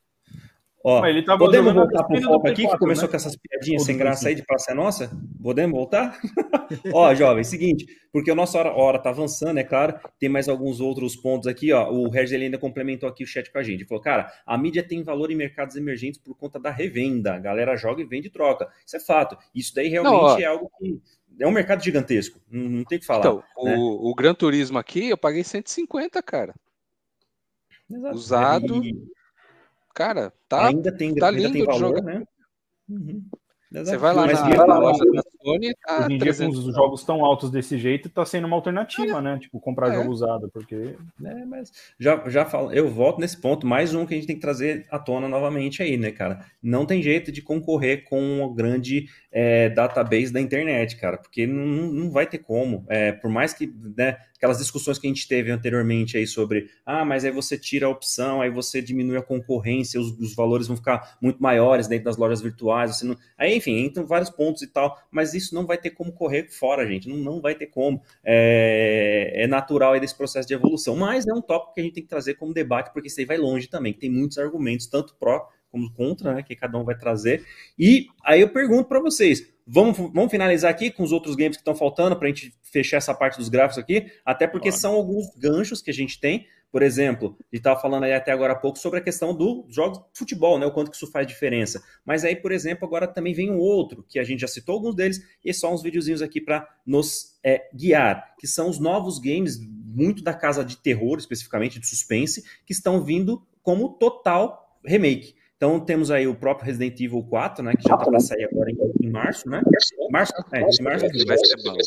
Ó, podemos voltar pro foco aqui, que começou né? com essas piadinhas sem graça aí de Praça é Nossa? Podemos voltar? (laughs) ó, jovem, seguinte, porque a nossa hora, hora tá avançando, é claro, tem mais alguns outros pontos aqui, ó, o Regis ainda complementou aqui o chat com a gente, falou, cara, a mídia tem valor em mercados emergentes por conta da revenda, a galera joga e vende e troca, isso é fato, isso daí realmente não, é algo que é um mercado gigantesco, não, não tem o que falar. Então, né? o, o Gran Turismo aqui, eu paguei 150, cara. Exato. Usado... E Cara, tá, ainda tem, tá ainda lindo tem valor, né? Uhum. Você vai lá Mas na, na loja da Sony, tá Hoje em dia, com 300 os jogos tão altos desse jeito, tá sendo uma alternativa, né? Tipo, comprar É. jogo usado, porque É, mas já, já falo, eu volto nesse ponto, mais um que a gente tem que trazer à tona novamente aí, né, cara? Não tem jeito de concorrer com o grande é, database da internet, cara, porque não, não vai ter como. É, por mais que, né, aquelas discussões que a gente teve anteriormente aí sobre, ah, mas aí você tira a opção, aí você diminui a concorrência, os, os valores vão ficar muito maiores dentro das lojas virtuais, você não... aí, enfim, entram vários pontos e tal, mas isso não vai ter como correr fora, gente, não, não vai ter como. É, é natural aí desse processo de evolução, mas é um tópico que a gente tem que trazer como debate, porque isso aí vai longe também, que tem muitos argumentos, tanto pró como contra, né, que cada um vai trazer. E aí eu pergunto para vocês, vamos, vamos finalizar aqui com os outros games que estão faltando para a gente fechar essa parte dos gráficos aqui, até porque Bora. são alguns ganchos que a gente tem. Por exemplo, a gente estava falando aí até agora há pouco sobre a questão do jogos de futebol, né? O quanto que isso faz diferença. Mas aí, por exemplo, agora também vem um outro, que a gente já citou alguns deles, e só uns videozinhos aqui para nos é, guiar, que são os novos games, muito da casa de terror, especificamente de suspense, que estão vindo como total remake. Então temos aí o próprio Resident Evil 4, né? Que já tá para sair agora em, em março, né? Março, é, em março vai ser bom.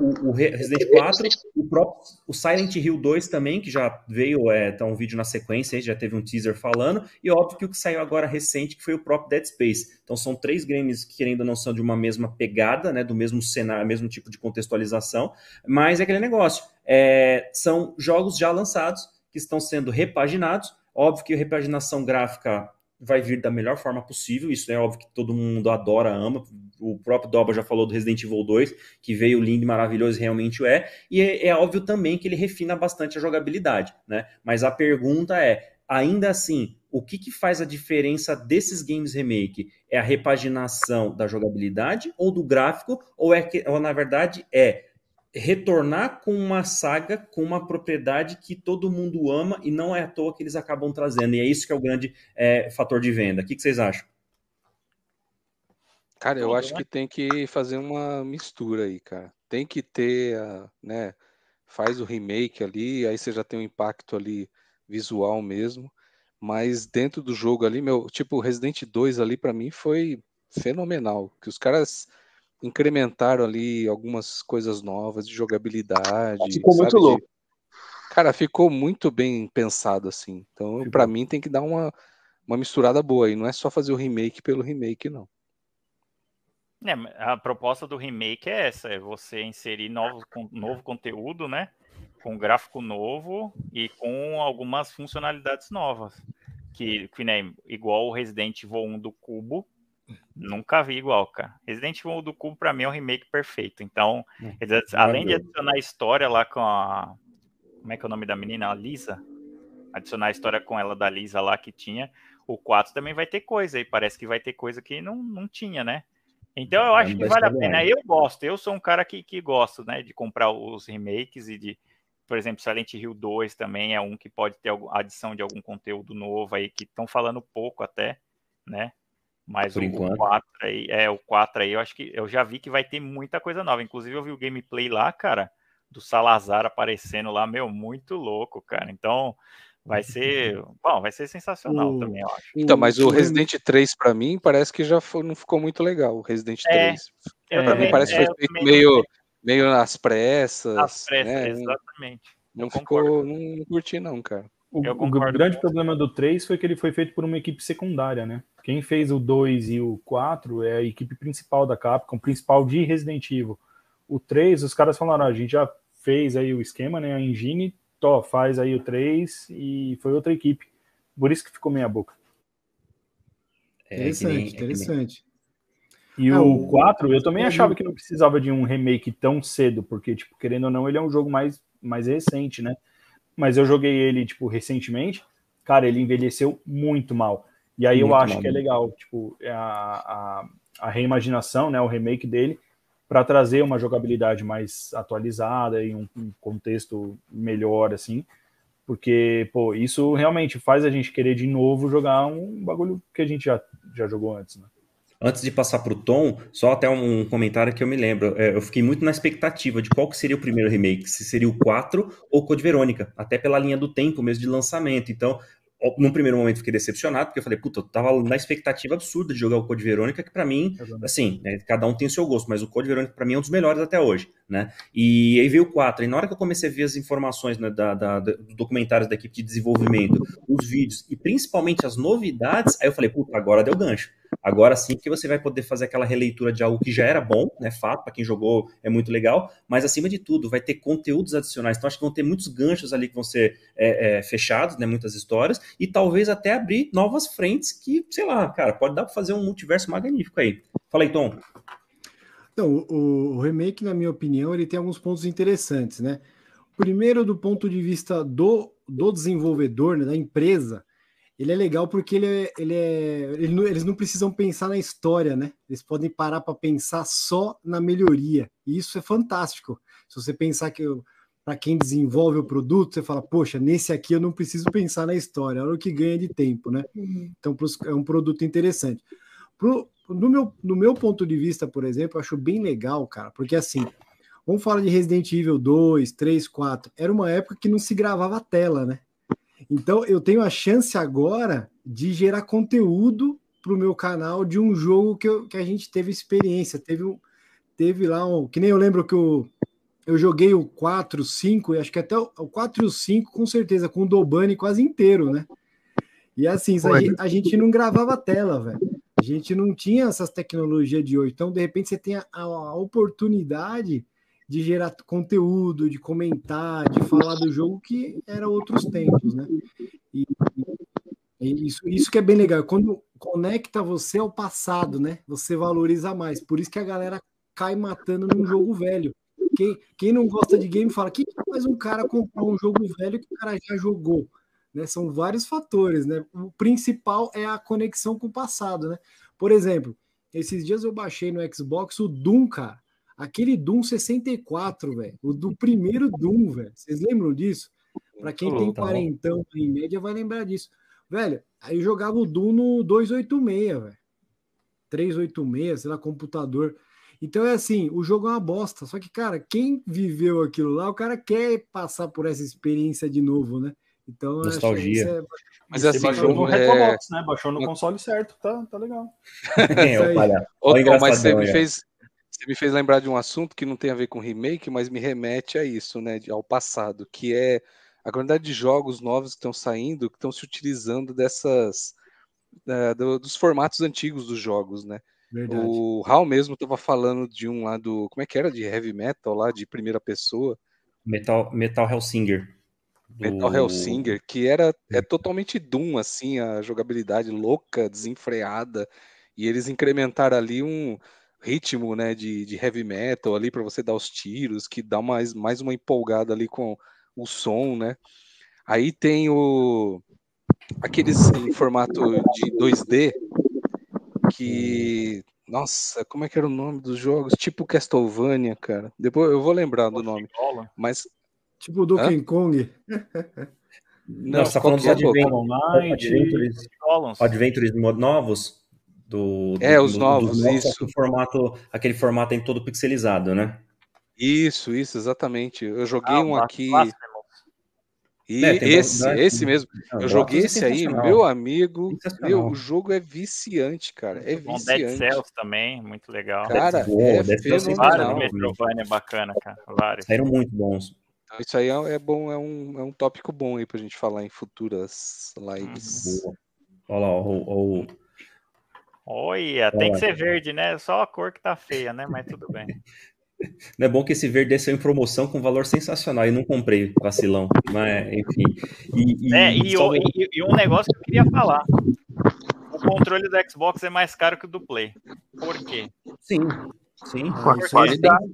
o, o Re- Resident 4, o próprio o Silent Hill 2 também, que já veio, é, tá um vídeo na sequência, já teve um teaser falando, e óbvio que o que saiu agora recente, que foi o próprio Dead Space. Então são três games que ainda não são de uma mesma pegada, né, do mesmo cenário, mesmo tipo de contextualização, mas é aquele negócio, é, são jogos já lançados, que estão sendo repaginados, óbvio que a repaginação gráfica vai vir da melhor forma possível, isso é óbvio que todo mundo adora, ama, o próprio Doba já falou do Resident Evil 2, que veio lindo e maravilhoso, realmente é, e é, é óbvio também que ele refina bastante a jogabilidade, né? Mas a pergunta é, ainda assim, o que, que faz a diferença desses games remake? É a repaginação da jogabilidade ou do gráfico, ou é que, ou na verdade é retornar com uma saga, com uma propriedade que todo mundo ama e não é à toa que eles acabam trazendo. E é isso que é o grande é, fator de venda. O que, que vocês acham? Cara, eu acho né? que tem que fazer uma mistura aí, cara. Tem que ter, a, né? Faz o remake ali, aí você já tem um impacto ali visual mesmo. Mas dentro do jogo ali, meu, tipo, Resident 2 ali pra mim foi fenomenal. Que os caras incrementaram ali algumas coisas novas de jogabilidade. Ficou muito sabe, de- louco. Cara, ficou muito bem pensado assim. Então, pra mim tem que dar uma, uma misturada boa aí. Não é só fazer o remake pelo remake, não. É, a proposta do remake é essa, é você inserir novo, novo conteúdo, né? Com gráfico novo e com algumas funcionalidades novas. Que, que nem igual o Resident Evil 1 do Cubo. Nunca vi igual, cara. Resident Evil 1 do Cubo, pra mim, é um remake perfeito. Então, Hum, eles adi- além de adicionar a história lá com a. Como é que é o nome da menina? A Lisa. Adicionar a história com ela da Lisa lá que tinha. O 4 também vai ter coisa aí. Parece que vai ter coisa que não, não tinha, né? Então eu acho Ainda que vale a pena. Eu gosto, eu sou um cara que, que gosto, né, de comprar os remakes e de, por exemplo, Silent Hill 2 também é um que pode ter algum- adição de algum conteúdo novo aí, que estão falando pouco até, né? Mas Por o, enquanto. o 4 aí, é, o 4 aí, eu acho que eu já vi que vai ter muita coisa nova. Inclusive, eu vi o gameplay lá, cara, do Salazar aparecendo lá, meu, muito louco, cara. Então, vai (laughs) ser, bom, vai ser sensacional O- também, eu acho. Então, mas o Resident 3 pra mim parece que já foi- não ficou muito legal. O Resident É, 3. Eu É, Pra mim também, parece que é, foi eu feito também- meio, meio nas pressas. Às pressas, né? Exatamente. Não eu ficou, concordo. não, curti não, cara. O, Eu o grande problema do 3 foi que ele foi feito por uma equipe secundária, né? Quem fez o 2 e o 4 é a equipe principal da Capcom, principal de Resident Evil. O 3, os caras falaram, "Ah, a gente já fez aí o esquema, né? A engine, tó, faz aí o 3 e foi outra equipe. Por isso que ficou meia boca. É, Interessante, é nem- interessante. E Ah, o o- 4, eu também achava que não precisava de um remake tão cedo, porque, tipo, querendo ou não, ele é um jogo mais, mais recente, né? Mas eu joguei ele, tipo, recentemente, cara, ele envelheceu muito mal. E aí eu Muito acho mal que é legal, tipo, a, a, a reimaginação, né, o remake dele, para trazer uma jogabilidade mais atualizada e um, um contexto melhor, assim, porque, pô, isso realmente faz a gente querer de novo jogar um bagulho que a gente já, já jogou antes, né? Antes de passar para o Tom, só até um comentário que eu me lembro. É, eu fiquei muito na expectativa de qual que seria o primeiro remake, se seria o 4 ou o Code Verônica, até pela linha do tempo mesmo de lançamento. Então, num primeiro momento fiquei decepcionado, porque eu falei, puta, eu tava na expectativa absurda de jogar o Code Verônica, que para mim, assim, né, cada um tem o seu gosto, mas o Code Verônica para mim é um dos melhores até hoje, né? E aí veio o 4, e na hora que eu comecei a ver as informações né, da, da, dos documentários da equipe de desenvolvimento, os vídeos e principalmente as novidades, aí eu falei, puta, agora deu gancho. Agora sim que você vai poder fazer aquela releitura de algo que já era bom, né? Fato, para quem jogou é muito legal, mas acima de tudo, vai ter conteúdos adicionais. Então, acho que vão ter muitos ganchos ali que vão ser é, é, fechados, né? Muitas histórias, e talvez até abrir novas frentes que, sei lá, cara, pode dar para fazer um multiverso magnífico aí. Fala aí, Tom. Então, o, o remake, na minha opinião, ele tem alguns pontos interessantes, né? Primeiro, do ponto de vista do, do desenvolvedor, né, da empresa, ele é legal porque ele é, ele é ele não, eles não precisam pensar na história, né? Eles podem parar para pensar só na melhoria. E isso é fantástico. Se você pensar que para quem desenvolve o produto, você fala, poxa, nesse aqui eu não preciso pensar na história, olha o que ganha de tempo, né? Uhum. Então é um produto interessante. Pro, no, meu, no meu ponto de vista, por exemplo, eu acho bem legal, cara, porque assim, vamos falar de Resident Evil 2, 3, 4. Era uma época que não se gravava a tela, né? Então eu tenho a chance agora de gerar conteúdo para o meu canal de um jogo que, eu, que a gente teve experiência. Teve, um, teve lá um. Que nem eu lembro que eu, eu joguei o 4, 5, e acho que até o, o 4 e o 5, com certeza, com o Dobani quase inteiro, né? E assim, a gente, a gente não gravava tela, velho. A gente não tinha essas tecnologias de hoje. Então, de repente, você tem a, a oportunidade de gerar conteúdo, de comentar, de falar do jogo que era outros tempos, né? E, e isso, isso que é bem legal. Quando conecta você ao passado, né? Você valoriza mais. Por isso que a galera cai matando num jogo velho. Quem, quem não gosta de game fala: que faz um cara comprar um jogo velho que o cara já jogou? Né? São vários fatores, né? O principal é a conexão com o passado, né? Por exemplo, esses dias eu baixei no Xbox o Doom, cara. Aquele Doom 64, velho. O do primeiro Doom, velho. Vocês lembram disso? Para quem tem tá quarentão em média, vai lembrar disso. Velho, aí eu jogava o Doom no 286, velho. 386, sei lá, computador. Então é assim, o jogo é uma bosta. Só que, cara, quem viveu aquilo lá, o cara quer passar por essa experiência de novo, né? Então, Nostalgia. É... Mas assim, baixou no é... né? Baixou no console certo, tá, tá legal. é, olha, olha mas você me fez você me fez lembrar de um assunto que não tem a ver com remake, mas me remete a isso, né? Ao passado, que é a quantidade de jogos novos que estão saindo, que estão se utilizando dessas. Uh, do, dos formatos antigos dos jogos, né? Verdade. O Hal mesmo estava falando de um lá do. Como é que era? De heavy metal lá, de primeira pessoa. Metal, Metal Hellsinger. Do... Metal Hellsinger, que era é totalmente Doom, assim, a jogabilidade louca, desenfreada. E eles incrementaram ali um ritmo, né, de, de heavy metal ali para você dar os tiros, que dá mais, mais uma empolgada ali com o som, né? Aí tem o aqueles em formato de 2D que nossa, como é que era o nome dos jogos? Tipo Castlevania, cara. Depois eu vou lembrar do nome. Mas tipo Donkey Kong. Não, você tá falando dos Adventures, Adventures novos? Do, é, os do, novos, do, isso. formato, aquele formato em todo pixelizado, né? Isso, isso, exatamente. Eu joguei ah, um aqui. E é, esse, esse mesmo. Eu joguei é esse aí, meu amigo. Meu, o jogo é viciante, cara. É viciante. Dead Cells também, muito legal. Cara, é Dead fenomenal. Vários Metroidvania bacana, cara. Vários. Saíram muito bons. Então, isso aí é, é, bom, é um, é um tópico bom aí pra gente falar em futuras lives. Boa. Olha lá, o, o, Olha, tem que ser verde, né? Só a cor que tá feia, né? Mas tudo bem. (laughs) Não é bom que esse verde desceu em promoção com valor sensacional e não comprei, vacilão. Mas, enfim. E, e, é, e, só... e, e, um negócio que eu queria falar: o controle do Xbox é mais caro que o do Play. Por quê? Sim, sim. Qualidade.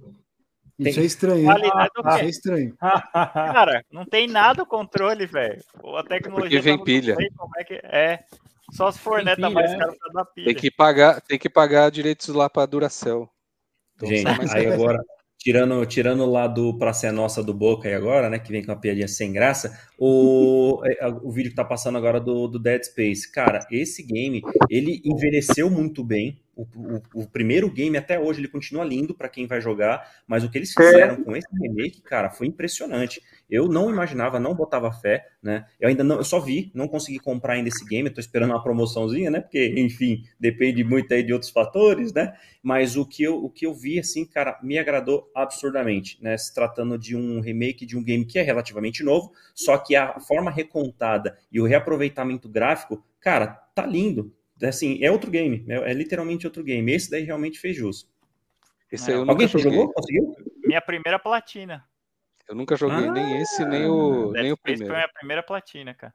Isso é estranho. Qualidade ah, é estranho. Cara, não tem nada o controle, velho. A tecnologia. Porque vem tá pilha. Play, como é, que... é. Só se for, né? Tá mais caro pra dar pilha. Tem que pagar, tem que pagar direitos lá pra Duracell. Então, Gente, aí agora, tirando, tirando lá do Pra Ser Nossa do Boca aí agora, né? Que vem com uma piadinha sem graça, o, (laughs) é, o vídeo que tá passando agora do, do Dead Space. Cara, esse game, ele envelheceu muito bem. O, o, o, primeiro game até hoje ele continua lindo para quem vai jogar, mas o que eles fizeram é. com esse remake, cara, foi impressionante. Eu não imaginava, não botava fé, né? Eu ainda não, eu só vi, não consegui comprar ainda esse game, eu tô esperando uma promoçãozinha, né? Porque, enfim, depende muito aí de outros fatores, né? Mas o que eu, o que eu vi, assim, cara, me agradou absurdamente, né? Se tratando de um remake de um game que é relativamente novo, só que a forma recontada e o reaproveitamento gráfico, cara, tá lindo, assim, é outro game, é, é, literalmente outro game. Esse daí realmente fez jus. Esse aí eu Alguém jogou? Conseguiu? Minha primeira platina. Eu nunca joguei ah, nem esse, nem o, Dead nem o Space primeiro. foi a minha primeira platina, cara.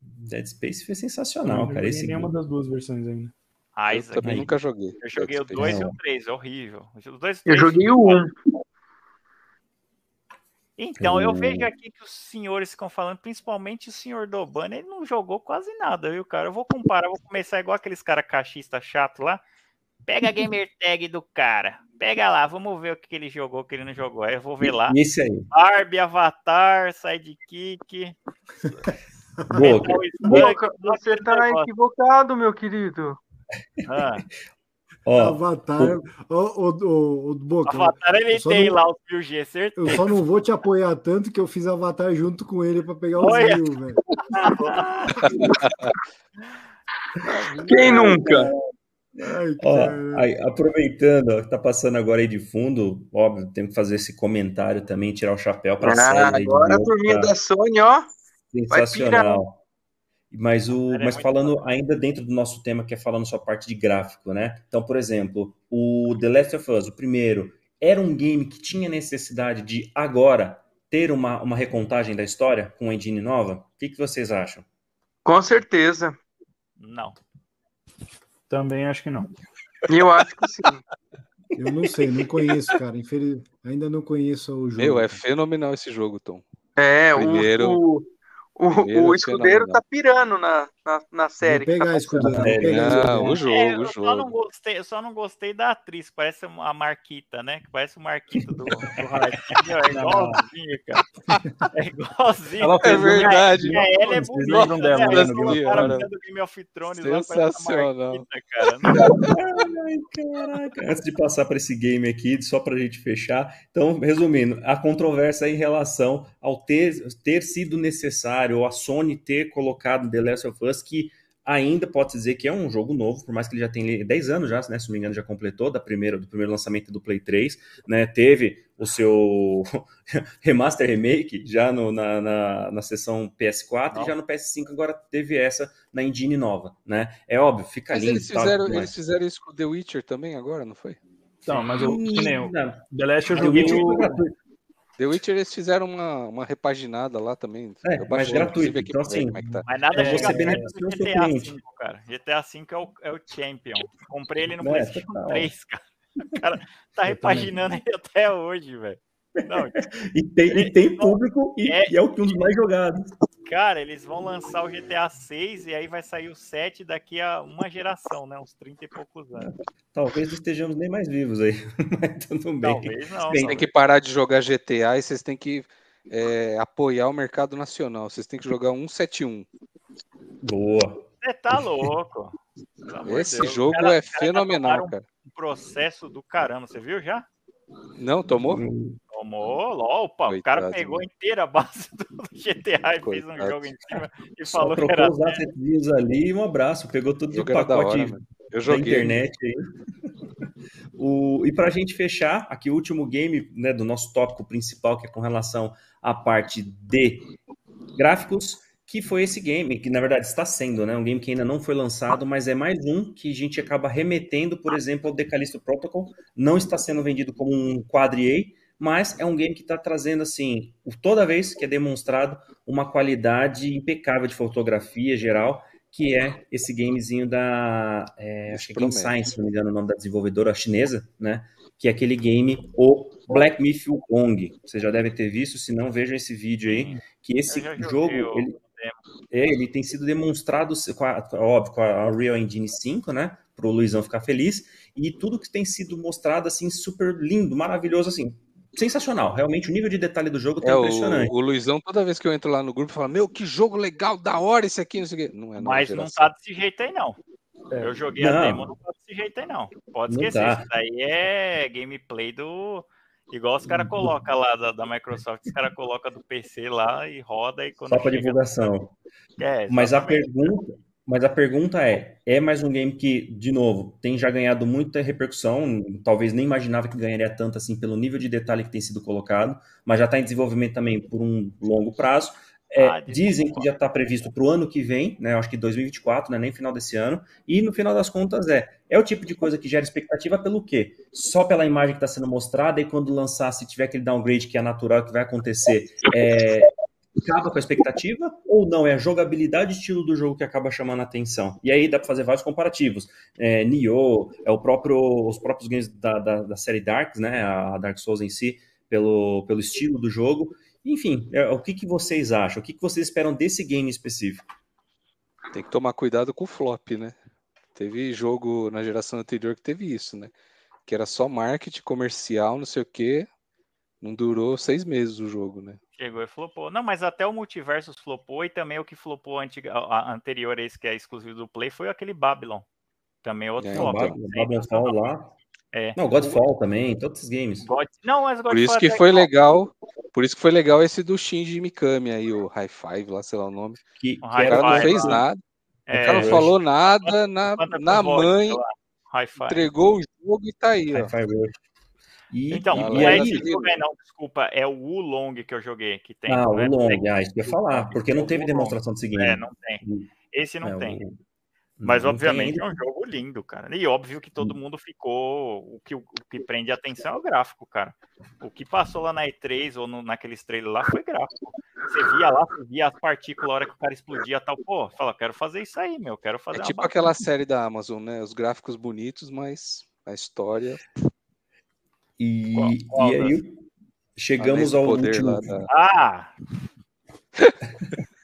Dead Space foi sensacional, cara. Esse nenhuma das duas versões ainda. Ah, eu também aí. nunca joguei. Eu joguei o 2 e o 3, horrível. Os dois, eu joguei o 1. Um. Então, eu vejo aqui que os senhores ficam falando, principalmente o senhor Dobani, ele não jogou quase nada, viu, cara? Eu vou comparar, vou começar igual aqueles caras cachistas chato lá. Pega a gamer tag do cara. Pega lá, vamos ver o que ele jogou, o que ele não jogou. Aí eu vou ver lá. Isso aí. Barbie, Avatar, Sidekick. Boca, você tá equivocado, meu querido. Ah. Ó, Avatar, o, o, o, o Boca, Avatar ele tem não, lá o 1000G, certeza. Eu só não vou te apoiar tanto que eu fiz Avatar junto com ele para pegar os mil, velho. (laughs) Quem nunca? Ai, ó, aí, aproveitando, ó, tá passando agora aí de fundo, óbvio, tem que fazer esse comentário também, tirar o chapéu para ah, Agora a turminha da Sony, ó. Sensacional. Mas, o, mas falando ainda dentro do nosso tema, que é falando sua parte de gráfico, né? Então, por exemplo, o The Last of Us, o primeiro, era um game que tinha necessidade de agora ter uma, uma recontagem da história com a engine nova? O que, que vocês acham? Com certeza. Não. Também acho que não. Eu acho que sim. (laughs) Eu não sei, não conheço, cara. Infeliz... Ainda não conheço o jogo. Meu, é fenomenal esse jogo, Tom. É, Primeiro... o, o, o escudeiro tá pirando na, na, na série. Vou pegar tá escudeiro. Não, o jogo, é, o jogo. Só não gostei, eu só não gostei da atriz, parece a Marquita, né? Que parece o Marquito do, do É igualzinho, cara. É igualzinho. Ela fez é verdade. É, ela é bonita. Dela, né? Colocaram do Game of Thrones Sensacional. Marquita, cara. Ai, (laughs) caraca. Antes de passar para esse game aqui, só para a gente fechar. Então, resumindo, a controvérsia em relação ao ter, ter sido necessário ou a Sony ter colocado The Last of Us, que ainda pode dizer que é um jogo novo, por mais que ele já tenha 10 anos já, né, se não me engano, já completou da primeira, do primeiro lançamento do Play 3, né, teve o seu (laughs) remaster remake já no, na, na, na sessão PS4 não. e já no PS5 agora teve essa na engine nova, né? É óbvio, fica mas lindo. Eles fizeram, tá, eles fizeram isso com The Witcher também agora, não foi? Não, mas eu, que nem eu, The Last eu joguei o... The Witcher eles fizeram uma, uma repaginada lá também. É, mas gratuito. Então, assim, é tá. Mas nada é, chega perto do GTA V, cara. GTA V é o, é o Champion. Comprei ele no é, PlayStation 3, cara. O cara tá repaginando ele até hoje, velho. (laughs) e, tem, e tem público e é, e é o que um dos mais jogados. Cara, eles vão lançar o GTA 6 e aí vai sair o 7 daqui a uma geração, né? Uns 30 e poucos anos. Talvez não estejamos nem mais vivos aí. (laughs) Mas tudo bem. Talvez não. Vocês têm que parar de jogar GTA e vocês têm que é, apoiar o mercado nacional. Vocês têm que jogar 171. Boa. Você tá louco. Esse Deus. jogo cara, é cara fenomenal, cara. Um processo do caramba. Você viu já? Não, tomou? Tomou, opa, Coitado, o cara pegou né? inteira a base do GTA e Coitado. fez um jogo em cima e Só falou que era. os assets ali e um abraço, pegou tudo do pacote hora, Eu joguei. da internet aí. o, e para a gente fechar, aqui o último game né, do nosso tópico principal, que é com relação à parte de gráficos que foi esse game, que na verdade está sendo, né? Um game que ainda não foi lançado, mas é mais um que a gente acaba remetendo, por exemplo, ao Decalisto Protocol. Não está sendo vendido como um quadri mas é um game que está trazendo, assim, toda vez que é demonstrado uma qualidade impecável de fotografia geral, que é esse gamezinho da, é, acho que é Game Science, se não me engano o nome da desenvolvedora chinesa, né? Que é aquele game, o Black Myth Wukong. Vocês já devem ter visto, se não, vejam esse vídeo aí, que esse jogo... Ele, é, ele tem sido demonstrado, com a, óbvio, com a Unreal Engine 5, né? Para o Luizão ficar feliz. E tudo que tem sido mostrado, assim, super lindo, maravilhoso, assim. Sensacional. Realmente, o nível de detalhe do jogo tá é, impressionante. O, o, Luizão, toda vez que eu entro lá no grupo, fala: Meu, que jogo legal, da hora esse aqui, não sei o quê. Não é Mas não tá desse jeito aí, não. É. Eu joguei não. a demo, não tá desse jeito aí, não. Pode Não esquecer. dá. Isso daí é gameplay do. Igual os caras colocam lá da, da Microsoft, os caras colocam do PC lá e roda e quando Só para divulgação. É, Mas a pergunta, mas a pergunta é, é mais um game que, de novo, tem já ganhado muita repercussão, talvez nem imaginava que ganharia tanto assim pelo nível de detalhe que tem sido colocado, mas já está em desenvolvimento também por um longo prazo. É, Ah, dizem que já está previsto para o ano que vem, né? Acho que 2024, né? Nem final desse ano. E no final das contas é, é o tipo de coisa que gera expectativa pelo quê? Só pela imagem que está sendo mostrada e quando lançar, se tiver aquele downgrade que é natural que vai acontecer, é, acaba com a expectativa ou não? É a jogabilidade e estilo do jogo que acaba chamando a atenção. E aí dá para fazer vários comparativos. É, Nioh, é o próprio, os próprios games da, da, da série Darks, né? A Dark Souls em si, pelo, pelo estilo do jogo. Enfim, é, o que, que vocês acham? O que, que vocês esperam desse game específico? Tem que tomar cuidado com o flop, né? Teve jogo na geração anterior que teve isso, né? Que era só marketing comercial, não sei o quê. Não durou seis meses o jogo, né? Chegou e flopou. Não, mas até o Multiversus flopou e também o que flopou antiga, a- a- anterior a esse que é exclusivo do Play foi aquele Babylon. Também é outro É, Não, flop. Babylon Babylon Fall lá. É. Não, Godfall também, todos os games. God- Não, mas Por isso que foi legal. Por isso que foi legal esse do Shinji Mikami aí, o High Five, lá, sei lá o nome. Que, que O era cara não fez lá. nada. É, O cara não falou nada na, na mãe, entregou o jogo e tá aí, ó. E, Então, e, não e é aí, esse não, desculpa. É o Wulong que eu joguei, que tem. ah, o é? Long, Tem- ah, isso que eu ia falar, porque não teve demonstração desse game. É, não tem. Esse não É, tem. o- Mas, não tem obviamente, ainda. é um jogo lindo, cara. E óbvio que todo mundo ficou. O que, o que prende a atenção é o gráfico, cara. O que passou lá na E3 ou no, naqueles trailers lá foi gráfico. Você via lá, você via as partículas, a hora que o cara explodia tal. Pô, fala, quero fazer isso aí, meu. Quero fazer É tipo aquela série da Amazon, né? Os gráficos bonitos, mas a história. E, Qual- qual e aí Anéis chegamos ao último. da. Ah! (laughs)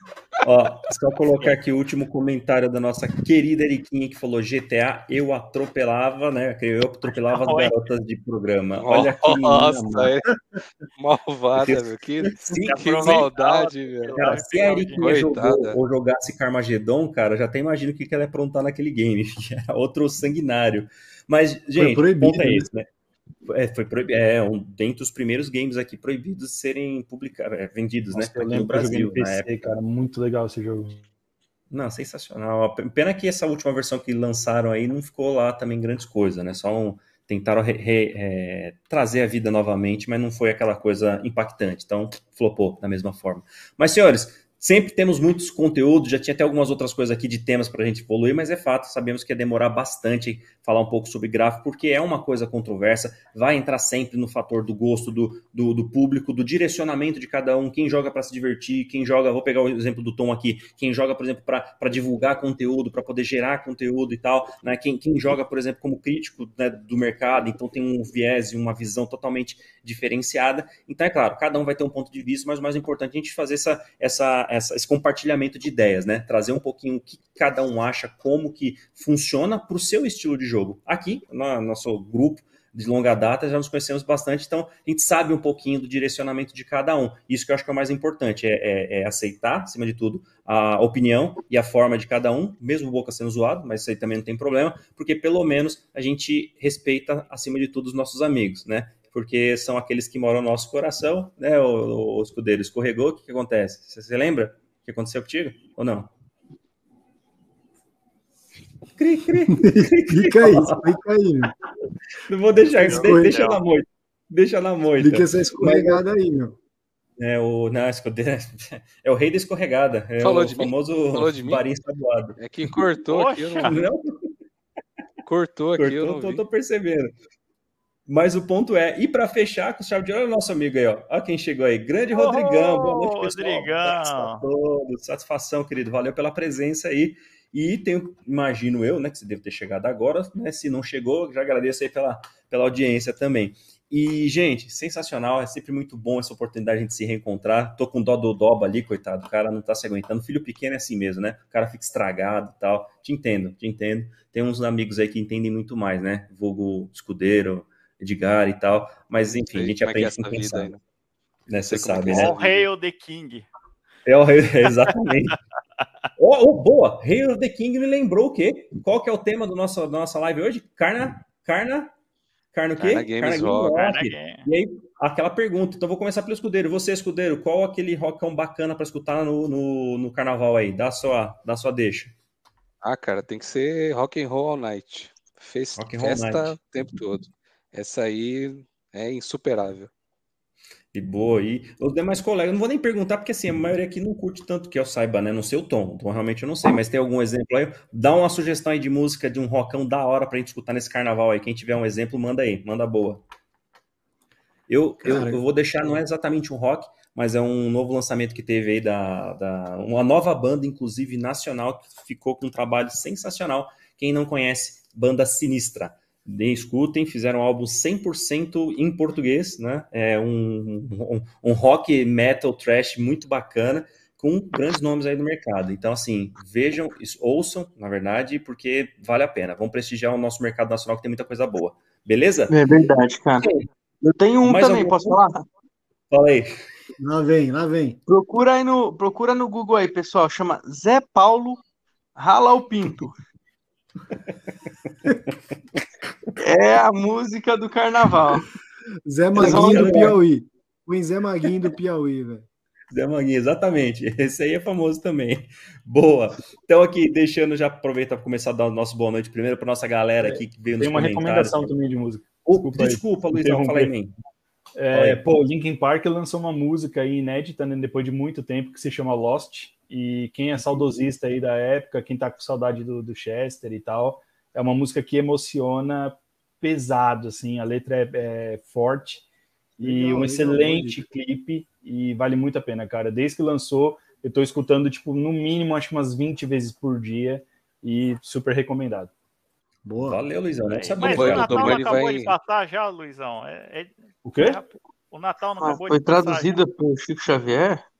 Ó, só colocar aqui o último comentário da nossa querida Eriquinha que falou GTA, eu atropelava, né? Eu atropelava as garotas de programa. Olha que menina, Nossa, mano. é (laughs) malvada, meu. Que, Sim, que maldade, velho. Cara, se a Eriquinha jogou ou jogasse Carmageddon, cara, já até imagino o que ela ia aprontar naquele game. (laughs) que Era outro sanguinário. Mas, gente, o proibido, ponto é né? esse, né? É, foi proibido. É, um, dentre os primeiros games aqui proibidos de serem publicados, é, vendidos, Nossa, né? eu Aqui no Brasil, no PC, cara. Muito legal esse jogo. Não, sensacional. Pena que essa última versão que lançaram aí não ficou lá também grandes coisas, né? Só um, tentaram re- re- é, trazer a vida novamente, mas não foi aquela coisa impactante. Então, flopou da mesma forma. Mas, senhores, sempre temos muitos conteúdos, já tinha até algumas outras coisas aqui de temas para a gente evoluir, mas é fato, sabemos que ia demorar bastante falar um pouco sobre gráfico, porque é uma coisa controversa, vai entrar sempre no fator do gosto do, do, do público, do direcionamento de cada um, quem joga para se divertir, quem joga, vou pegar o exemplo do Tom aqui, quem joga, por exemplo, para divulgar conteúdo, para poder gerar conteúdo e tal, né? quem, quem joga, por exemplo, como crítico né, do mercado, então tem um viés e uma visão totalmente diferenciada. Então, é claro, cada um vai ter um ponto de vista, mas o mais importante é a gente fazer essa, essa, essa, esse compartilhamento de ideias, né? Trazer um pouquinho o que cada um acha, como que funciona para o seu estilo de jogo. Aqui, no nosso grupo de longa data, já nos conhecemos bastante, então a gente sabe um pouquinho do direcionamento de cada um. Isso que eu acho que é o mais importante, é, é, é aceitar, acima de tudo, a opinião e a forma de cada um, mesmo o boca sendo zoado, mas isso aí também não tem problema, porque pelo menos a gente respeita, acima de tudo, os nossos amigos, né? Porque são aqueles que moram no nosso coração, né? O, o escudeiro escorregou, o que, que acontece? Você, você lembra o que aconteceu contigo ou não? Cri, cri. Explica aí, explica aí. meu. Não vou deixar isso, deixa na moita. Deixa na moita. Explica essa escorregada aí, meu. É o, não, escudeiro, (laughs) é o rei da escorregada. É Falou o de mim? famoso Falou de mim? barinho estabuado. É que cortou aqui, eu Poxa, não vi. Não, Cortou aqui, eu cortou, não tô, tô percebendo. Mas o ponto é, e para fechar com chave de ouro, é o nosso amigo aí, ó. Olha quem chegou aí. Grande Ô, Rodrigão. Boa noite, pessoal. Rodrigão. Todos. Satisfação, querido. Valeu pela presença aí. E tenho, imagino eu, né, que você deve ter chegado agora, né? Se não chegou, já agradeço aí pela, pela audiência também. E, gente, sensacional, é sempre muito bom essa oportunidade de a gente se reencontrar. Tô com dó do Doba ali, coitado, o cara não tá se aguentando. Filho pequeno é assim mesmo, né? O cara fica estragado e tal. Te entendo, te entendo. Tem uns amigos aí que entendem muito mais, né? Vulgo Escudeiro, Edgar e tal. Mas, enfim, a gente é é aprende essa quem vida né? Né? Você é sabe, que é né? All Hail the King. É o rei, (laughs) exatamente. Oh, oh, boa! Rei of the King me lembrou o quê? Qual que é o tema do nosso, da nossa live hoje? Carna. Carna. Carna o quê? Carna Games Rock. Carna Game. E aí, aquela pergunta. Então, vou começar pelo escudeiro. Você, escudeiro, qual aquele rockão bacana para escutar no, no, no carnaval aí? Dá sua, dá sua deixa. Ah, cara, tem que ser Rock and Roll All Night. Rock and Roll festa Night. o tempo todo. Essa aí é insuperável. E boa. E os demais colegas, não vou nem perguntar, porque assim, a maioria aqui não curte tanto que eu saiba, né? Não sei o tom. Então, realmente eu não sei. Mas tem algum exemplo aí? Dá uma sugestão aí de música de um rockão da hora pra gente escutar nesse carnaval aí. Quem tiver um exemplo, manda aí. Manda boa. Eu, eu, eu vou deixar, não é exatamente um rock, mas é um novo lançamento que teve aí da, da uma nova banda, inclusive nacional, que ficou com um trabalho sensacional. Quem não conhece, Banda Sinistra. Deem, escutem, fizeram um álbum 100% em português, né? É um, um, um rock metal trash muito bacana, com grandes nomes aí do mercado. Então, assim, vejam, ouçam, na verdade, porque vale a pena. Vamos prestigiar o nosso mercado nacional, que tem muita coisa boa. Beleza? É verdade, cara. Eu tenho um Mais também, algum? posso falar? Fala aí. Lá vem, lá vem. Procura aí no, procura no Google aí, pessoal. Chama Zé Paulo Rala o Pinto. É a música do carnaval. Zé Maguinho do. Piauí. Põe Zé Maguinho do Piauí, velho. Zé Manguinho, exatamente. Esse aí é famoso também. Boa. Então, aqui, deixando já aproveitar para começar a dar o nosso boa noite primeiro para nossa galera aqui que veio nos Tem uma recomendação também de música. Desculpa aí. desculpa, Luizão, fala aí, man. É, pô, Linkin Park lançou uma música aí inédita, né, depois de muito tempo, que se chama Lost. E quem é saudosista aí da época, quem tá com saudade do, do Chester e tal, é uma música que emociona pesado, assim, a letra é, é forte e Legal, um legal, excelente clipe e vale muito a pena, cara. Desde que lançou, eu tô escutando, tipo, no mínimo, acho que umas 20 vezes por dia e super recomendado. Boa. Valeu, Luizão. Não Mas sabia o Foi, cara. Natal não acabou vai- de passar já, Luizão? É- é- O quê? o Natal não Ah, acabou foi de passar traduzida por Chico Xavier?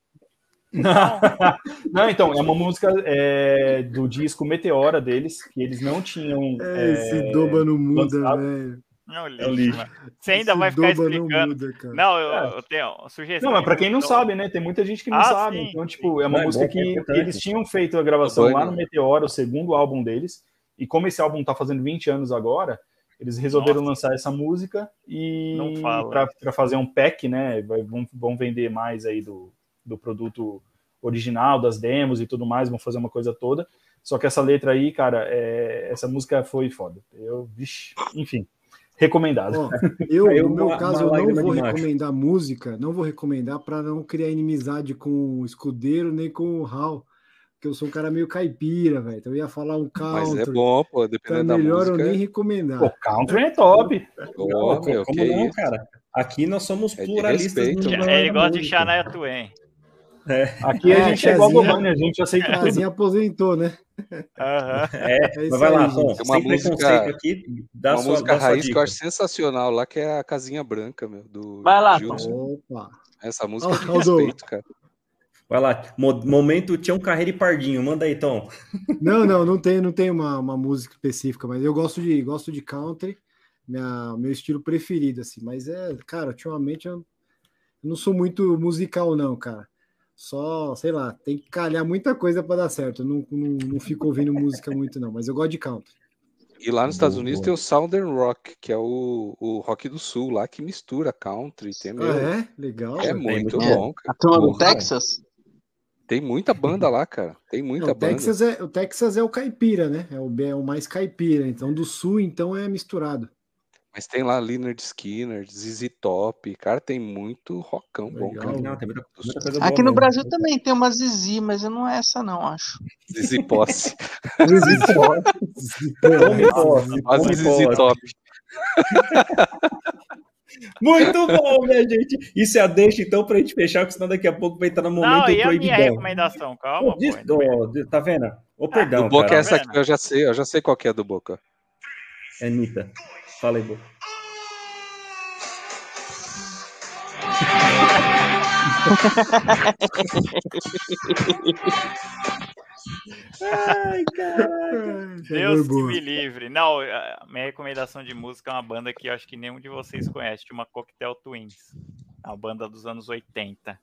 (laughs) Não, então, é uma música é, do disco Meteora deles, que eles não tinham. É, esse é, doba não muda, velho. Não, É lixo. lixo, mano. Você ainda Esse vai ficar doba explicando. Não, muda, cara. Não, eu, É. eu tenho uma sugestão. Não, mas pra quem não Então, sabe, né? Tem muita gente que não Ah, sabe. sim, Então, tipo, é uma Não, é música é que importante. eles tinham feito a gravação lá no Meteora, o segundo álbum deles. E como esse álbum tá fazendo 20 anos agora, eles resolveram Nossa. lançar essa música e Não fala. pra, pra fazer um pack, né? Vão, vão vender mais aí do, do produto original, das demos e tudo mais, vão fazer uma coisa toda. Só que essa letra aí, cara, é- essa música foi foda. Eu, vixe, enfim, recomendado. Ó, eu, (laughs) no meu uma- caso, uma eu não vou recomendar música, não vou recomendar para não criar inimizade com o escudeiro nem com o Hal, porque eu sou um cara meio caipira, velho. Então eu ia falar um Mas country. é bom, pô, Então é dependendo da melhor eu nem recomendar. Pô, country é top. Pô, Não, meu, como não, isso. cara? Aqui nós somos É pluralistas. respeito, no- mano. na- É, ele gosta de música. Shania Twain. Aqui É, a gente é igual Goiânia, a gente aceita tudo. Casinha aposentou, né? Aham. (laughs) É, É mas vai lá, aí, Tom. gente. Tem uma música- aqui, dá uma sua, música dá raiz que eu acho sensacional lá, que é a Casinha Branca, meu, do Vai lá, Gilson. Opa. Essa música é de respeito, cara. Vai lá, mo- momento Tião Carreira e Pardinho. Manda aí, Tom. (laughs) Não, não, não tem, não tem uma, uma música específica, mas eu gosto de, gosto de country, minha, meu estilo preferido, assim. Mas é, cara, ultimamente eu não sou muito musical, não, cara. Só, sei lá, tem que calhar muita coisa para dar certo. Eu não, não, não fico ouvindo música muito, não, mas eu gosto de country. E lá nos Estados Boa, Unidos boa. tem o Southern Rock, que é o, o rock do sul lá, que mistura country. Tem, meu, Ah, é? Legal. é muito É. bom, cara. A turma do Texas? Tem muita banda lá, cara. Tem Não, muita o, banda. Texas é, o Texas é o caipira, né? É o, é o mais caipira. Então, do sul, então, é misturado. Mas tem lá Leonard Skinner, ZZ Top. Cara, tem muito rockão bom, Legal. cara. Não, tem muita, muita coisa boa Aqui no mesmo. Brasil também tem uma Zizi, mas não é essa não, acho. ZZ Posse. (laughs) Tome posse, Quase posse. Top. (laughs) Muito bom, minha gente. Isso é a deixa, então, pra gente fechar, porque senão daqui a pouco vai estar no momento Não, e a minha recomendação? Calma, Pô, pô. diz- bem. ó, tá vendo? Ô, perdão, do Boca é cara. essa Tá aqui, eu já sei, eu já sei qual que é do Boca. É Anitta. Fala aí, Boca. Ai, caraca. Deus que boa. me livre. Não, a minha recomendação de música é uma banda que eu acho que nenhum de vocês conhece, chama Cocktail Twins. É uma banda dos anos 80.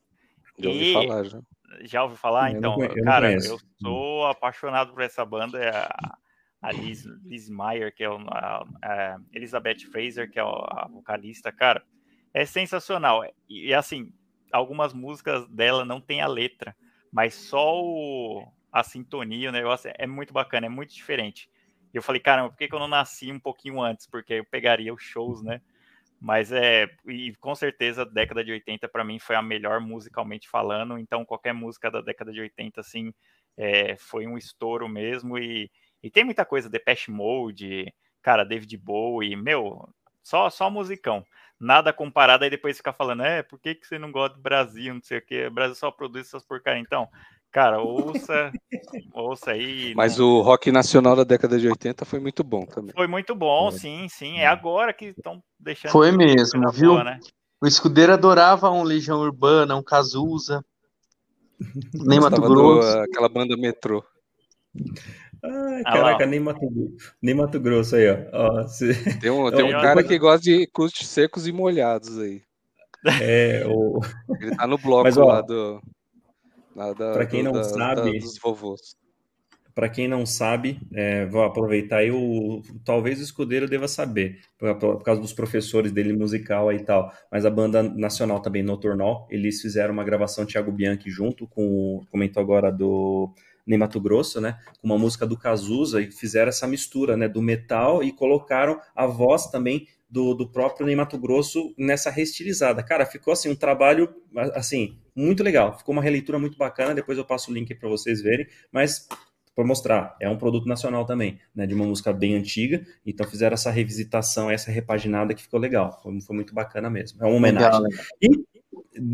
Já ouvi E- falar já. Já ouviu falar? Eu então, não conhe- eu não cara, conheço. eu sou apaixonado por essa banda. É a, a Liz, Liz Meyer, que é o- a, a Elizabeth Fraser, que é o- a vocalista, cara, é sensacional. E, e, assim, algumas músicas dela não tem a letra, mas só o- a sintonia, o negócio é muito bacana, é muito diferente. E eu falei, caramba, por que, que eu não nasci um pouquinho antes? Porque eu pegaria os shows, né? Mas é, e com certeza, a década de 80 para mim foi a melhor musicalmente falando. Então, qualquer música da década de 80, assim, é, foi um estouro mesmo. E, e tem muita coisa, Depeche Mode, cara, David Bowie, meu, só, só musicão. Nada comparado, aí depois ficar falando, é, por que, que você não gosta do Brasil, não sei o quê, o Brasil só produz essas porcarias. Então, cara, ouça, (laughs) ouça aí. Mas não- o rock nacional da década de 80 foi muito bom também. Foi muito bom, Foi. sim, sim. É agora que estão deixando. Foi mesmo, viu? boa, né? O Escudeiro adorava um Legião Urbana, um Cazuza. (laughs) Nem Mato do- Grosso. aquela banda Metrô. Ai, Ah, caraca, lá. nem Mato, nem Mato Grosso aí, ó. Ó, se- (laughs) Tem um, (laughs) tem um cara que gosta de custos secos e molhados aí. é, o, (laughs) Ele tá no bloco Mas, ó, lá do. Lá da, pra quem do- não da- sabe- da- dos vovôs. Para quem não sabe, é, vou aproveitar aí, o, talvez o escudeiro deva saber, por, por causa dos professores dele musical aí e tal, mas a banda nacional também, Noturnal, eles fizeram uma gravação Thiago Bianchi junto com, o- comentou agora do Ney Mato Grosso, né, com uma música do Cazuza e fizeram essa mistura, né, do metal e colocaram a voz também do, do próprio Ney Mato Grosso nessa reestilizada. Cara, ficou assim um trabalho, assim, muito legal, ficou uma releitura muito bacana, depois eu passo o link para vocês verem, mas para mostrar, é um produto nacional também, né, de uma música bem antiga, então fizeram essa revisitação, essa repaginada que ficou legal, foi, foi muito bacana mesmo, é uma homenagem. Legal, E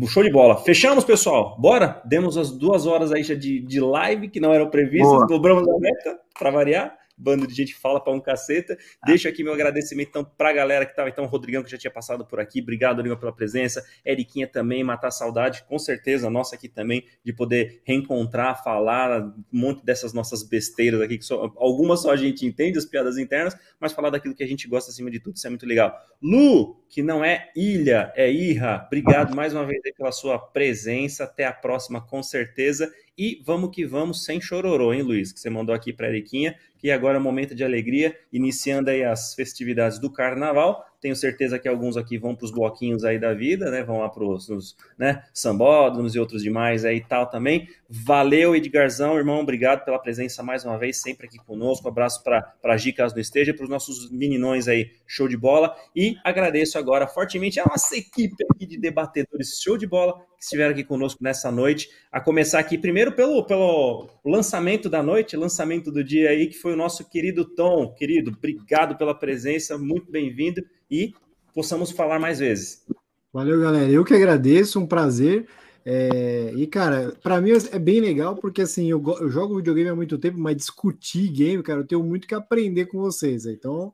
show de bola, fechamos pessoal, bora? Demos as duas horas aí já de, de live que não eram previstas, Boa. dobramos a meta para variar. Bando de gente que fala para um caceta. Deixo aqui meu agradecimento então para a galera que estava, então, o Rodrigão que já tinha passado por aqui. Obrigado, Rodrigão, pela presença. Eriquinha também, matar saudade, com certeza, nossa aqui também, de poder reencontrar, falar um monte dessas nossas besteiras aqui, que só, algumas só a gente entende, as piadas internas, mas falar daquilo que a gente gosta acima de tudo, isso é muito legal. Lu, que não é ilha, é irra, obrigado mais uma vez pela sua presença. Até a próxima, com certeza. E vamos que vamos, sem chororô, hein, Luiz? Que você mandou aqui para Eriquinha, que agora é um momento de alegria, iniciando aí as festividades do carnaval. Tenho certeza que alguns aqui vão para os bloquinhos aí da vida, né? Vão lá para os né, sambódromos e outros demais aí e tal também. Valeu, Edgarzão, irmão, obrigado pela presença mais uma vez, sempre aqui conosco. Abraço para a Gi, caso não esteja, para os nossos meninões aí, show de bola. E agradeço agora fortemente a nossa equipe aqui de debatedores, show de bola, que estiveram aqui conosco nessa noite. A começar aqui primeiro pelo, pelo lançamento da noite, lançamento do dia aí, que foi o nosso querido Tom. Querido, obrigado pela presença, muito bem-vindo e possamos falar mais vezes. Valeu, galera. Eu que agradeço, um prazer. É, e, cara, para mim é bem legal, porque assim, eu, eu, jogo videogame há muito tempo, mas discutir game, cara, eu tenho muito que aprender com vocês. Então,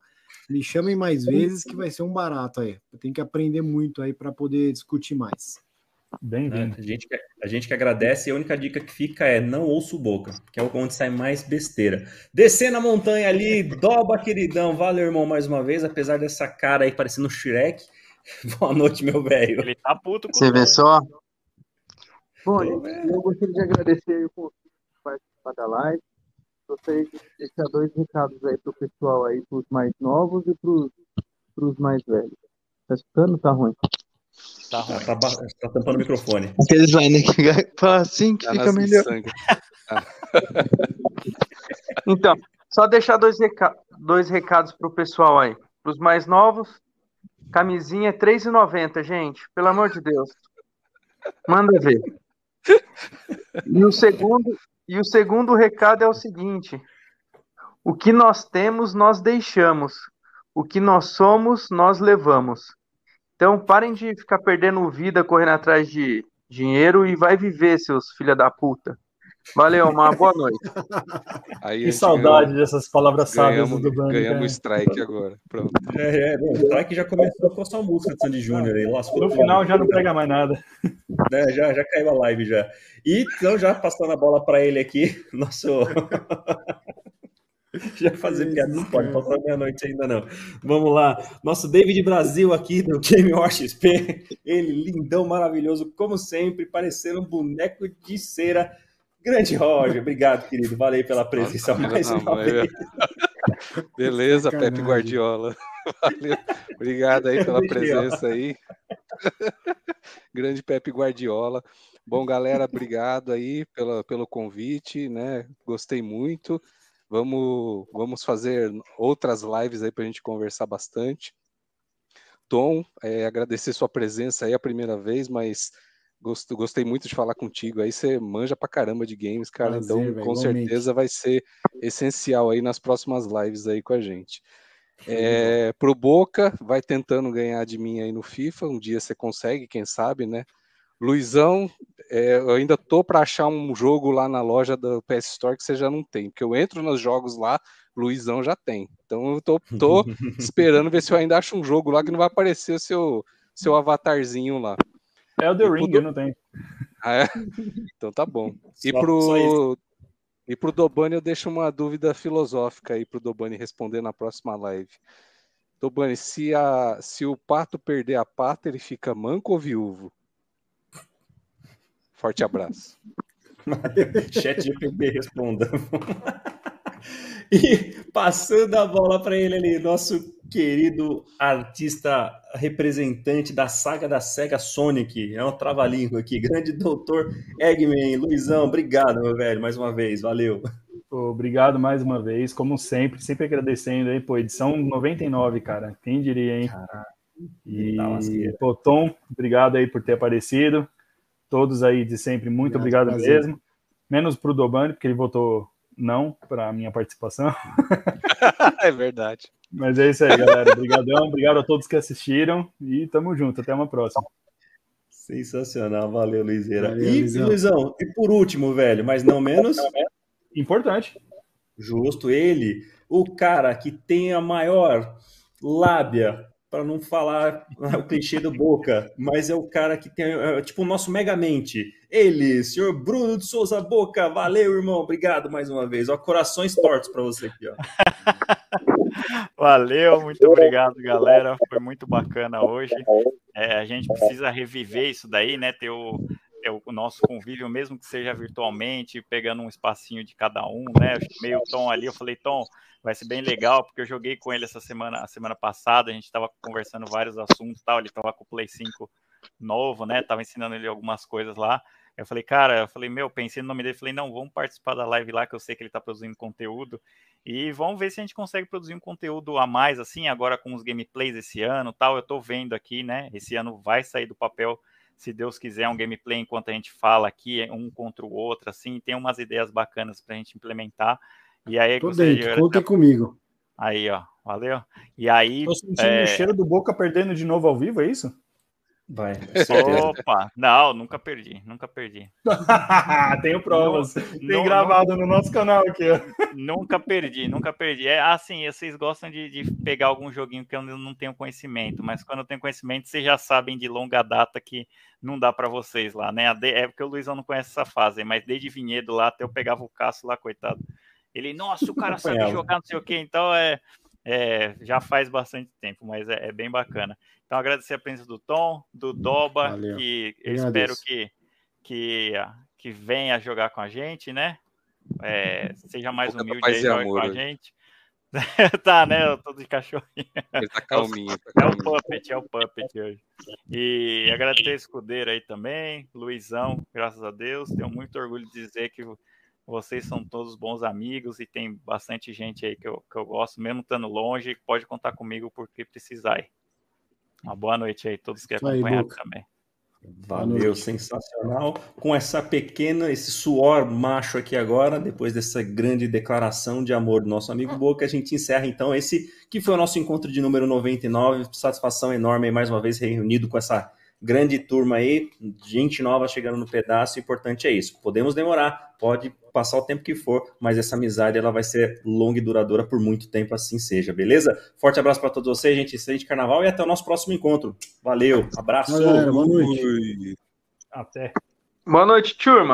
me chamem mais vezes que vai ser um barato aí. Eu tenho que aprender muito aí para poder discutir mais. Bem-vindo. A gente, que, a gente que agradece e a única dica que fica é não ouça o boca, que é onde sai mais besteira. Descer na montanha ali, doba, queridão. Valeu, irmão, mais uma vez, apesar dessa cara aí parecendo Shrek. (laughs) Boa noite, meu velho. Ele tá puto com Você vê só? Bom, eu gostaria de agradecer o convite de participar da live. Gostaria de deixar dois recados aí pro pessoal aí, pros mais novos e pros, pros mais velhos. Tá escutando? Tá ruim. Tá ruim. Tá, tá, tá tampando o microfone. Aqueles né? Que (laughs) fala assim que Tá fica melhor. (laughs) Então, só deixar dois, reca dois recados pro pessoal aí. Pros mais novos, camisinha é R$3,90, gente. Pelo amor de Deus. Manda ver. E o segundo, e o segundo recado é o seguinte: o que nós temos, nós deixamos. O que nós somos, nós levamos. Então, parem de ficar perdendo vida correndo atrás de dinheiro e vai viver, seus filha da puta. Valeu, uma boa noite. (laughs) Aí Que saudade ganhou- dessas palavras sábias ganhamos, do Bando. ganhamos cara. strike agora. Pronto. É, é, bom, o Strike já começou com a sua música de Sandy Júnior aí, lascou No final já não pega mais nada. né, já, já caiu a live já. E então, já passando a bola para ele aqui, (laughs) nosso (laughs) Já fazer piada não pode, passar meia-noite ainda não. Vamos lá. Nosso David Brasil aqui do Game War XP. Ele, lindão, maravilhoso, como sempre, parecendo um boneco de cera. Grande Roger, obrigado, querido. Valeu pela presença Nossa, mais uma mas- vez. (laughs) Beleza, Sacanagem. Pepe Guardiola. (laughs) Valeu. Obrigado aí pela presença aí. Grande Pepe Guardiola. Bom, galera, obrigado aí pela, pelo convite, né? Gostei muito. Vamos, vamos fazer outras lives aí para a gente conversar bastante. Tom, é, agradecer sua presença aí a primeira vez, mas gosto- gostei muito de falar contigo. Aí você manja pra caramba de games, cara. Prazer, então, velho, com igualmente. certeza vai ser essencial aí nas próximas lives aí com a gente. É, pro Boca, vai tentando ganhar de mim aí no FIFA. Um dia você consegue, quem sabe, né? Luizão, é, eu ainda tô para achar um jogo lá na loja do PS Store que você já não tem, porque eu entro nos jogos lá, Luizão já tem. Então eu tô, tô (laughs) esperando ver se eu ainda acho um jogo lá que não vai aparecer o seu, seu avatarzinho lá. É o The E Ring, do- eu não tenho. (laughs) Ah, é? Então tá bom. E Só- só pro, e pro Dobani eu deixo uma dúvida filosófica aí pro Dobani responder na próxima live. Dobani, se, a, se o pato perder a pata, ele fica manco ou viúvo? Forte abraço. (laughs) Chat GPT responda. (laughs) e passando a bola para ele ali, nosso querido artista representante da saga da Sega Sonic. É um trava-língua aqui. Grande doutor Eggman. Luizão, obrigado, meu velho, mais uma vez. Valeu. Obrigado mais uma vez, como sempre, sempre agradecendo aí, pô, edição 99, cara. Quem diria, hein? E, tá pô, Tom, obrigado aí por ter aparecido. Todos aí de sempre, muito Obrigado, obrigado, mesmo. Menos pro Dobani, porque ele votou não para a minha participação. (laughs) é verdade. Mas é isso aí, galera. Obrigadão, obrigado a todos que assistiram e tamo junto. Até uma próxima. Sensacional, valeu, Luizeira. Valeu, e, Luizão. Luizão, e por último, velho, mas não menos, Importante. justo, ele, o cara que tem a maior lábia, para não falar (laughs) o clichê do Boca, mas é o cara que tem, é, tipo, o nosso megamente. Ele, senhor Bruno de Souza Boca, valeu, irmão, obrigado mais uma vez. Ó, corações tortos para você aqui, ó. (laughs) Valeu, muito obrigado, galera. Foi muito bacana hoje. É, a gente precisa reviver isso daí, né? Ter o, ter o nosso convívio, mesmo que seja virtualmente, pegando um espacinho de cada um, né? Eu chamei o Tom ali, eu falei, Tom, vai ser bem legal, porque eu joguei com ele essa semana, a semana passada, a gente estava conversando vários assuntos tal, ele estava com o Play 5 novo, né? Tava ensinando ele algumas coisas lá. Eu falei, cara, eu falei, meu, pensei no nome dele, falei, não, vamos participar da live lá, que eu sei que ele tá produzindo conteúdo. E vamos ver se a gente consegue produzir um conteúdo a mais, assim, agora com os gameplays esse ano tal. Eu tô vendo aqui, né? Esse ano vai sair do papel, se Deus quiser, um gameplay enquanto a gente fala aqui, um contra o outro, assim, tem umas ideias bacanas pra gente implementar. E aí, Tô dentro, de- contem comigo. aí, ó, valeu. E aí, Tô sentindo É. o cheiro do Boca perdendo de novo ao vivo, é isso? Vai, opa, não, nunca perdi, nunca perdi. (laughs) Tenho provas. Não, Tem não, gravado no nosso canal aqui. Nunca perdi, nunca perdi. É assim, vocês gostam de, de pegar algum joguinho que eu não tenho conhecimento, mas quando eu tenho conhecimento, vocês já sabem de longa data que não dá pra vocês lá, né? É porque o Luizão não conhece essa fase, mas desde Vinhedo lá até eu pegava o Cássio lá, coitado. Ele, nossa, o cara sabe jogar, não sei o quê, então é, é, já faz bastante tempo, mas é, é bem bacana. Então agradecer a presença do Tom, do Doba, Valeu. que eu espero que, que, que venha jogar com a gente, né? É, seja mais da humilde aí, e jogue amor com a gente. (laughs) tá, né? Eu tô de cachorro. Ele tá (laughs) calminho. Tá É o calminho. Puppet, é o Puppet hoje. E agradecer a escudeiro aí também, Luizão, graças a Deus. Tenho muito orgulho de dizer que vocês são todos bons amigos e tem bastante gente aí que eu, que eu gosto, mesmo estando longe, pode contar comigo porque precisar aí. Uma boa noite aí, todos que aí, acompanharam também. Valeu, sensacional. Com essa pequena, esse suor macho aqui agora, depois dessa grande declaração de amor do nosso amigo Boca, a gente encerra então esse que foi o nosso encontro de número 99. Satisfação enorme aí, mais uma vez reunido com essa grande turma aí, gente nova chegando no pedaço. O importante é isso. Podemos demorar, pode passar o tempo que for, mas essa amizade ela vai ser longa e duradoura por muito tempo, assim seja, beleza? Forte abraço para todos vocês, gente. Excelente carnaval e até o nosso próximo encontro. Valeu, abraço. Galera, boa noite. Até. Boa noite, turma.